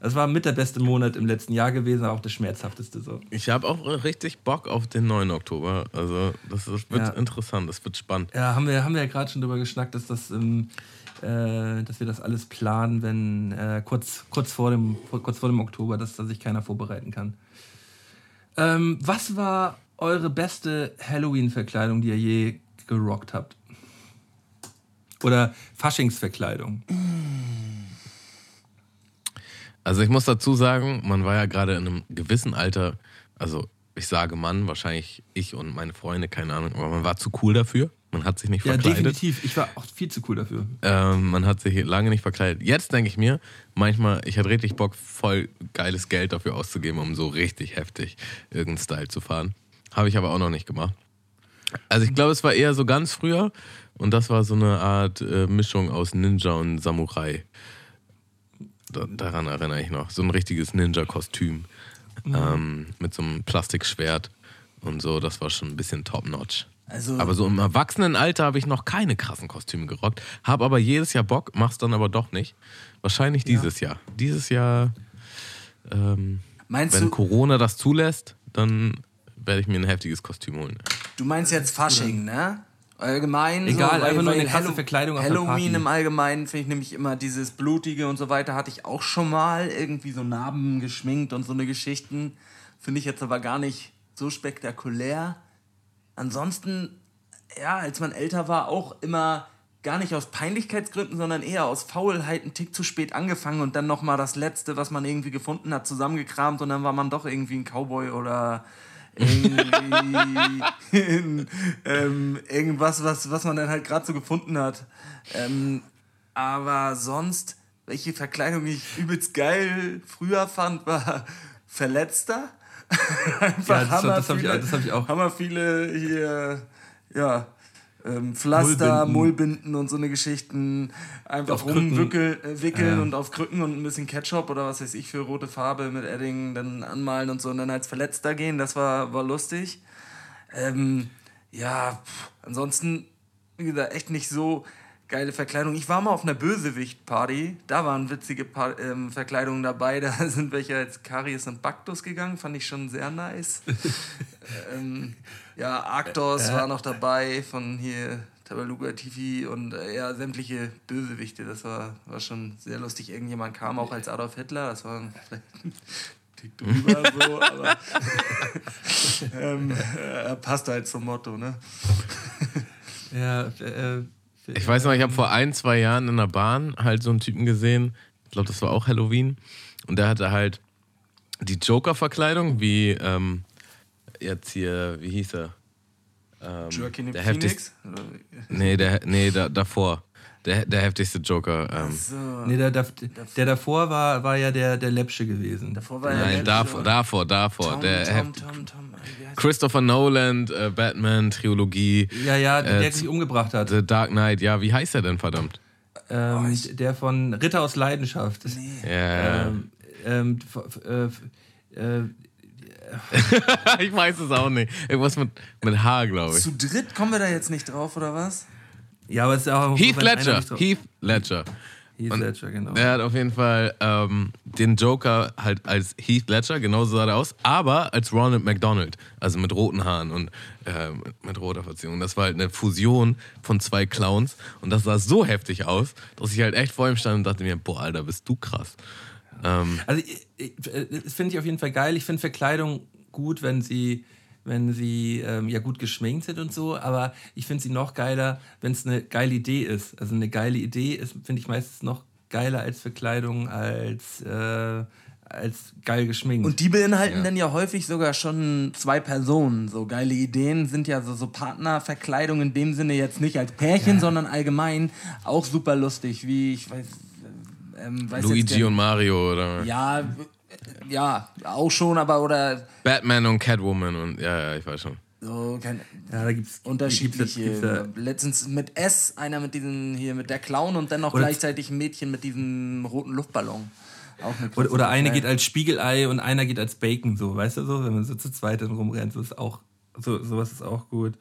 Es war mit der beste Monat im letzten Jahr gewesen, aber auch das schmerzhafteste so. Ich habe auch richtig Bock auf den 9. Oktober. Also das, das wird Ja. interessant, das wird spannend. Ja, haben wir, haben wir ja gerade schon drüber geschnackt, dass, das, ähm, äh, dass wir das alles planen, wenn äh, kurz, kurz, vor dem, kurz vor dem Oktober, dass da sich keiner vorbereiten kann. Ähm, was war eure beste Halloween-Verkleidung, die ihr je gerockt habt? Oder Faschingsverkleidung? Also ich muss dazu sagen, man war ja gerade in einem gewissen Alter, also ich sage Mann, wahrscheinlich ich und meine Freunde, keine Ahnung, aber man war zu cool dafür. Man hat sich nicht Ja, verkleidet. definitiv. Ich war auch viel zu cool dafür. Ähm, man hat sich lange nicht verkleidet. Jetzt denke ich mir, manchmal, ich hätte richtig Bock, voll geiles Geld dafür auszugeben, um so richtig heftig irgendeinen Style zu fahren. Habe ich aber auch noch nicht gemacht. Also ich glaube, es war eher so ganz früher und das war so eine Art äh, Mischung aus Ninja und Samurai. Da, daran erinnere ich noch. So ein richtiges Ninja-Kostüm ähm, mit so einem Plastikschwert und so. Das war schon ein bisschen top-notch. Also, Aber so im Erwachsenenalter habe ich noch keine krassen Kostüme gerockt. Habe aber jedes Jahr Bock, mach's dann aber doch nicht. Wahrscheinlich dieses Jahr. Dieses Jahr, ähm, meinst wenn du, Corona das zulässt, dann werde ich mir ein heftiges Kostüm holen. du meinst jetzt Fasching, ne? Allgemein. Egal, so, einfach nur eine krasse Verkleidung auf Halloween Party. im Allgemeinen finde ich nämlich immer dieses Blutige und so weiter hatte ich auch schon mal. Irgendwie so Narben geschminkt und so eine Geschichten. Finde ich jetzt aber gar nicht so spektakulär. Ansonsten, ja, als man älter war, auch immer gar nicht aus Peinlichkeitsgründen, sondern eher aus Faulheit einen Tick zu spät angefangen und dann nochmal das Letzte, was man irgendwie gefunden hat, zusammengekramt und dann war man doch irgendwie ein Cowboy oder irgendwie ähm, irgendwas, was, was man dann halt gerade so gefunden hat. Ähm, aber sonst, welche Verkleidung ich übelst geil früher fand, war Verletzter. Einfach Ja, das- hammer das hab ich- das hab ich auch. Hammer viele hier, ja, ähm, Pflaster, Mullbinden. Mullbinden und so eine Geschichten einfach Auf rumwickeln äh, wickeln Ja. und auf Krücken und ein bisschen Ketchup oder was weiß ich für rote Farbe mit Edding dann anmalen und so und dann als Verletzter gehen. Das war, war lustig. Ähm, ja, pff, ansonsten, wie gesagt, echt nicht so geile Verkleidung. Ich war mal auf einer Bösewicht-Party. Da waren witzige pa ähm, Verkleidungen dabei. Da sind welche als Karies und Baktus gegangen. Fand ich schon sehr nice. ähm, ja, Arctos war noch dabei von hier Tabaluga TV und äh, ja, sämtliche Bösewichte. Das war, war schon sehr lustig. Irgendjemand kam auch als Adolf Hitler. Das war vielleicht ein Tick drüber so, aber ähm, äh, passt halt zum Motto, ne? Ja, äh, Ich weiß noch, ich habe vor ein, zwei Jahren in der Bahn halt so einen Typen gesehen. Ich glaube, das war auch Halloween. Und der hatte halt die Joker-Verkleidung, wie ähm, jetzt hier, wie hieß er? Ähm, Joaquin der Phoenix? heftigste- Nee, der, nee da, davor. Der, der heftigste Joker. Ähm, So. Nee, der, der, der davor war, war ja der, der Läppsche gewesen. Davor war ja nein, der- davor, davor, davor. Tom, der Tom, Tom, Tom, heißt Christopher Nolan, äh, Batman, Trilogie, Ja, ja, der, Äh, der sich umgebracht hat. The Dark Knight. Ja, wie heißt er denn, verdammt? Ähm, der von Ritter aus Leidenschaft. Ja. Ähm, ähm, äh, äh, ich weiß es auch nicht. Irgendwas mit, mit H, glaube ich. Zu dritt kommen wir da jetzt nicht drauf, oder was? Ja, aber es ist auch. Heath Ledger. Heath Ledger. Heath Und Ledger, genau. Er hat auf jeden Fall ähm, den Joker halt als Heath Ledger, genauso sah er aus, aber als Ronald McDonald, also mit roten Haaren und äh, mit, roter Verziehung. Das war halt eine Fusion von zwei Clowns und das sah so heftig aus, dass ich halt echt vor ihm stand und dachte mir, boah, Alter, bist du krass. Ähm, Also äh, das finde ich auf jeden Fall geil. Ich finde Verkleidung gut, wenn sie, wenn sie ähm, ja gut geschminkt sind und so, aber ich finde sie noch geiler, wenn es eine geile Idee ist. Also eine geile Idee ist, finde ich meistens noch geiler als Verkleidung, als, äh, als geil geschminkt. Und die beinhalten dann ja häufig sogar schon zwei Personen. So geile Ideen sind ja so, so Partnerverkleidung in dem Sinne jetzt nicht als Pärchen, sondern allgemein auch super lustig, wie ich weiß. Ähm, Luigi und Mario oder Ja, ja, auch schon, aber oder Batman und Catwoman und ja, ja, ich weiß schon. so kein, ja, da gibt's unterschiedliche. Gibt's, gibt's, Letztens mit S, einer mit diesen hier mit der Clown und dann noch gleichzeitig ein Mädchen mit diesem roten Luftballon. Auch eine Oder, oder eine geht als Spiegelei und einer geht als Bacon, so, weißt du so, wenn man so zu zweit dann rumrennt, so ist auch, so, sowas ist auch gut.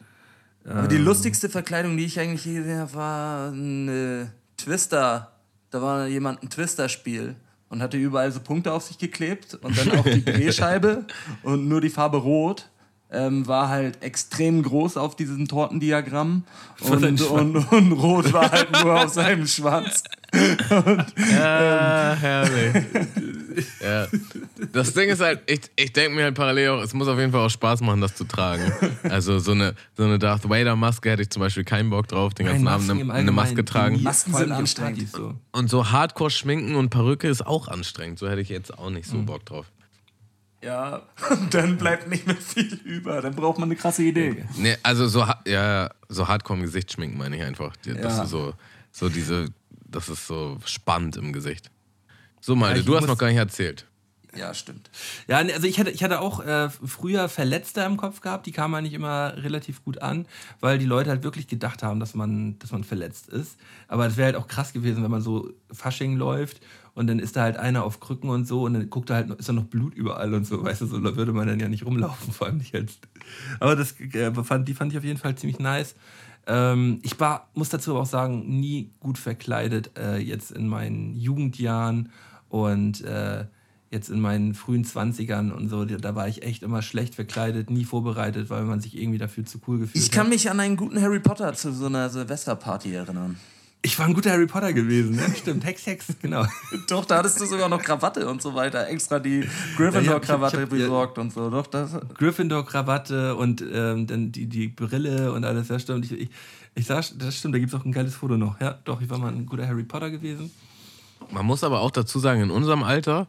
Aber die lustigste Verkleidung, die ich eigentlich je gesehen habe, war ein äh, Twister. Da war jemand ein Twister-Spiel und hatte überall so Punkte auf sich geklebt und dann auch die Drehscheibe und nur die Farbe Rot. Ähm, war halt extrem groß auf diesem Tortendiagramm und, und, und Rot war halt nur auf seinem Schwanz. Ja, herrlich. Ja. Das Ding ist halt, ich, ich denke mir halt parallel auch, es muss auf jeden Fall auch Spaß machen, das zu tragen. Also so eine, so eine Darth Vader-Maske hätte ich zum Beispiel keinen Bock drauf, den ganzen Abend eine, eine Maske tragen. die- Masken sind anstrengend. So. Und so Hardcore schminken und Perücke ist auch anstrengend. So hätte ich jetzt auch nicht so Hm. Bock drauf. Ja, dann bleibt nicht mehr viel über. Dann braucht man eine krasse Idee. Nee, also so, ja, so Hardcore im Gesicht schminken meine ich einfach. Das Ja. ist so, so diese, das ist so spannend im Gesicht. So, Malte, ich du hast noch gar nicht erzählt. Ja, stimmt. Ja, also ich hatte, ich hatte auch äh, früher Verletzte im Kopf gehabt, die kamen eigentlich immer relativ gut an, weil die Leute halt wirklich gedacht haben, dass man, dass man verletzt ist. Aber es wäre halt auch krass gewesen, wenn man so Fasching läuft und dann ist da halt einer auf Krücken und so und dann guckt da halt, ist da noch Blut überall und so, weißt du, so da würde man dann ja nicht rumlaufen, vor allem nicht als. Aber das äh, fand, die fand ich auf jeden Fall ziemlich nice. Ähm, ich war, muss dazu aber auch sagen, nie gut verkleidet, äh, jetzt in meinen Jugendjahren und äh, jetzt in meinen frühen 20ern und so, da war ich echt immer schlecht verkleidet, nie vorbereitet, weil man sich irgendwie dafür zu cool gefühlt Ich kann hat. mich an einen guten Harry Potter zu so einer Silvesterparty erinnern. Ich war ein guter Harry Potter gewesen, ne? Stimmt, Hex, Hex, genau. Doch, da hattest du sogar noch Krawatte und so weiter. Extra die Gryffindor-Krawatte besorgt und so. Doch, das. Gryffindor-Krawatte und ähm, dann die, die Brille und alles, ja stimmt. Ich, ich, ich sag, das stimmt, da gibt es auch ein geiles Foto noch. Ja, doch, ich war mal ein guter Harry Potter gewesen. Man muss aber auch dazu sagen, in unserem Alter,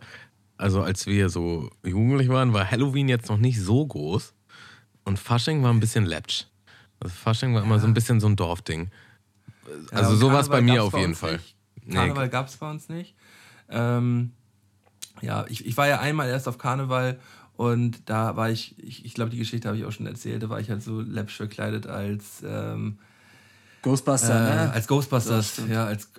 also als wir so jugendlich waren, war Halloween jetzt noch nicht so groß und Fasching war ein bisschen läppsch. Also Fasching war immer so ein bisschen so ein Dorfding. Ja, Also und so war es bei mir auf bei jeden Fall. Nicht. Nee. Karneval gab es bei uns nicht. Ähm, ja, ich, ich war ja einmal erst auf Karneval und da war ich, ich, ich glaube, die Geschichte habe ich auch schon erzählt, da war ich halt so läppsch verkleidet als, ähm, äh, Ghostbuster, ne? als Ghostbusters. Ja, als,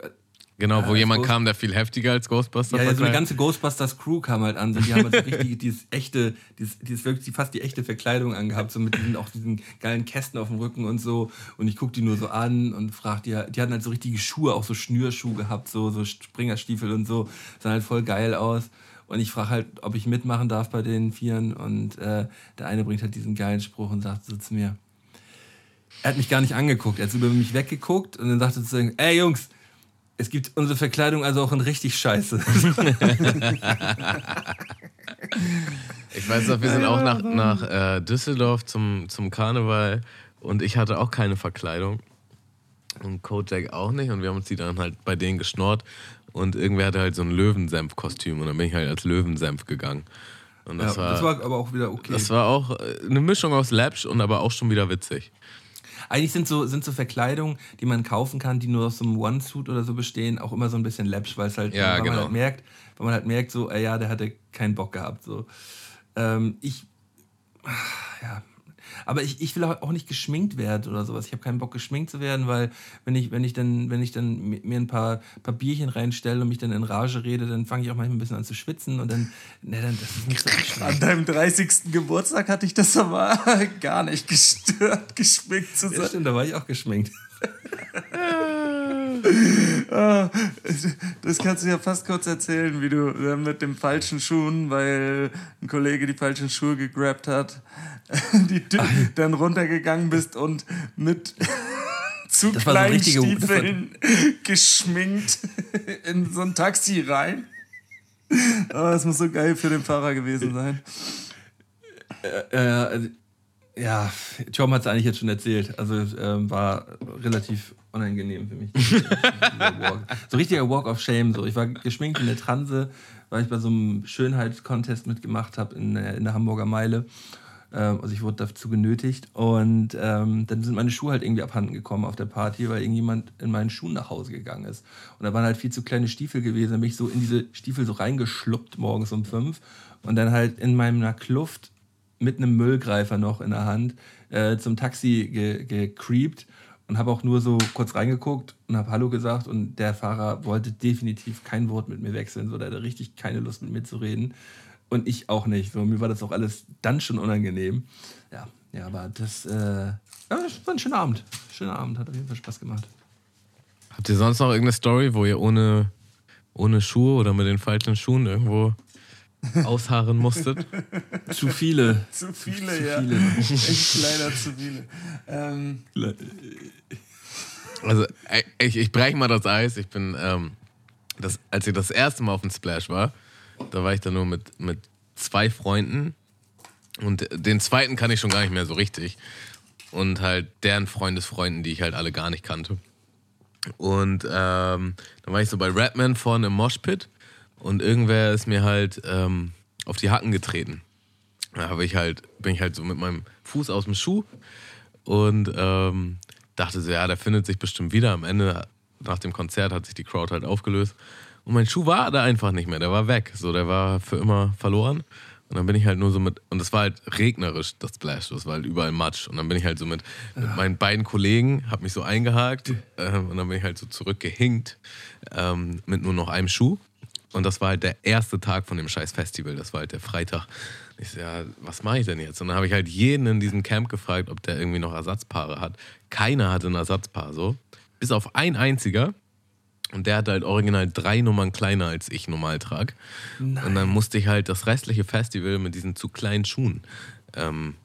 Genau, wo als jemand Ghost- kam, der viel heftiger als Ghostbuster ja, ja, so eine ganze Ghostbusters-Crew kam halt an. So, die haben halt so richtig dieses echte, dieses, dieses wirklich fast die echte Verkleidung angehabt, so mit diesen, auch diesen geilen Kästen auf dem Rücken und so. Und ich guck die nur so an und frag die, die hatten halt so richtige Schuhe, auch so Schnürschuhe gehabt, so, so Springerstiefel und so. Sahen halt voll geil aus. Und ich frage halt, ob ich mitmachen darf bei den Vieren. Und äh, der eine bringt halt diesen geilen Spruch und sagt so zu mir, er hat mich gar nicht angeguckt, er hat über mich weggeguckt und dann sagte er zu ihm, ey Jungs, es gibt unsere Verkleidung also auch in richtig scheiße. Ich weiß noch, wir sind auch nach, nach äh, Düsseldorf zum, zum Karneval und ich hatte auch keine Verkleidung. Und Kojak auch nicht. Und wir haben uns die dann halt bei denen geschnort. Und irgendwer hatte halt so ein Löwensenf-Kostüm. Und dann bin ich halt als Löwensenf gegangen. Und Ja, das, war, das war aber auch wieder okay. das war auch äh, eine Mischung aus Läppsch und aber auch schon wieder witzig. Eigentlich sind so, sind so Verkleidungen, die man kaufen kann, die nur aus so einem One-Suit oder so bestehen, auch immer so ein bisschen läppsch, weil es halt, Ja, weil genau. man halt merkt, weil man halt merkt, so, äh, ja, der hatte keinen Bock gehabt. So. Ähm, ich, ah, ja. Aber ich, ich will auch nicht geschminkt werden oder sowas. Ich habe keinen Bock, geschminkt zu werden, weil wenn ich, wenn ich dann, wenn ich dann mi- mir ein paar, Bierchen reinstelle und mich dann in Rage rede, dann fange ich auch manchmal ein bisschen an zu schwitzen und dann, ne, dann das ist nicht so anstrengend. An deinem 30. Geburtstag hatte ich das aber gar nicht gestört, geschminkt zu Ja, sein. stimmt, da war ich auch geschminkt. Das kannst du ja fast kurz erzählen, wie du äh, mit dem falschen Schuhen, weil ein Kollege die falschen Schuhe gegrabt hat, die dann runtergegangen bist und mit zu Das so kleinen war- Stiefeln geschminkt in so ein Taxi rein. Oh, das muss so geil für den Fahrer gewesen sein. Äh, also, ja, Tom hat es eigentlich jetzt schon erzählt. Also ähm, war relativ unangenehm für mich. So richtiger Walk of Shame. So. Ich war geschminkt in der Transe, weil ich bei so einem Schönheitskontest mitgemacht habe in, der- in der Hamburger Meile. Ähm, also ich wurde dazu genötigt. Und ähm, dann sind meine Schuhe halt irgendwie abhanden gekommen auf der Party, weil irgendjemand in meinen Schuhen nach Hause gegangen ist. Und da waren halt viel zu kleine Stiefel gewesen. Da bin ich so in diese Stiefel so reingeschluppt morgens um fünf. Und dann halt in meiner Kluft mit einem Müllgreifer noch in der Hand äh, zum Taxi ge und habe auch nur so kurz reingeguckt und habe Hallo gesagt und der Fahrer wollte definitiv kein Wort mit mir wechseln, so der hatte richtig keine Lust mit mir zu reden und ich auch nicht. So, mir war das auch alles dann schon unangenehm. Ja, ja, aber das, äh, ja, war ein schöner Abend. Schöner Abend, hat auf jeden Fall Spaß gemacht. Habt ihr sonst noch irgendeine Story, wo ihr ohne, ohne Schuhe oder mit den falschen Schuhen irgendwo ausharren musstet? Zu viele. Zu viele, Zu ja. viele. Echt leider zu viele. Ähm, Also, ich, ich breche mal das Eis. Ich bin, ähm, das, als ich das erste Mal auf dem Splash war, da war ich da nur mit, mit zwei Freunden. Und den zweiten kann ich schon gar nicht mehr so richtig. Und halt deren Freundesfreunden, die ich halt alle gar nicht kannte. Und ähm, dann war ich so bei Redman vorne im Moshpit und irgendwer ist mir halt ähm, auf die Hacken getreten. Da habe ich halt, bin ich halt so mit meinem Fuß aus dem Schuh und ähm, dachte so, ja, der findet sich bestimmt wieder. Am Ende, nach dem Konzert, hat sich die Crowd halt aufgelöst. Und mein Schuh war da einfach nicht mehr, der war weg. So, der war für immer verloren. Und dann bin ich halt nur so mit, und es war halt regnerisch, das Splash, das war halt überall Matsch. Und dann bin ich halt so mit, mit meinen beiden Kollegen, hab mich so eingehakt ähm, und dann bin ich halt so zurückgehinkt ähm, mit nur noch einem Schuh. Und das war halt der erste Tag von dem scheiß Festival, das war halt der Freitag. Ich so, ja, was mache ich denn jetzt? Und dann habe ich halt jeden in diesem Camp gefragt, ob der irgendwie noch Ersatzpaare hat. Keiner hatte ein Ersatzpaar so, bis auf ein einziger. Und der hatte halt original drei Nummern kleiner als ich normal trage. Und dann musste ich halt das restliche Festival mit diesen zu kleinen Schuhen ähm,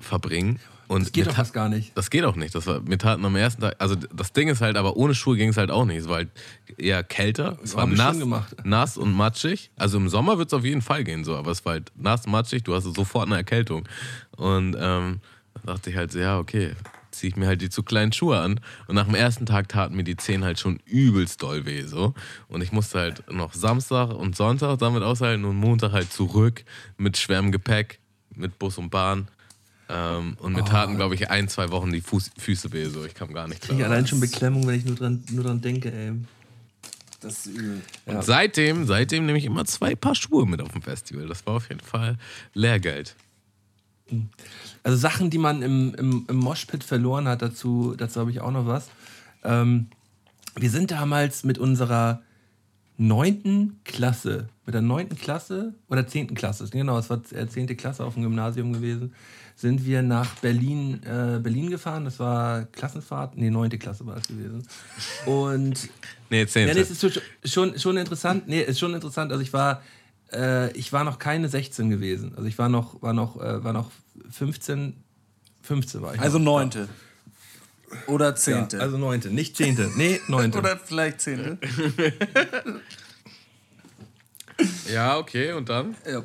verbringen. Und Das geht doch fast gar nicht. Das geht auch nicht. Das war, mir taten am ersten Tag, also das Ding ist halt, aber ohne Schuhe ging es halt auch nicht. Es war halt eher kälter, es war nass, gemacht. nass und matschig. Also im Sommer wird es auf jeden Fall gehen, so, aber es war halt nass, matschig, du hast sofort eine Erkältung. Und ähm, da dachte ich halt so, ja, okay, ziehe ich mir halt die zu kleinen Schuhe an. Und nach dem ersten Tag taten mir die Zehen halt schon übelst doll weh, so. Und ich musste halt noch Samstag und Sonntag damit aushalten und Montag halt zurück mit schwerem Gepäck, mit Bus und Bahn. Ähm, und mir taten, glaube ich, ein, zwei Wochen die Fuß, Füße weh, so. Ich kam gar nicht Ich klar. allein schon Beklemmung, wenn ich nur dran, nur dran denke, ey. das ist übel. Und seitdem, seitdem nehme ich immer zwei Paar Schuhe mit auf dem Festival. Das war auf jeden Fall Lehrgeld. Also Sachen, die man im, im, im Moshpit verloren hat, dazu, dazu habe ich auch noch was. Ähm, wir sind damals mit unserer neunten Klasse, mit der neunten Klasse oder zehnten Klasse, genau, es war äh, zehnte Klasse auf dem Gymnasium gewesen, sind wir nach Berlin, äh, Berlin gefahren. Das war Klassenfahrt, nee, neunte Klasse war das gewesen. Und Nee, ja, zehnte. nee, es ist schon, schon, interessant. Nee, ist schon interessant. Also ich war, äh, ich war noch keine 16 gewesen. Also ich war noch, war noch, äh, war noch 15, 15 war ich. Also noch. neunte. Oder Ja, zehnte. also neunte, nicht zehnte. Nee, neunte. Oder vielleicht zehnte. Ja, okay, und dann? ja.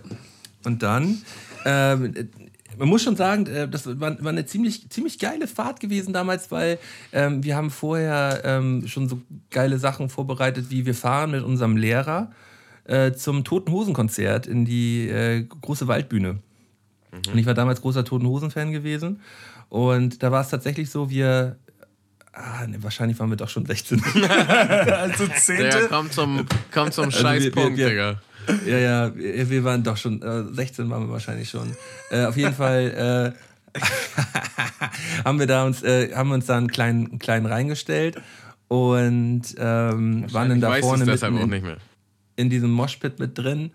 Und dann, ähm, äh, man muss schon sagen, äh, das war, eine ziemlich, ziemlich geile Fahrt gewesen damals, weil ähm, wir haben vorher ähm, schon so geile Sachen vorbereitet, wie wir fahren mit unserem Lehrer äh, zum Toten Hosen Konzert in die äh, große Waldbühne. Und ich war damals großer Toten Hosen-Fan gewesen. Und da war es tatsächlich so, wir. Ah, ne, wahrscheinlich waren wir doch schon 16. Also Der Zehnte. kommt zum, kommt zum Also wir- Scheißpunkt, wir- Digga. Ja, ja, wir waren doch schon, äh, 16 waren wir wahrscheinlich schon. Äh, auf jeden Fall äh, haben wir da uns, äh, haben uns da einen kleinen, einen kleinen reingestellt und ähm, waren dann da vorne auch in, nicht mehr. in diesem Moshpit mit drin.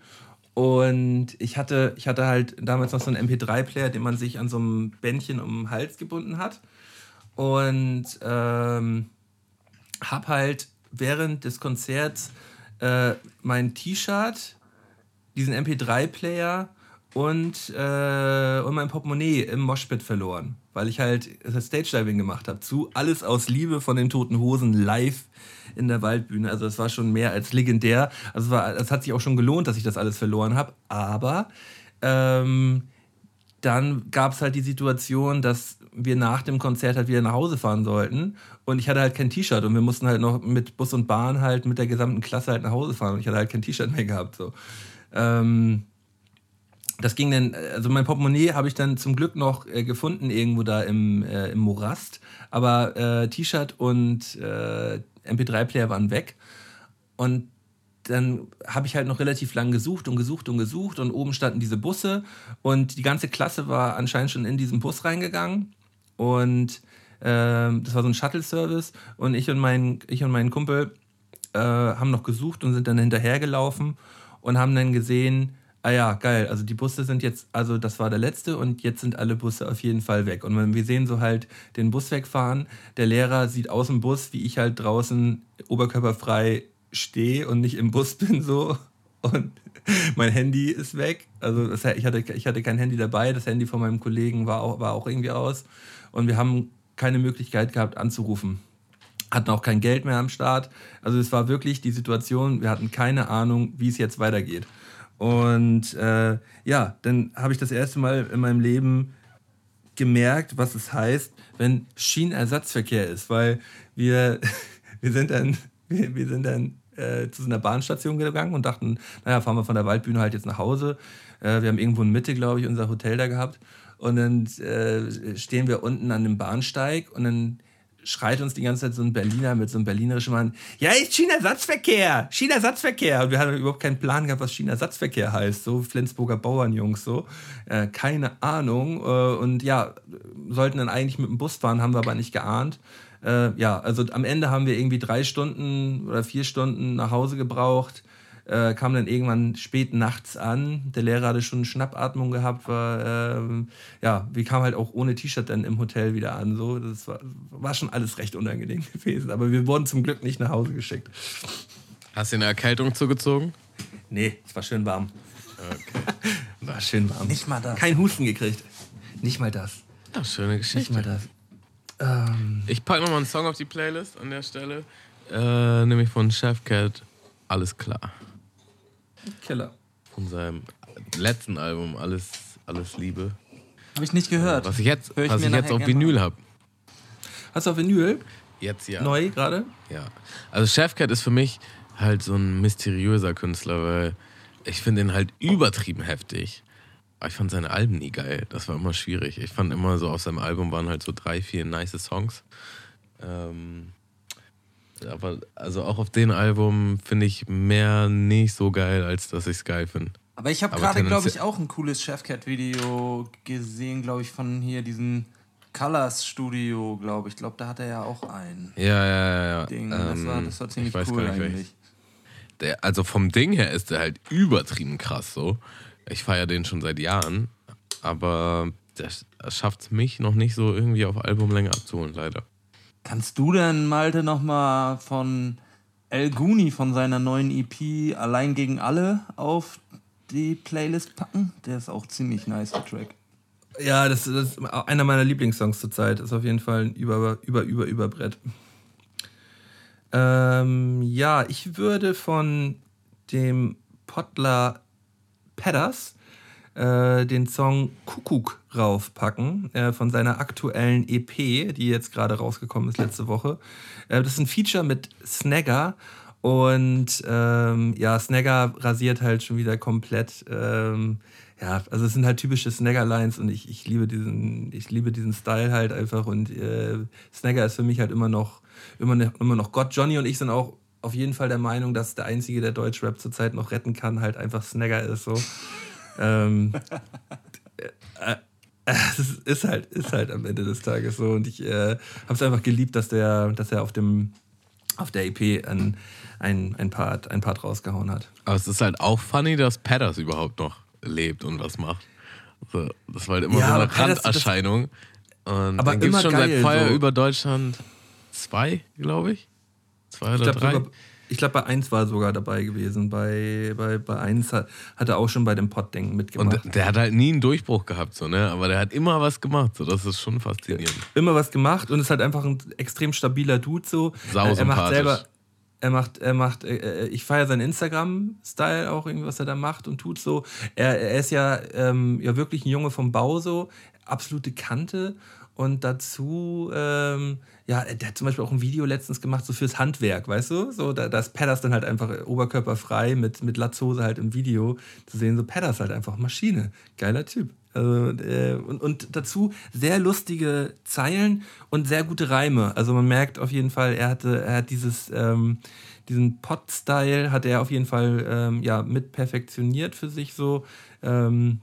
Und ich hatte, ich hatte halt damals noch so einen MP3-Player, den man sich an so einem Bändchen um den Hals gebunden hat. Und ähm, hab halt während des Konzerts äh, mein T-Shirt, diesen MP3-Player und, äh, und mein Portemonnaie im Moshpit verloren, weil ich halt das Stage-Diving gemacht habe. Zu Alles aus Liebe von den Toten Hosen live in der Waldbühne. Also es war schon mehr als legendär. Also es, war, es hat sich auch schon gelohnt, dass ich das alles verloren habe. Aber ähm, dann gab es halt die Situation, dass wir nach dem Konzert halt wieder nach Hause fahren sollten. Und ich hatte halt kein T-Shirt und wir mussten halt noch mit Bus und Bahn halt mit der gesamten Klasse halt nach Hause fahren. Und ich hatte halt kein T-Shirt mehr gehabt. So. Ähm, das ging dann, also mein Portemonnaie habe ich dann zum Glück noch äh, gefunden, irgendwo da im, äh, im Morast. Aber äh, T-Shirt und äh, MP3-Player waren weg. Und dann habe ich halt noch relativ lang gesucht und gesucht und gesucht und oben standen diese Busse und die ganze Klasse war anscheinend schon in diesen Bus reingegangen und ähm, das war so ein Shuttle-Service und ich und mein, ich und mein Kumpel äh, haben noch gesucht und sind dann hinterhergelaufen und haben dann gesehen, ah ja, geil, also die Busse sind jetzt, also das war der letzte und jetzt sind alle Busse auf jeden Fall weg. Und wir sehen so halt den Bus wegfahren, der Lehrer sieht aus dem Bus, wie ich halt draußen oberkörperfrei stehe und nicht im Bus bin so und mein Handy ist weg. Also das, ich, hatte, ich hatte kein Handy dabei, das Handy von meinem Kollegen war auch, war auch irgendwie aus und wir haben keine Möglichkeit gehabt anzurufen. Hatten auch kein Geld mehr am Start. Also es war wirklich die Situation, wir hatten keine Ahnung, wie es jetzt weitergeht. Und äh, ja, dann habe ich das erste Mal in meinem Leben gemerkt, was es heißt, wenn Schienenersatzverkehr ist, weil wir, wir sind dann, wir, wir sind dann äh, zu einer Bahnstation gegangen und dachten, naja, fahren wir von der Waldbühne halt jetzt nach Hause. Äh, wir haben irgendwo in Mitte, glaube ich, unser Hotel da gehabt. Und dann äh, stehen wir unten an dem Bahnsteig und dann schreit uns die ganze Zeit so ein Berliner mit so einem berlinerischen Mann, ja, ist Schienenersatzverkehr, Schienenersatzverkehr. Und wir hatten überhaupt keinen Plan gehabt, was Schienenersatzverkehr heißt. So Flensburger Bauernjungs, so. Äh, keine Ahnung. Äh, und ja, sollten dann eigentlich mit dem Bus fahren, haben wir aber nicht geahnt. Äh, ja, also am Ende haben wir irgendwie drei Stunden oder vier Stunden nach Hause gebraucht. Äh, kam dann irgendwann spät nachts an. Der Lehrer hatte schon eine Schnappatmung gehabt. War, ähm, ja, wir kamen halt auch ohne T-Shirt dann im Hotel wieder an. So, das war, war schon alles recht unangenehm gewesen. Aber wir wurden zum Glück nicht nach Hause geschickt. Hast du eine Erkältung zugezogen? Nee, es war schön warm. War schön warm. Nicht mal das. Kein Husten gekriegt. Nicht mal das. Ja, schöne Nicht Geschichte. mal das. Ähm, Ich packe nochmal einen Song auf die Playlist an der Stelle. Äh, nämlich von Chef Cat. Alles klar. Killer. Von seinem letzten Album Alles, Alles Liebe. Habe ich nicht gehört. Was ich jetzt, Hör ich was ich jetzt auf Vinyl habe. Hast du auf Vinyl? Jetzt ja. Neu gerade? Ja. Also Chefcat ist für mich halt so ein mysteriöser Künstler, weil ich finde ihn halt übertrieben heftig. Aber ich fand seine Alben nie geil. Das war immer schwierig. Ich fand immer so, auf seinem Album waren halt so drei, vier nice Songs. Ähm, aber also auch auf dem Album finde ich mehr nicht so geil, als dass ich es geil finde. Aber ich habe gerade, glaube ich, auch ein cooles Chefcat-Video gesehen, glaube ich, von hier diesem Colors Studio, glaube ich. Ich glaube, da hat er ja auch ein Ja, ja, ja. ja. Ding. das, war, Ähm, das war ich ziemlich weiß cool gar nicht, welches. eigentlich. der, also vom Ding her ist der halt übertrieben krass so. Ich feiere den schon seit Jahren, aber der schafft es mich noch nicht so irgendwie auf Albumlänge abzuholen, leider. Kannst du denn, Malte, nochmal von El Guni von seiner neuen EP Allein gegen alle auf die Playlist packen? Der ist auch ziemlich nice, der Track. Ja, das, das ist einer meiner Lieblingssongs zurzeit. Ist auf jeden Fall ein über, über, über, über Brett. Ähm, ja, ich würde von dem Potler Pedders äh, den Song Kuckuck raufpacken, äh, von seiner aktuellen EP, die jetzt gerade rausgekommen ist letzte Woche. Äh, das ist ein Feature mit Snagger Und ähm, ja, Snagger rasiert halt schon wieder komplett. Ähm, ja, also es sind halt typische Snagger-Lines und ich, ich liebe diesen, ich liebe diesen Style halt einfach und äh, Snagger ist für mich halt immer noch, immer, ne, immer noch Gott. Johnny und ich sind auch auf jeden Fall der Meinung, dass der Einzige, der Deutschrap zurzeit noch retten kann, halt einfach Snagger ist so. Ähm, äh, es ist halt, ist halt am Ende des Tages so und ich äh, habe es einfach geliebt, dass der, dass er auf dem auf der EP ein, ein, ein, Part, ein Part rausgehauen hat. Aber es ist halt auch funny, dass Padders überhaupt noch lebt und was macht. Also, das war halt immer Ja, so eine Padders- Randerscheinung. Und Aber dann gibt es immer schon geil, seit Feuer so. über Deutschland zwei, glaube ich. Zwei Ich oder glaube, drei. sogar- ich glaube, bei 1 war er sogar dabei gewesen. Bei, bei, bei 1 hat, hat er auch schon bei dem Pod-Ding mitgemacht. Und der hat halt nie einen Durchbruch gehabt, so, ne? Aber der hat immer was gemacht. So, das ist schon faszinierend. immer was gemacht und ist halt einfach ein extrem stabiler Dude so. Sau er macht selber, er macht, er macht, äh, äh, ich feiere seinen Instagram-Style auch irgendwie, was er da macht und tut so. Er, er ist ja, ähm, ja wirklich ein Junge vom Bau so, absolute Kante und dazu, ähm, ja, der hat zum Beispiel auch ein Video letztens gemacht, so fürs Handwerk, weißt du? So, da, da ist Pedders dann halt einfach oberkörperfrei mit, mit Latzhose halt im Video zu sehen, so Pedders halt einfach Maschine. Geiler Typ. Also, äh, und, und dazu sehr lustige Zeilen und sehr gute Reime. Also man merkt auf jeden Fall, er hatte, er hat dieses, ähm, diesen Pot-Style hat er auf jeden Fall ähm, ja, mit perfektioniert für sich so. Ähm,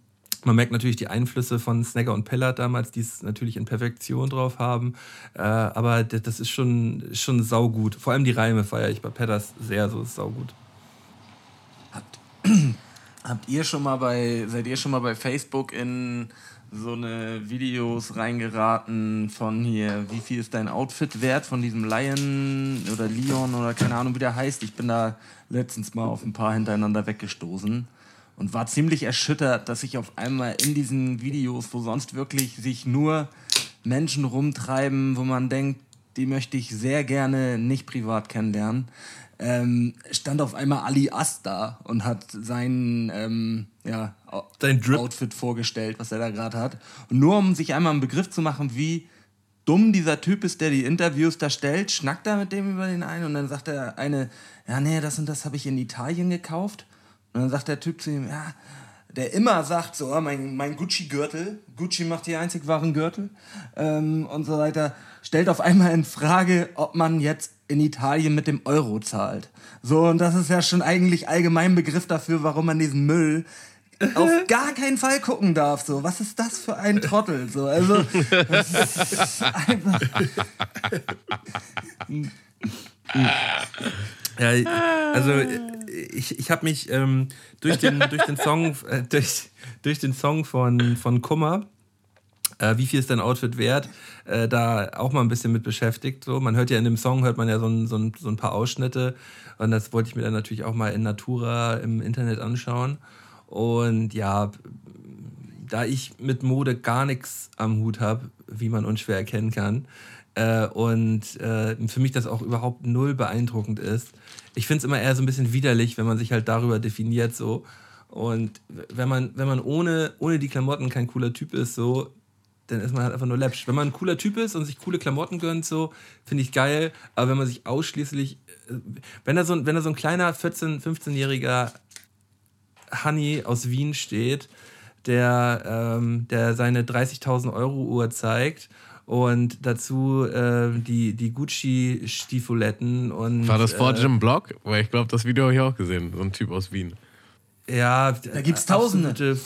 man merkt natürlich die Einflüsse von Snagger und Pellert damals, die es natürlich in Perfektion drauf haben. Äh, aber das ist schon, schon saugut. Vor allem die Reime feiere ich bei Pedders sehr, so ist saugut. Habt ihr schon mal bei, seid ihr schon mal bei Facebook in so eine Videos reingeraten von hier, wie viel ist dein Outfit wert von diesem Lion oder Leon oder keine Ahnung, wie der heißt? Ich bin da letztens mal auf ein paar hintereinander weggestoßen und war ziemlich erschüttert, dass ich auf einmal in diesen Videos, wo sonst wirklich sich nur Menschen rumtreiben, wo man denkt, die möchte ich sehr gerne nicht privat kennenlernen, ähm, stand auf einmal Ali Asta und hat sein ähm, ja. Outfit vorgestellt, was er da gerade hat. Und nur um sich einmal einen Begriff zu machen, wie dumm dieser Typ ist, der die Interviews da stellt, schnackt er mit dem über den einen und dann sagt der eine, ja, nee, das und das habe ich in Italien gekauft. Und dann sagt der Typ zu ihm, ja, der immer sagt so, ah, mein, mein Gucci-Gürtel, Gucci macht die einzig wahren Gürtel ähm, und so weiter, stellt auf einmal in Frage, ob man jetzt in Italien mit dem Euro zahlt. So, und das ist ja schon eigentlich allgemein Begriff dafür, warum man diesen Müll auf gar keinen Fall gucken darf. So, was ist das für ein Trottel? So, also, das ist einfach. Ja, also ich, ich habe mich ähm, durch, den, durch den Song äh, durch, durch den Song von, von Kummer äh, wie viel ist dein Outfit wert, äh, da auch mal ein bisschen mit beschäftigt. So. Man hört ja in dem Song, hört man ja so ein, so, ein, so ein paar Ausschnitte und das wollte ich mir dann natürlich auch mal in Natura im Internet anschauen. Und ja, da ich mit Mode gar nichts am Hut habe, wie man unschwer erkennen kann, äh, und äh, für mich das auch überhaupt null beeindruckend ist. Ich finde es immer eher so ein bisschen widerlich, wenn man sich halt darüber definiert so. Und wenn man, wenn man ohne, ohne die Klamotten kein cooler Typ ist, so, dann ist man halt einfach nur läppsch. Wenn man ein cooler Typ ist und sich coole Klamotten gönnt, so, finde ich geil. Aber wenn man sich ausschließlich, äh, wenn da so, ein- wenn da so ein kleiner 14-, 15-jähriger Honey aus Wien steht, der, ähm, der seine 30.000 Euro Uhr zeigt und dazu ähm, die, die Gucci-Stiefuletten und. War das vor äh, Jim Block? Weil ich glaube, das Video habe ich auch gesehen. So ein Typ aus Wien. Ja, Da gibt's Tausende. absolute-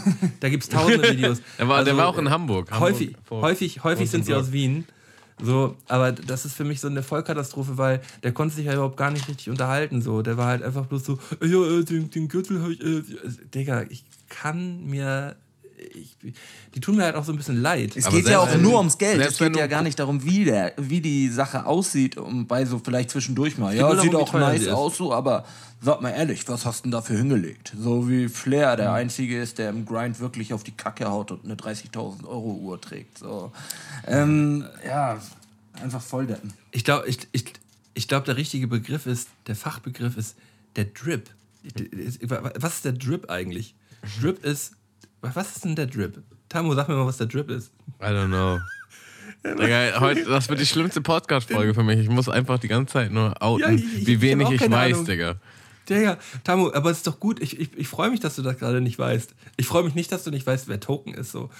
Da gibt's tausende Videos. Der war, der Also, war auch in Hamburg. Hamburg häufig, vor- häufig, häufig sind sie aus Wien. So, aber das ist für mich so eine Vollkatastrophe, weil der konnte sich ja überhaupt gar nicht richtig unterhalten. So, der war halt einfach bloß so, ja, äh, den, den Gürtel habe ich, äh, Digga, ich kann mir, ich, die tun mir halt auch so ein bisschen leid. Es Aber geht ja auch wenn nur ums Geld. Es geht ja gar nicht darum, wie, der, wie die Sache aussieht, um bei so vielleicht zwischendurch mal. Ja, sieht auch nice aus, so, aber sag mal ehrlich, was hast du denn dafür hingelegt? So wie Flair der Einzige ist, der im Grind wirklich auf die Kacke haut und eine 30.000 Euro Uhr trägt. So. Ähm, ja, einfach volldeppen. Ich glaube, ich, ich, ich glaub, der richtige Begriff ist, der Fachbegriff ist der Drip. Was ist der Drip eigentlich? Drip ist, was ist denn der Drip? Tamo, sag mir mal, was der Drip ist. I don't know. Digga, heute, das wird die schlimmste Podcast-Folge für mich. Ich muss einfach die ganze Zeit nur outen, Ja, ich- ich- wie ich wenig ich keine weiß, Ahnung. Digga. Digga, Tamu, aber es ist doch gut. Ich, ich, ich freue mich, dass du das gerade nicht weißt. Ich freue mich nicht, dass du nicht weißt, wer Token ist. So.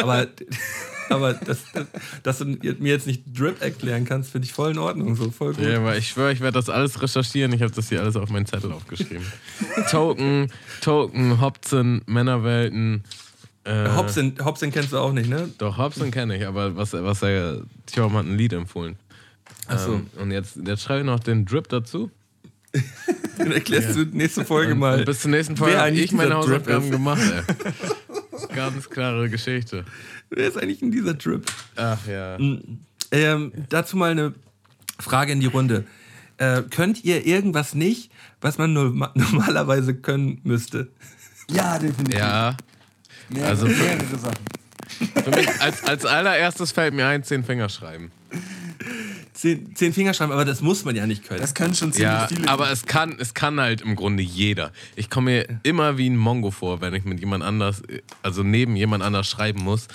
aber aber das, das, dass du mir jetzt nicht Drip erklären kannst, finde ich voll in Ordnung. So, voll gut. Ja, aber ich schwöre, ich werde das alles recherchieren. Ich habe das hier alles auf meinen Zettel aufgeschrieben. Token, Token, Hobson, Männerwelten. Äh, Hobson, Hobson kennst du auch nicht, ne? Doch, Hobson kenne ich, aber was, was er, Tjom hat ein Lied empfohlen. Ach so. Ähm, und jetzt, jetzt schreibe ich noch den Drip dazu. Dann erklärst du nächste Folge mal. Und bis zur nächsten Folge wer habe eigentlich ich meine Hausaufgaben gemacht, ey. Ganz klare Geschichte. Wer ist eigentlich in dieser Drip? Ach ja. Ähm, dazu mal eine Frage in die Runde. Äh, könnt ihr irgendwas nicht, was man norma- normalerweise können müsste? Ja, definitiv. Ja, Mehrere, also für- mehrere Sachen. für mich als, als allererstes fällt mir ein, zehn Finger schreiben. Zehn, zehn Finger schreiben, aber das muss man ja nicht können. Das können schon ziemlich Ja, viele. aber es kann, es kann halt im Grunde jeder. Ich komme mir immer wie ein Mongo vor, wenn ich mit jemand anders, also neben jemand anders schreiben muss.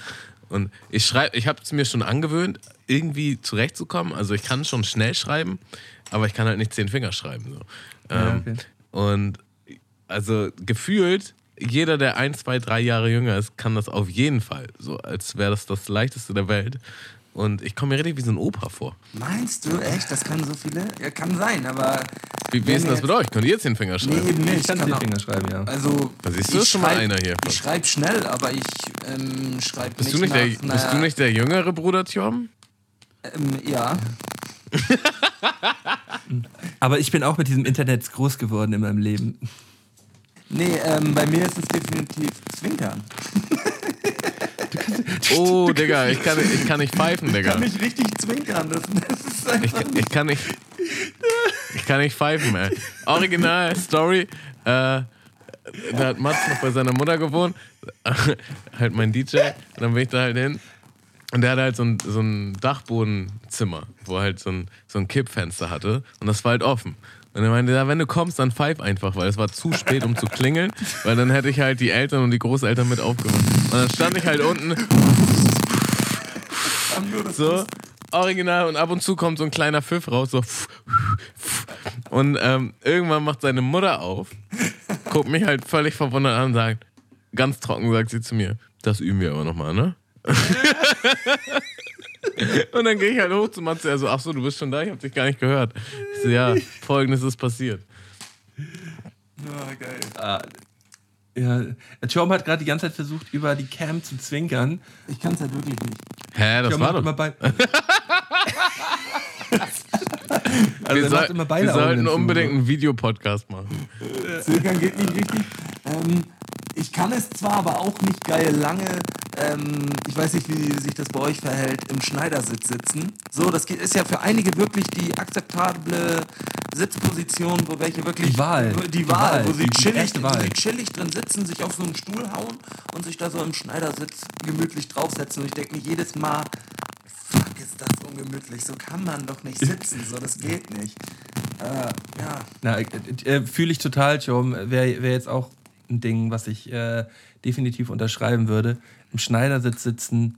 Und ich schreibe, ich habe es mir schon angewöhnt, irgendwie zurechtzukommen. Also ich kann schon schnell schreiben, aber ich kann halt nicht zehn Finger schreiben. So. Ja, Ähm, okay. Und also gefühlt, jeder, der ein, zwei, drei Jahre jünger ist, kann das auf jeden Fall. So als wäre das das leichteste der Welt. Und ich komme mir richtig wie so ein Opa vor. Meinst du echt? Das können so viele? Ja, kann sein, aber. Wie, wie ist denn das jetzt- mit euch? Könnt ihr zehn Finger Nee, schreiben? eben nicht. ich kann Kann zehn auch- Finger schreiben, ja. Also. Da siehst du, ich ist schon mal schreib- einer hier. Ich schreibe schnell, aber ich ähm, schreibe Bist nicht. du nicht, der, nach, bist naja, du nicht der jüngere Bruder, Tjom? Ähm, ja. Aber ich bin auch mit diesem Internet groß geworden in meinem Leben. Nee, ähm, bei mir ist es definitiv Zwinkern. Oh, Digga, ich kann, ich kann nicht pfeifen, Digga. Kann ich richtig zwinkern. Das, das ist Ich, einfach. ich kann nicht. Ich kann nicht pfeifen, ey. Original Story. Äh, da hat Mats noch bei seiner Mutter gewohnt. halt mein DJ. Und dann bin ich da halt hin. Und der hatte halt so ein, so ein Dachbodenzimmer, wo er halt so ein, so ein Kippfenster hatte. Und das war halt offen. Und er meinte, ja, wenn du kommst, dann pfeif einfach, weil es war zu spät, um zu klingeln. Weil dann hätte ich halt die Eltern und die Großeltern mit aufgemacht. Und dann stand ich halt unten so, original und ab und zu kommt so ein kleiner Pfiff raus, so. Und ähm, irgendwann macht seine Mutter auf, guckt mich halt völlig verwundert an und sagt, ganz trocken sagt sie zu mir, das üben wir aber nochmal, ne? und dann gehe ich halt hoch zu Matze, er so, ach so, du bist schon da, ich hab dich gar nicht gehört. Ich so, ja, folgendes ist passiert. Ja, Tom hat gerade die ganze Zeit versucht, über die Cam zu zwinkern. Ich kann es halt wirklich nicht. Hä, das Tom war macht immer doch... bei also Wir, er soll, immer beide wir sollten unbedingt einen Videopodcast machen. Zwinkern geht nicht richtig. Ähm, ich kann es zwar, aber auch nicht geil lange, ähm, ich weiß nicht, wie sich das bei euch verhält, im Schneidersitz sitzen. So, das ist ja für einige wirklich die akzeptable Sitzposition, wo welche wirklich... Die Wahl. Die, Die Wahl, Wahl. wo sie, chillig, Wahl. chillig drin sitzen, sich auf so einen Stuhl hauen und sich da so im Schneidersitz gemütlich draufsetzen. Und ich denke mir jedes Mal, fuck, ist das ungemütlich. So kann man doch nicht sitzen. So, das geht nicht. Äh, ja. Na, äh, äh, fühle ich total, Tom. Wäre wär jetzt auch ein Ding, was ich äh, definitiv unterschreiben würde. Im Schneidersitz sitzen,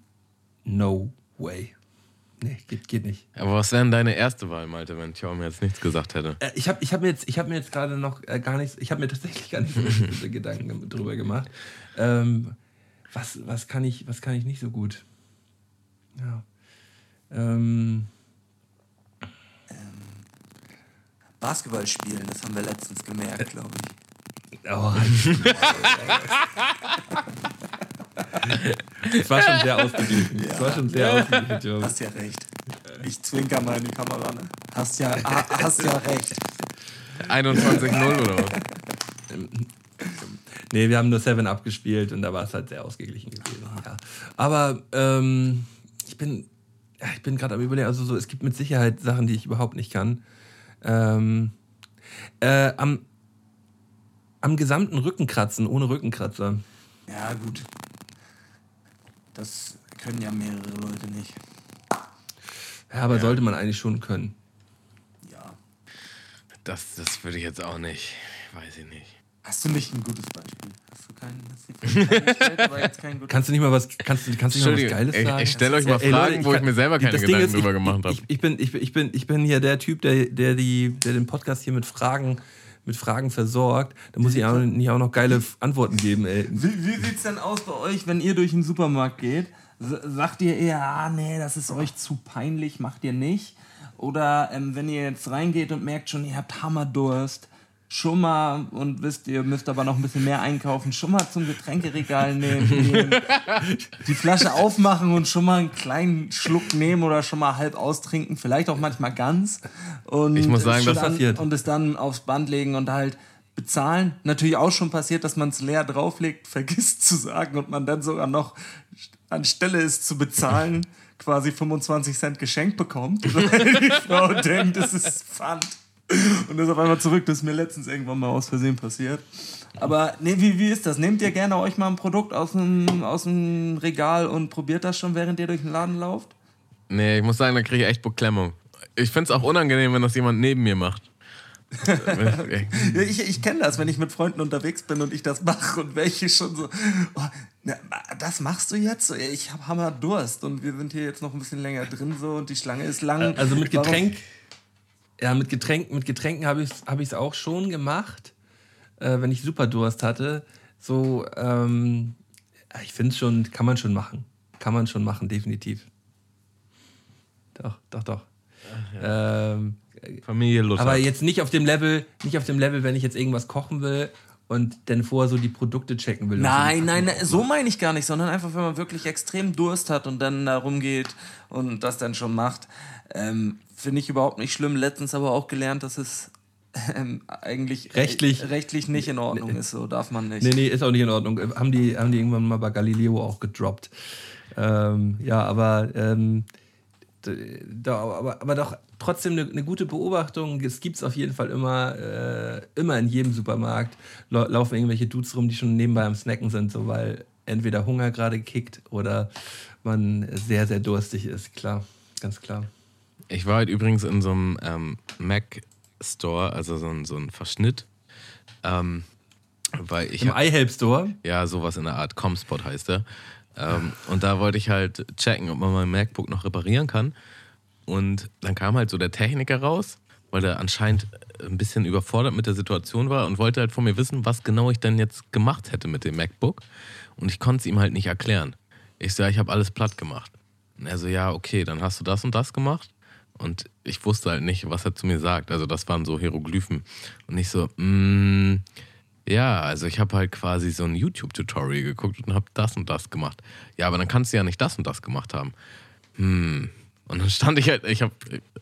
no way. Nee, geht, geht nicht. Aber was wäre denn deine erste Wahl, Malte, wenn Tjom jetzt nichts gesagt hätte? Äh, ich habe ich hab mir jetzt, ich hab mir jetzt gerade noch äh, gar nichts, ich habe mir tatsächlich gar nicht so viele Gedanken drüber gemacht. Ähm, was, was, kann ich, was kann ich nicht so gut? Ja. Ähm, Basketball spielen, das haben wir letztens gemerkt, glaube ich. oh, es war schon sehr ausgeglichen. Es war schon sehr ausgeglichen, Tom. Hast ja recht. Ich zwinker mal in die Kamera, ne? Hast ja, ha, hast ja recht. 21-0 oder was? Nee, wir haben nur Seven abgespielt und da war es halt sehr ausgeglichen gewesen. Ja. Aber ähm, ich bin, ja, ich bin gerade am überlegen, also so, es gibt mit Sicherheit Sachen, die ich überhaupt nicht kann. Ähm, äh, am, am gesamten Rücken kratzen, ohne Rückenkratzer. Ja, gut. Das können ja mehrere Leute nicht. Ja, aber sollte man eigentlich schon können. Ja. Das, das würde ich jetzt auch nicht. Weiß ich nicht. Hast du nicht ein gutes Beispiel? Hast du keinen, hast du die Frage gestellt, aber jetzt kein gutes Kannst du nicht mal was, kannst, du- kannst du nicht mal was Geiles ich, sagen? ich stelle euch mal Ey, Fragen, Leute, wo ich kann- mir selber keine Gedanken ist, drüber ich, gemacht habe. Ich, ich, bin, ich, ich, bin, ich bin hier der Typ, der, der, die, der den Podcast hier mit Fragen, mit Fragen versorgt. Da muss ich auch nicht auch noch geile Antworten geben, ey. Wie, wie sieht's denn aus bei euch, wenn ihr durch den Supermarkt geht? Sagt ihr eher, ah, nee, das ist euch zu peinlich, macht ihr nicht? Oder ähm, wenn ihr jetzt reingeht und merkt schon, ihr habt Hammerdurst, schon mal und wisst, ihr müsst aber noch ein bisschen mehr einkaufen, schon mal zum Getränkeregal nehmen, die Flasche aufmachen und schon mal einen kleinen Schluck nehmen oder schon mal halb austrinken, vielleicht auch manchmal ganz. Und Ich muss sagen, es das dann- passiert. Und es dann aufs Band legen und halt bezahlen. Natürlich auch schon passiert, dass man es leer drauflegt, vergisst zu sagen und man dann sogar noch anstelle es zu bezahlen quasi 25 Cent geschenkt bekommt, weil die Frau denkt, es ist Pfand. Und das auf einmal zurück. Das ist mir letztens irgendwann mal aus Versehen passiert. Aber nee, wie, wie ist das? Nehmt ihr gerne euch mal ein Produkt aus dem, aus dem Regal und probiert das schon, während ihr durch den Laden lauft? Nee, ich muss sagen, da kriege ich echt Beklemmung. Ich finde es auch unangenehm, wenn das jemand neben mir macht. Ich ich kenne das, wenn ich mit Freunden unterwegs bin und ich das mache und welche schon so, oh, na, das machst du jetzt? Ich habe Hammer Durst und wir sind hier jetzt noch ein bisschen länger drin so und die Schlange ist lang. Also mit Warum- Getränk, ja, mit Getränk, mit Getränken habe ich es hab ich's auch schon gemacht, äh, wenn ich super Durst hatte. So, ähm, ja, ich finde es schon, kann man schon machen. Kann man schon machen, definitiv. Doch, doch, doch. Ähm, Familie Luther. aber jetzt nicht auf dem Level, nicht auf dem Level, wenn ich jetzt irgendwas kochen will und dann vorher so die Produkte checken will. Nein, nein, nein, so meine ich gar nicht, sondern einfach, wenn man wirklich extrem Durst hat und dann da rumgeht und das dann schon macht, ähm, finde ich überhaupt nicht schlimm. Letztens aber auch gelernt, dass es ähm, eigentlich Rechtlich- äh, rechtlich nicht in Ordnung ist, so darf man nicht. Nee, nee, ist auch nicht in Ordnung. Äh, Haben die, haben die irgendwann mal bei Galileo auch gedroppt. Ähm, ja, aber, ähm, da, aber, aber doch trotzdem eine, eine gute Beobachtung. Es gibt es auf jeden Fall immer, äh, immer in jedem Supermarkt. Lau- laufen irgendwelche Dudes rum, die schon nebenbei am Snacken sind, so weil entweder Hunger gerade kickt oder man sehr, sehr durstig ist. Klar, ganz klar. Ich war heute übrigens in so einem ähm, Mac Store, also so ein, so ein Verschnitt. Ähm, weil ich Im iHelp Store. ja sowas in der Art Comspot heißt der. Ähm, und da wollte ich halt checken, ob man mein MacBook noch reparieren kann. Und dann kam halt so der Techniker raus, weil der anscheinend ein bisschen überfordert mit der Situation war und wollte halt von mir wissen, was genau ich denn jetzt gemacht hätte mit dem MacBook. Und ich konnte es ihm halt nicht erklären. Ich so, ja, ich habe alles platt gemacht. Und er so, ja, okay, dann hast du das und das gemacht. Und ich wusste halt nicht, was er zu mir sagt. Also das waren so Hieroglyphen. Und ich so, mm, ja, also ich habe halt quasi so ein YouTube-Tutorial geguckt und habe das und das gemacht. Ja, aber dann kannst du ja nicht das und das gemacht haben. Hm. Und dann stand ich halt, ich habe,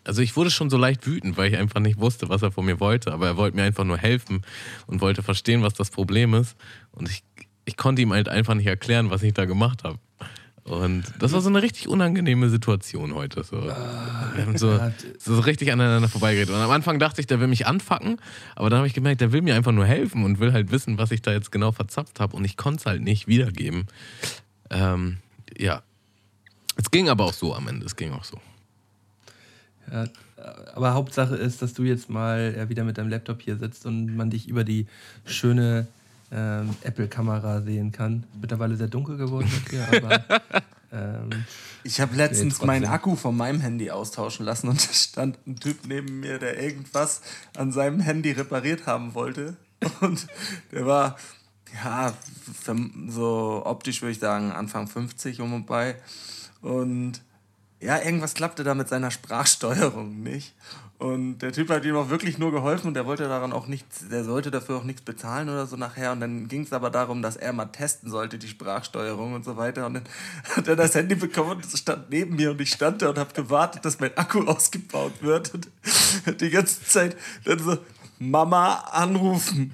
also ich wurde schon so leicht wütend, weil ich einfach nicht wusste, was er von mir wollte. Aber er wollte mir einfach nur helfen und wollte verstehen, was das Problem ist. Und ich, ich konnte ihm halt einfach nicht erklären, was ich da gemacht habe. Und das war so eine richtig unangenehme Situation heute. So. Wir haben so, so richtig aneinander vorbeigeredet. Und am Anfang dachte ich, der will mich anfacken, aber dann habe ich gemerkt, der will mir einfach nur helfen und will halt wissen, was ich da jetzt genau verzapft habe. Und ich konnte es halt nicht wiedergeben. Ähm, ja. Es ging aber auch so am Ende. Es ging auch so. Ja, aber Hauptsache ist, dass du jetzt mal wieder mit deinem Laptop hier sitzt und man dich über die schöne ähm, Apple-Kamera sehen kann. Mittlerweile sehr dunkel geworden hier, aber ähm, Ich habe letztens meinen Akku von meinem Handy austauschen lassen und da stand ein Typ neben mir, der irgendwas an seinem Handy repariert haben wollte. Und der war, ja, so optisch würde ich sagen, Anfang 50 um und bei. Und ja, irgendwas klappte da mit seiner Sprachsteuerung nicht. Und der Typ hat ihm auch wirklich nur geholfen und der wollte daran auch nichts, der sollte dafür auch nichts bezahlen oder so nachher. Und dann ging es aber darum, dass er mal testen sollte, die Sprachsteuerung und so weiter. Und dann hat er das Handy bekommen und es stand neben mir und ich stand da und habe gewartet, dass mein Akku ausgebaut wird. Und die ganze Zeit dann so Mama anrufen.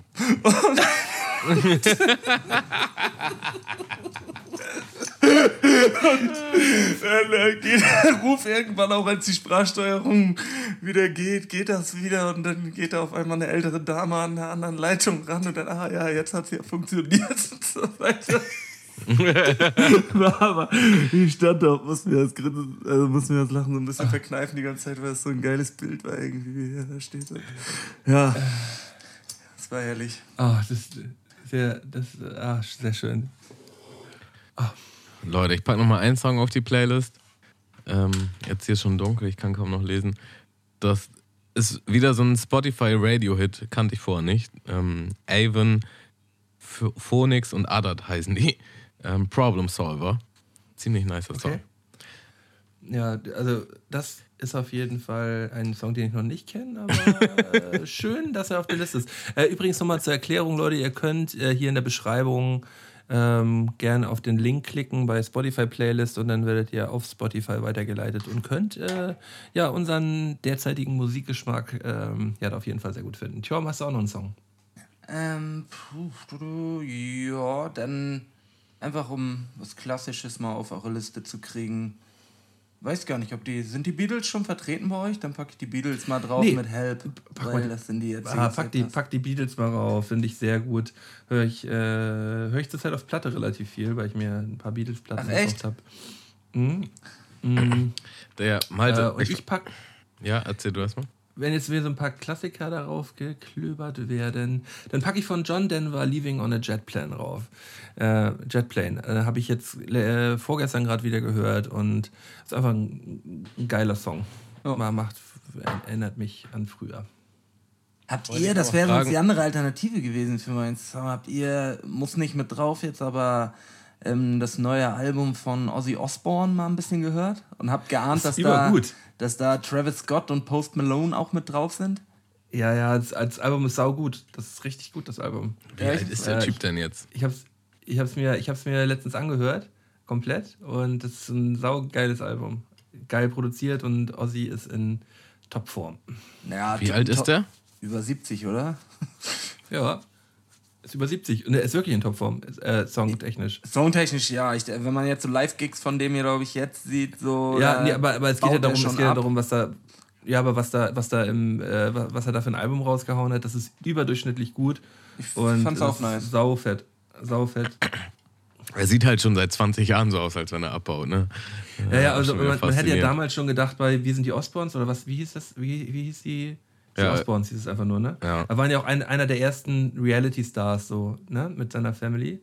Dann äh, geht der Ruf irgendwann auch, als die Sprachsteuerung wieder geht, geht das wieder und dann geht da auf einmal eine ältere Dame an der anderen Leitung ran und dann, ah ja, jetzt hat es ja funktioniert und so weiter. Aber ich stand da, muss mir das Grinsen, also muss mir das Lachen so ein bisschen verkneifen die ganze Zeit, weil es so ein geiles Bild war irgendwie, wie er da steht. Und, ja. Das war herrlich. Oh, das sehr, das, ah, sehr schön. Leute, ich packe nochmal einen Song auf die Playlist. Ähm, jetzt hier ist schon dunkel, ich kann kaum noch lesen. Das ist wieder so ein Spotify-Radio-Hit, kannte ich vorher nicht. Ähm, Avon, Ph- Phoenix und Adat heißen die. Ähm, Problem Solver. Ziemlich nicer Song. Okay. Ja, also das ist auf jeden Fall ein Song, den ich noch nicht kenne, aber äh, schön, dass er auf der Liste ist. Äh, übrigens nochmal zur Erklärung, Leute, ihr könnt äh, hier in der Beschreibung ähm, gerne auf den Link klicken bei Spotify Playlist und dann werdet ihr auf Spotify weitergeleitet und könnt äh, ja unseren derzeitigen Musikgeschmack ähm, ja auf jeden Fall sehr gut finden. Tjorm, hast du auch noch einen Song? Ähm, puh, du, du, ja, dann einfach um was Klassisches mal auf eure Liste zu kriegen. Weiß gar nicht, ob die. Sind die Beatles schon vertreten bei euch? Dann packe ich die Beatles mal drauf Nee, mit Help. pack weil mal- das sind die jetzt. Ah, pack, die, pack die Beatles mal rauf, finde ich sehr gut. Höre ich, äh, hör ich zurzeit auf Platte relativ viel, weil ich mir ein paar Beatles-Platten Ach, echt? habe. Mhm. Mhm. Der Malte, äh, und ich, ich pack, ja, erzähl du erstmal. Wenn jetzt mir so ein paar Klassiker darauf geklöbert werden, dann packe ich von John Denver Leaving on a Jet Plane rauf. Äh, Jet Plane. Äh, Habe ich jetzt äh, vorgestern gerade wieder gehört und ist einfach ein, ein geiler Song. Man macht, erinnert mich an früher. Habt Wollte ihr, das wäre sonst die andere Alternative gewesen für meinen Song, habt ihr, muss nicht mit drauf jetzt, aber ähm, das neue Album von Ozzy Osbourne mal ein bisschen gehört und habt geahnt, Das dass ist da, übergut. Dass da Travis Scott und Post Malone auch mit drauf sind? Ja, ja, als, als Album ist saugut. Das ist richtig gut, das Album. Wie alt ist der Äh, Typ denn jetzt? Ich hab's, ich hab's, mir, ich hab's mir letztens angehört, komplett. Und das ist ein saugeiles Album. Geil produziert und Ozzy ist in Topform. Ja, Wie alt ist der? Über 70, oder? Ja, ist über 70. Und er ist wirklich in Topform, äh, songtechnisch. Songtechnisch ja. Ich, wenn man jetzt so Live-Gigs von dem hier, glaube ich, jetzt sieht, so. Ja, da nee, aber, aber es geht ja darum, es geht ja darum, was da. Ja, aber was da, was da im, äh, wa- was er da für ein Album rausgehauen hat, das ist überdurchschnittlich gut. Und fand's auch nice. Saufett. Saufett. Er sieht halt schon seit 20 Jahren so aus, als wenn er abbaut, ne? Ja, ja, also schon wieder man, man hätte ja damals schon gedacht, bei Wir sind die Osborns oder was, wie hieß das? Wie, wie hieß die? Die Ja. Osborns hieß es einfach nur, ne? Ja. Da waren ja auch ein, einer der ersten Reality-Stars, so, ne? Mit seiner Family.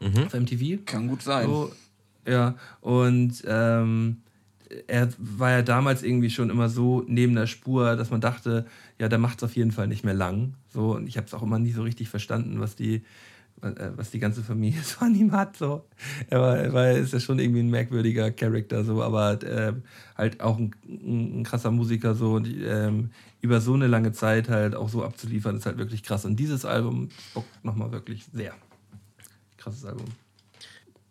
Mhm. Auf MTV. Kann gut sein. So, ja, und ähm, er war ja damals irgendwie schon immer so neben der Spur, dass man dachte, ja, der macht es auf jeden Fall nicht mehr lang. So, und ich habe es auch immer nie so richtig verstanden, was die, was die ganze Familie so an ihm hat. So. Er war, er war, ist ja schon irgendwie ein merkwürdiger Charakter, so, aber ähm, halt auch ein, ein krasser Musiker so und ähm, über so eine lange Zeit halt auch so abzuliefern, ist halt wirklich krass. Und dieses Album bockt nochmal wirklich sehr. Krasses Album.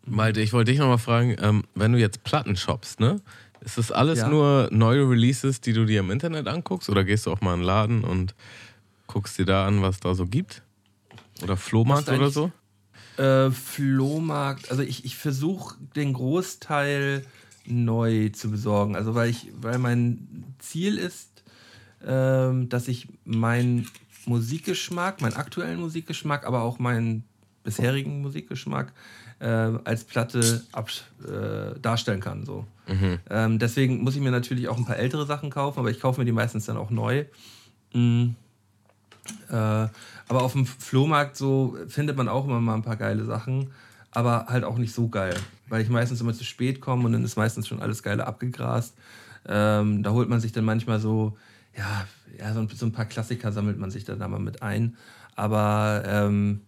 Malte, ich wollte dich nochmal fragen, ähm, wenn du jetzt Platten shoppst, ne? Ist das alles Ja. nur neue Releases, die du dir im Internet anguckst? Oder gehst du auch mal in den Laden und guckst dir da an, was da so gibt? Oder Flohmarkt oder so? Äh, Flohmarkt, also ich, ich versuche den Großteil neu zu besorgen. Also weil ich, weil mein Ziel ist, ähm, dass ich meinen Musikgeschmack, meinen aktuellen Musikgeschmack, aber auch meinen bisherigen Musikgeschmack äh, als Platte ab, äh, darstellen kann. So. Ähm, deswegen muss ich mir natürlich auch ein paar ältere Sachen kaufen, aber ich kaufe mir die meistens dann auch neu. Mm. Äh, aber auf dem Flohmarkt so findet man auch immer mal ein paar geile Sachen, aber halt auch nicht so geil, weil ich meistens immer zu spät komme und dann ist meistens schon alles geile abgegrast. Ähm, da holt man sich dann manchmal so, ja, ja so, ein, so ein paar Klassiker sammelt man sich dann da mal mit ein. Aber ähm,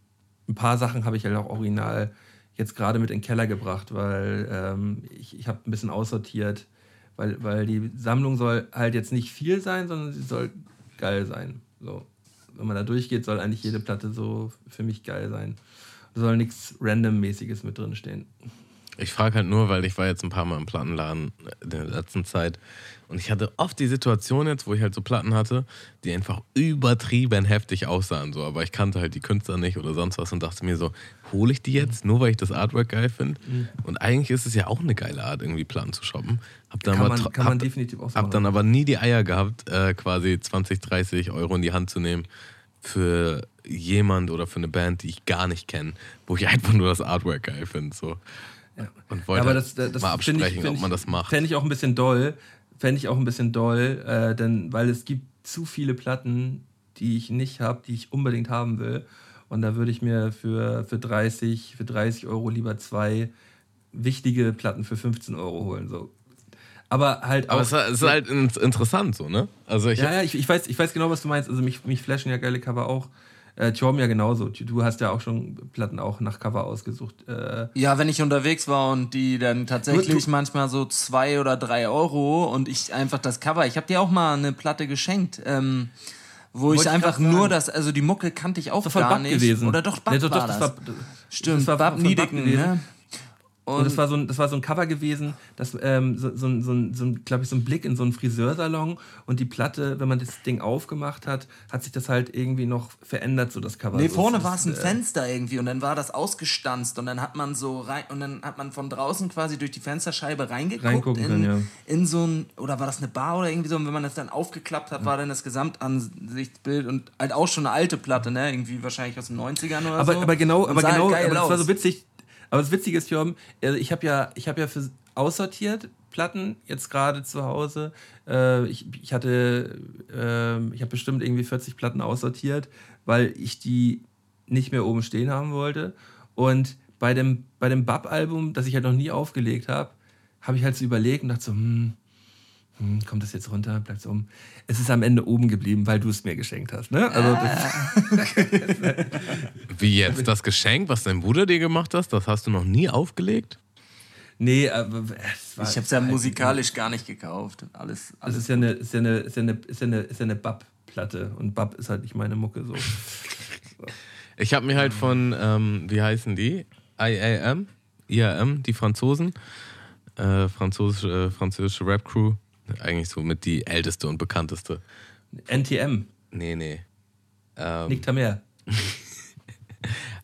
ein paar Sachen habe ich halt auch original jetzt gerade mit in den Keller gebracht, weil ähm, ich, ich habe ein bisschen aussortiert, weil, weil die Sammlung soll halt jetzt nicht viel sein, sondern sie soll geil sein. So. Wenn man da durchgeht, soll eigentlich jede Platte so für mich geil sein. Da soll nichts Random-mäßiges mit drin stehen. Ich frage halt nur, weil ich war jetzt ein paar Mal im Plattenladen in der letzten Zeit und ich hatte oft die Situation jetzt, wo ich halt so Platten hatte, die einfach übertrieben heftig aussahen. So. Aber ich kannte halt die Künstler nicht oder sonst was und dachte mir so, hole ich die jetzt, nur weil ich das Artwork geil finde? Mhm. Und eigentlich ist es ja auch eine geile Art, irgendwie Platten zu shoppen. Hab dann, Kann aber, man, kann man hab, definitiv auch so hab dann aber nie die Eier gehabt, äh, quasi 20, 30 Euro in die Hand zu nehmen für jemand oder für eine Band, die ich gar nicht kenne, wo ich einfach nur das Artwork geil finde. So. Und wollte aber halt das, das, das mal absprechen, ich, ob man das macht. Fände ich auch ein bisschen doll. Fände ich auch ein bisschen doll, äh, denn, weil es gibt zu viele Platten, die ich nicht habe, die ich unbedingt haben will. Und da würde ich mir für, für, 30, für 30 Euro lieber zwei wichtige Platten für 15 Euro holen. So. Aber halt auch. Aber es ist halt in- interessant so, ne? Also ich ja, ja, ich, ich, weiß, ich weiß genau, was du meinst. Also mich, mich flashen ja geile Cover auch. Äh, Tjorm ja genauso. Du hast ja auch schon Platten auch nach Cover ausgesucht. Äh, Ja, wenn ich unterwegs war und die dann tatsächlich Du- manchmal so zwei oder drei Euro und ich einfach das Cover, ich habe dir auch mal eine Platte geschenkt, ähm, wo ich einfach sagen. nur das, also die Mucke kannte ich auch das war gar nicht. gewesen. Oder doch, Bab Nee, doch, war doch, das. das war, Stimmt, das war Bab Niedecken, gewesen. ne? Und das war so ein, das war so ein Cover gewesen, das, ähm, so, so, ein- so, so glaube ich, so ein Blick in so einen Friseursalon und die Platte, wenn man das Ding aufgemacht hat, hat sich das halt irgendwie noch verändert, so das Cover. Nee, vorne war es ein äh, Fenster irgendwie und dann war das ausgestanzt und dann hat man so rein und dann hat man von draußen quasi durch die Fensterscheibe reingeguckt Reingucken in, können, ja. in so ein oder war das eine Bar oder irgendwie so und wenn man das dann aufgeklappt hat, war dann das Gesamtansichtsbild und halt auch schon eine alte Platte, ne, irgendwie wahrscheinlich aus den 90ern oder aber, so. aber genau, Und aber halt genau, aber das war aus. so witzig. Aber das Witzige ist, Jörn, also ich habe ja, ich habe ja für aussortiert Platten jetzt gerade zu Hause. Äh, ich, ich hatte, äh, ich habe bestimmt irgendwie 40 Platten aussortiert, weil ich die nicht mehr oben stehen haben wollte. Und bei dem, bei dem Bab-Album, das ich halt noch nie aufgelegt habe, habe ich halt so überlegt und dachte so, hm, hm, kommt das jetzt runter, bleibt so um. Es ist am Ende oben geblieben, weil du es mir geschenkt hast. Ne? Also das, Wie jetzt? Das Geschenk, was dein Bruder dir gemacht hat, das hast du noch nie aufgelegt? Nee, aber es war, ich habe es ja musikalisch gar nicht gekauft. Alles, Das alles ist ja eine, ist ja eine, ist ja eine, ist ja eine, ist ja eine Bab-Platte. Und Bab ist halt nicht meine Mucke so. Ich habe mir halt von, ähm, wie heißen die? IAM? IAM, die Franzosen. Äh, französische, äh, französische Rap-Crew. Eigentlich so mit die älteste und bekannteste. NTM, Nee, nee. Ähm, Nick Tamer.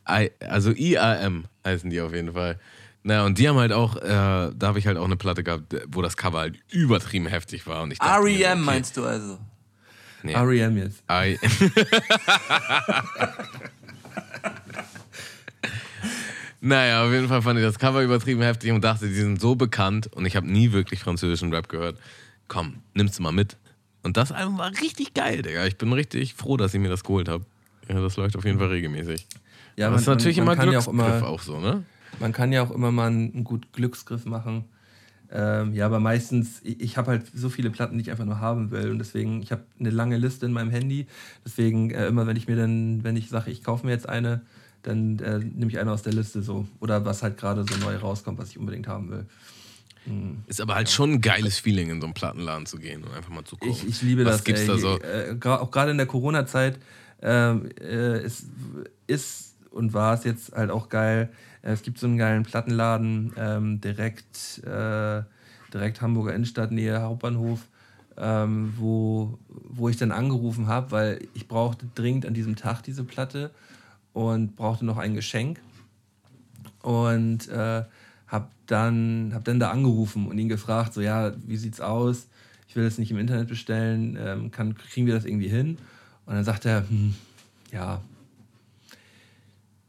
Also IAM heißen die auf jeden Fall. Naja, und die haben halt auch, äh, da habe ich halt auch eine Platte gehabt, wo das Cover halt übertrieben heftig war. Und ich dachte mir so, REM okay, meinst du also? nee, R.E.M. jetzt. I naja, auf jeden Fall fand ich das Cover übertrieben heftig und dachte, die sind so bekannt und ich habe nie wirklich französischen Rap gehört. Komm, nimm's mal mit. Und das Album war richtig geil, Digga. Ich bin richtig froh, dass ich mir das geholt habe. Ja, das läuft auf jeden Fall regelmäßig. Ja, Aber das ist natürlich immer kann ja auch Glücksgriff immer, auch so, ne? man kann ja auch immer mal einen, einen guten Glücksgriff machen. Ähm, ja, aber meistens, ich, ich habe halt so viele Platten, die ich einfach nur haben will. Und deswegen, ich habe eine lange Liste in meinem Handy. Deswegen, äh, immer wenn ich mir dann, wenn ich sage, ich kaufe mir jetzt eine, dann äh, nehme ich eine aus der Liste so. Oder was halt gerade so neu rauskommt, was ich unbedingt haben will. Ist aber halt schon ein geiles Feeling, in so einen Plattenladen zu gehen und einfach mal zu gucken. Ich, ich liebe Was das. gibt's ey. da so? Äh, auch gerade in der Corona-Zeit ähm, äh, ist, ist und war es jetzt halt auch geil. Äh, Es gibt so einen geilen Plattenladen ähm, direkt, äh, direkt Hamburger Innenstadt, Nähe Hauptbahnhof, ähm, wo, wo ich dann angerufen habe, weil ich brauchte dringend an diesem Tag diese Platte und brauchte noch ein Geschenk. Und äh, habe dann, hab dann da angerufen und ihn gefragt, so ja, wie sieht's aus? Ich will das nicht im Internet bestellen, ähm, kann, kriegen wir das irgendwie hin? Und dann sagt er, hm, ja,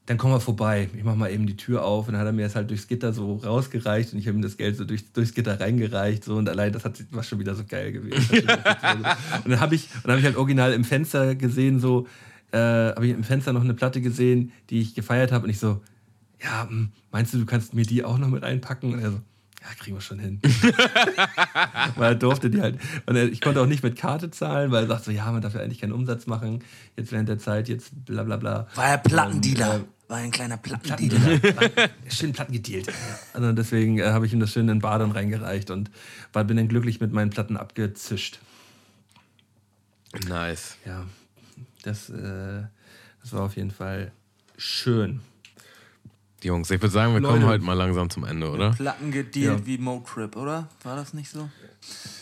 dann komm mal vorbei. Ich mach mal eben die Tür auf. Und dann hat er mir das halt durchs Gitter so rausgereicht und ich habe ihm das Geld so durch, durchs Gitter reingereicht. So, und allein das hat, war schon wieder so geil gewesen. und dann habe ich, hab ich halt original im Fenster gesehen, so, äh, habe ich im Fenster noch eine Platte gesehen, die ich gefeiert habe. Und ich so, ja, hm, meinst du, du kannst mir die auch noch mit einpacken? Und er so, ja, kriegen wir schon hin. weil er durfte die halt. Und ich konnte auch nicht mit Karte zahlen, weil er sagt so, ja, man darf ja eigentlich keinen Umsatz machen. Jetzt während der Zeit, jetzt bla bla bla. War er Plattendealer? Und, äh, War ein kleiner Plattendealer. Plattendealer. schön Platten gedealt. Also deswegen äh, habe ich ihm das schön in den Badern reingereicht und war, bin dann glücklich mit meinen Platten abgezischt. Nice. Ja, das, äh, das war auf jeden Fall schön. Jungs, ich würde sagen, wir Leute. kommen heute mal langsam zum Ende, oder? Platten gedealt Ja. wie Motrip, oder? War das nicht so?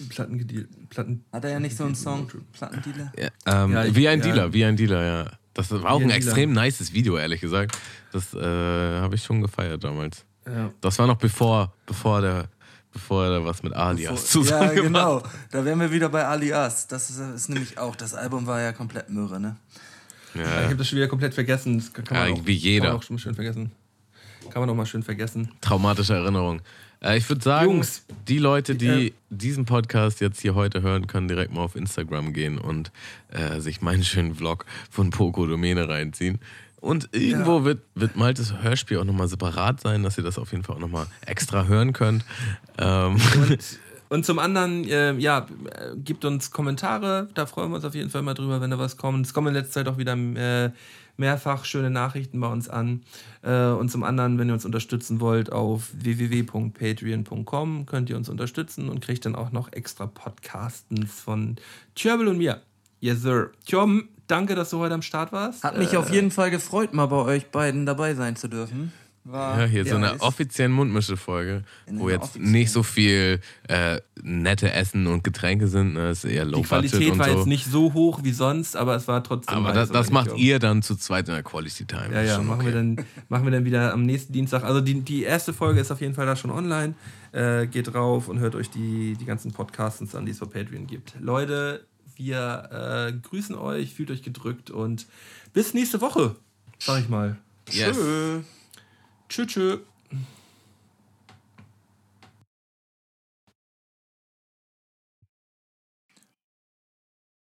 Platten gedealt. Platten. Hat er ja nicht so einen Song? Plattendealer? Ja, ähm, Ja, ich- wie ein ja. Dealer, wie ein Dealer, ja. Das war auch ein ein extrem nices Video, ehrlich gesagt. Das äh, habe ich schon gefeiert damals. Ja. Das war noch bevor, bevor der, bevor er was mit Alias Ja, zusammen genau. Da wären wir wieder bei Alias. Das ist, ist nämlich auch, das Album war ja komplett Möhre, ne? Ich Ja. habe das schon wieder komplett vergessen. Das kann man Ja, auch, wie jeder. Kann man auch schon schön vergessen. Kann man auch mal schön vergessen. Traumatische Erinnerung. Äh, ich würde sagen, Jungs. die Leute, die Äh. diesen Podcast jetzt hier heute hören, können direkt mal auf Instagram gehen und äh, sich meinen schönen Vlog von Poco Domäne reinziehen. Und irgendwo wird, wird Maltes Hörspiel auch nochmal separat sein, dass ihr das auf jeden Fall auch nochmal extra hören könnt. Ähm, Und zum anderen, äh, ja, gibt uns Kommentare, da freuen wir uns auf jeden Fall mal drüber, wenn da was kommt. Es kommen in letzter Zeit auch wieder äh, mehrfach schöne Nachrichten bei uns an. Äh, und zum anderen, wenn ihr uns unterstützen wollt, auf www.patreon.com könnt ihr uns unterstützen und kriegt dann auch noch extra Podcastens von Tjöbel und mir. Yes, sir. Tjom, danke, dass du heute am Start warst. Hat mich auf jeden Fall gefreut, mal bei euch beiden dabei sein zu dürfen. War, ja, hier so eine Mundmische-Folge, In wo jetzt nicht so viel äh, nette Essen und Getränke sind. Ne? Ist eher low Die Qualität und war so. jetzt nicht so hoch wie sonst, aber es war trotzdem. Aber das, das macht ihr dann zu zweit in der Quality Time. Ja, ja, schon machen, okay. wir dann, machen wir dann wieder am nächsten Dienstag. Also die, die erste Folge ist auf jeden Fall da schon online. Äh, geht drauf und hört euch die, die ganzen Podcasts an, die es auf Patreon gibt. Leute, wir äh, grüßen euch, fühlt euch gedrückt und bis nächste Woche, sag ich mal. Yes. Tschö, tschö.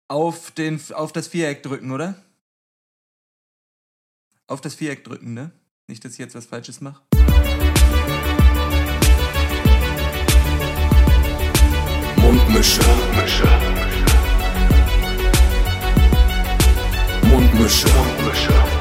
Auf, den, auf das Viereck drücken, oder? Auf das Viereck drücken, ne? Nicht, dass ich jetzt was Falsches mache. Mundmische. Mundmische. Mundmische. Tamo.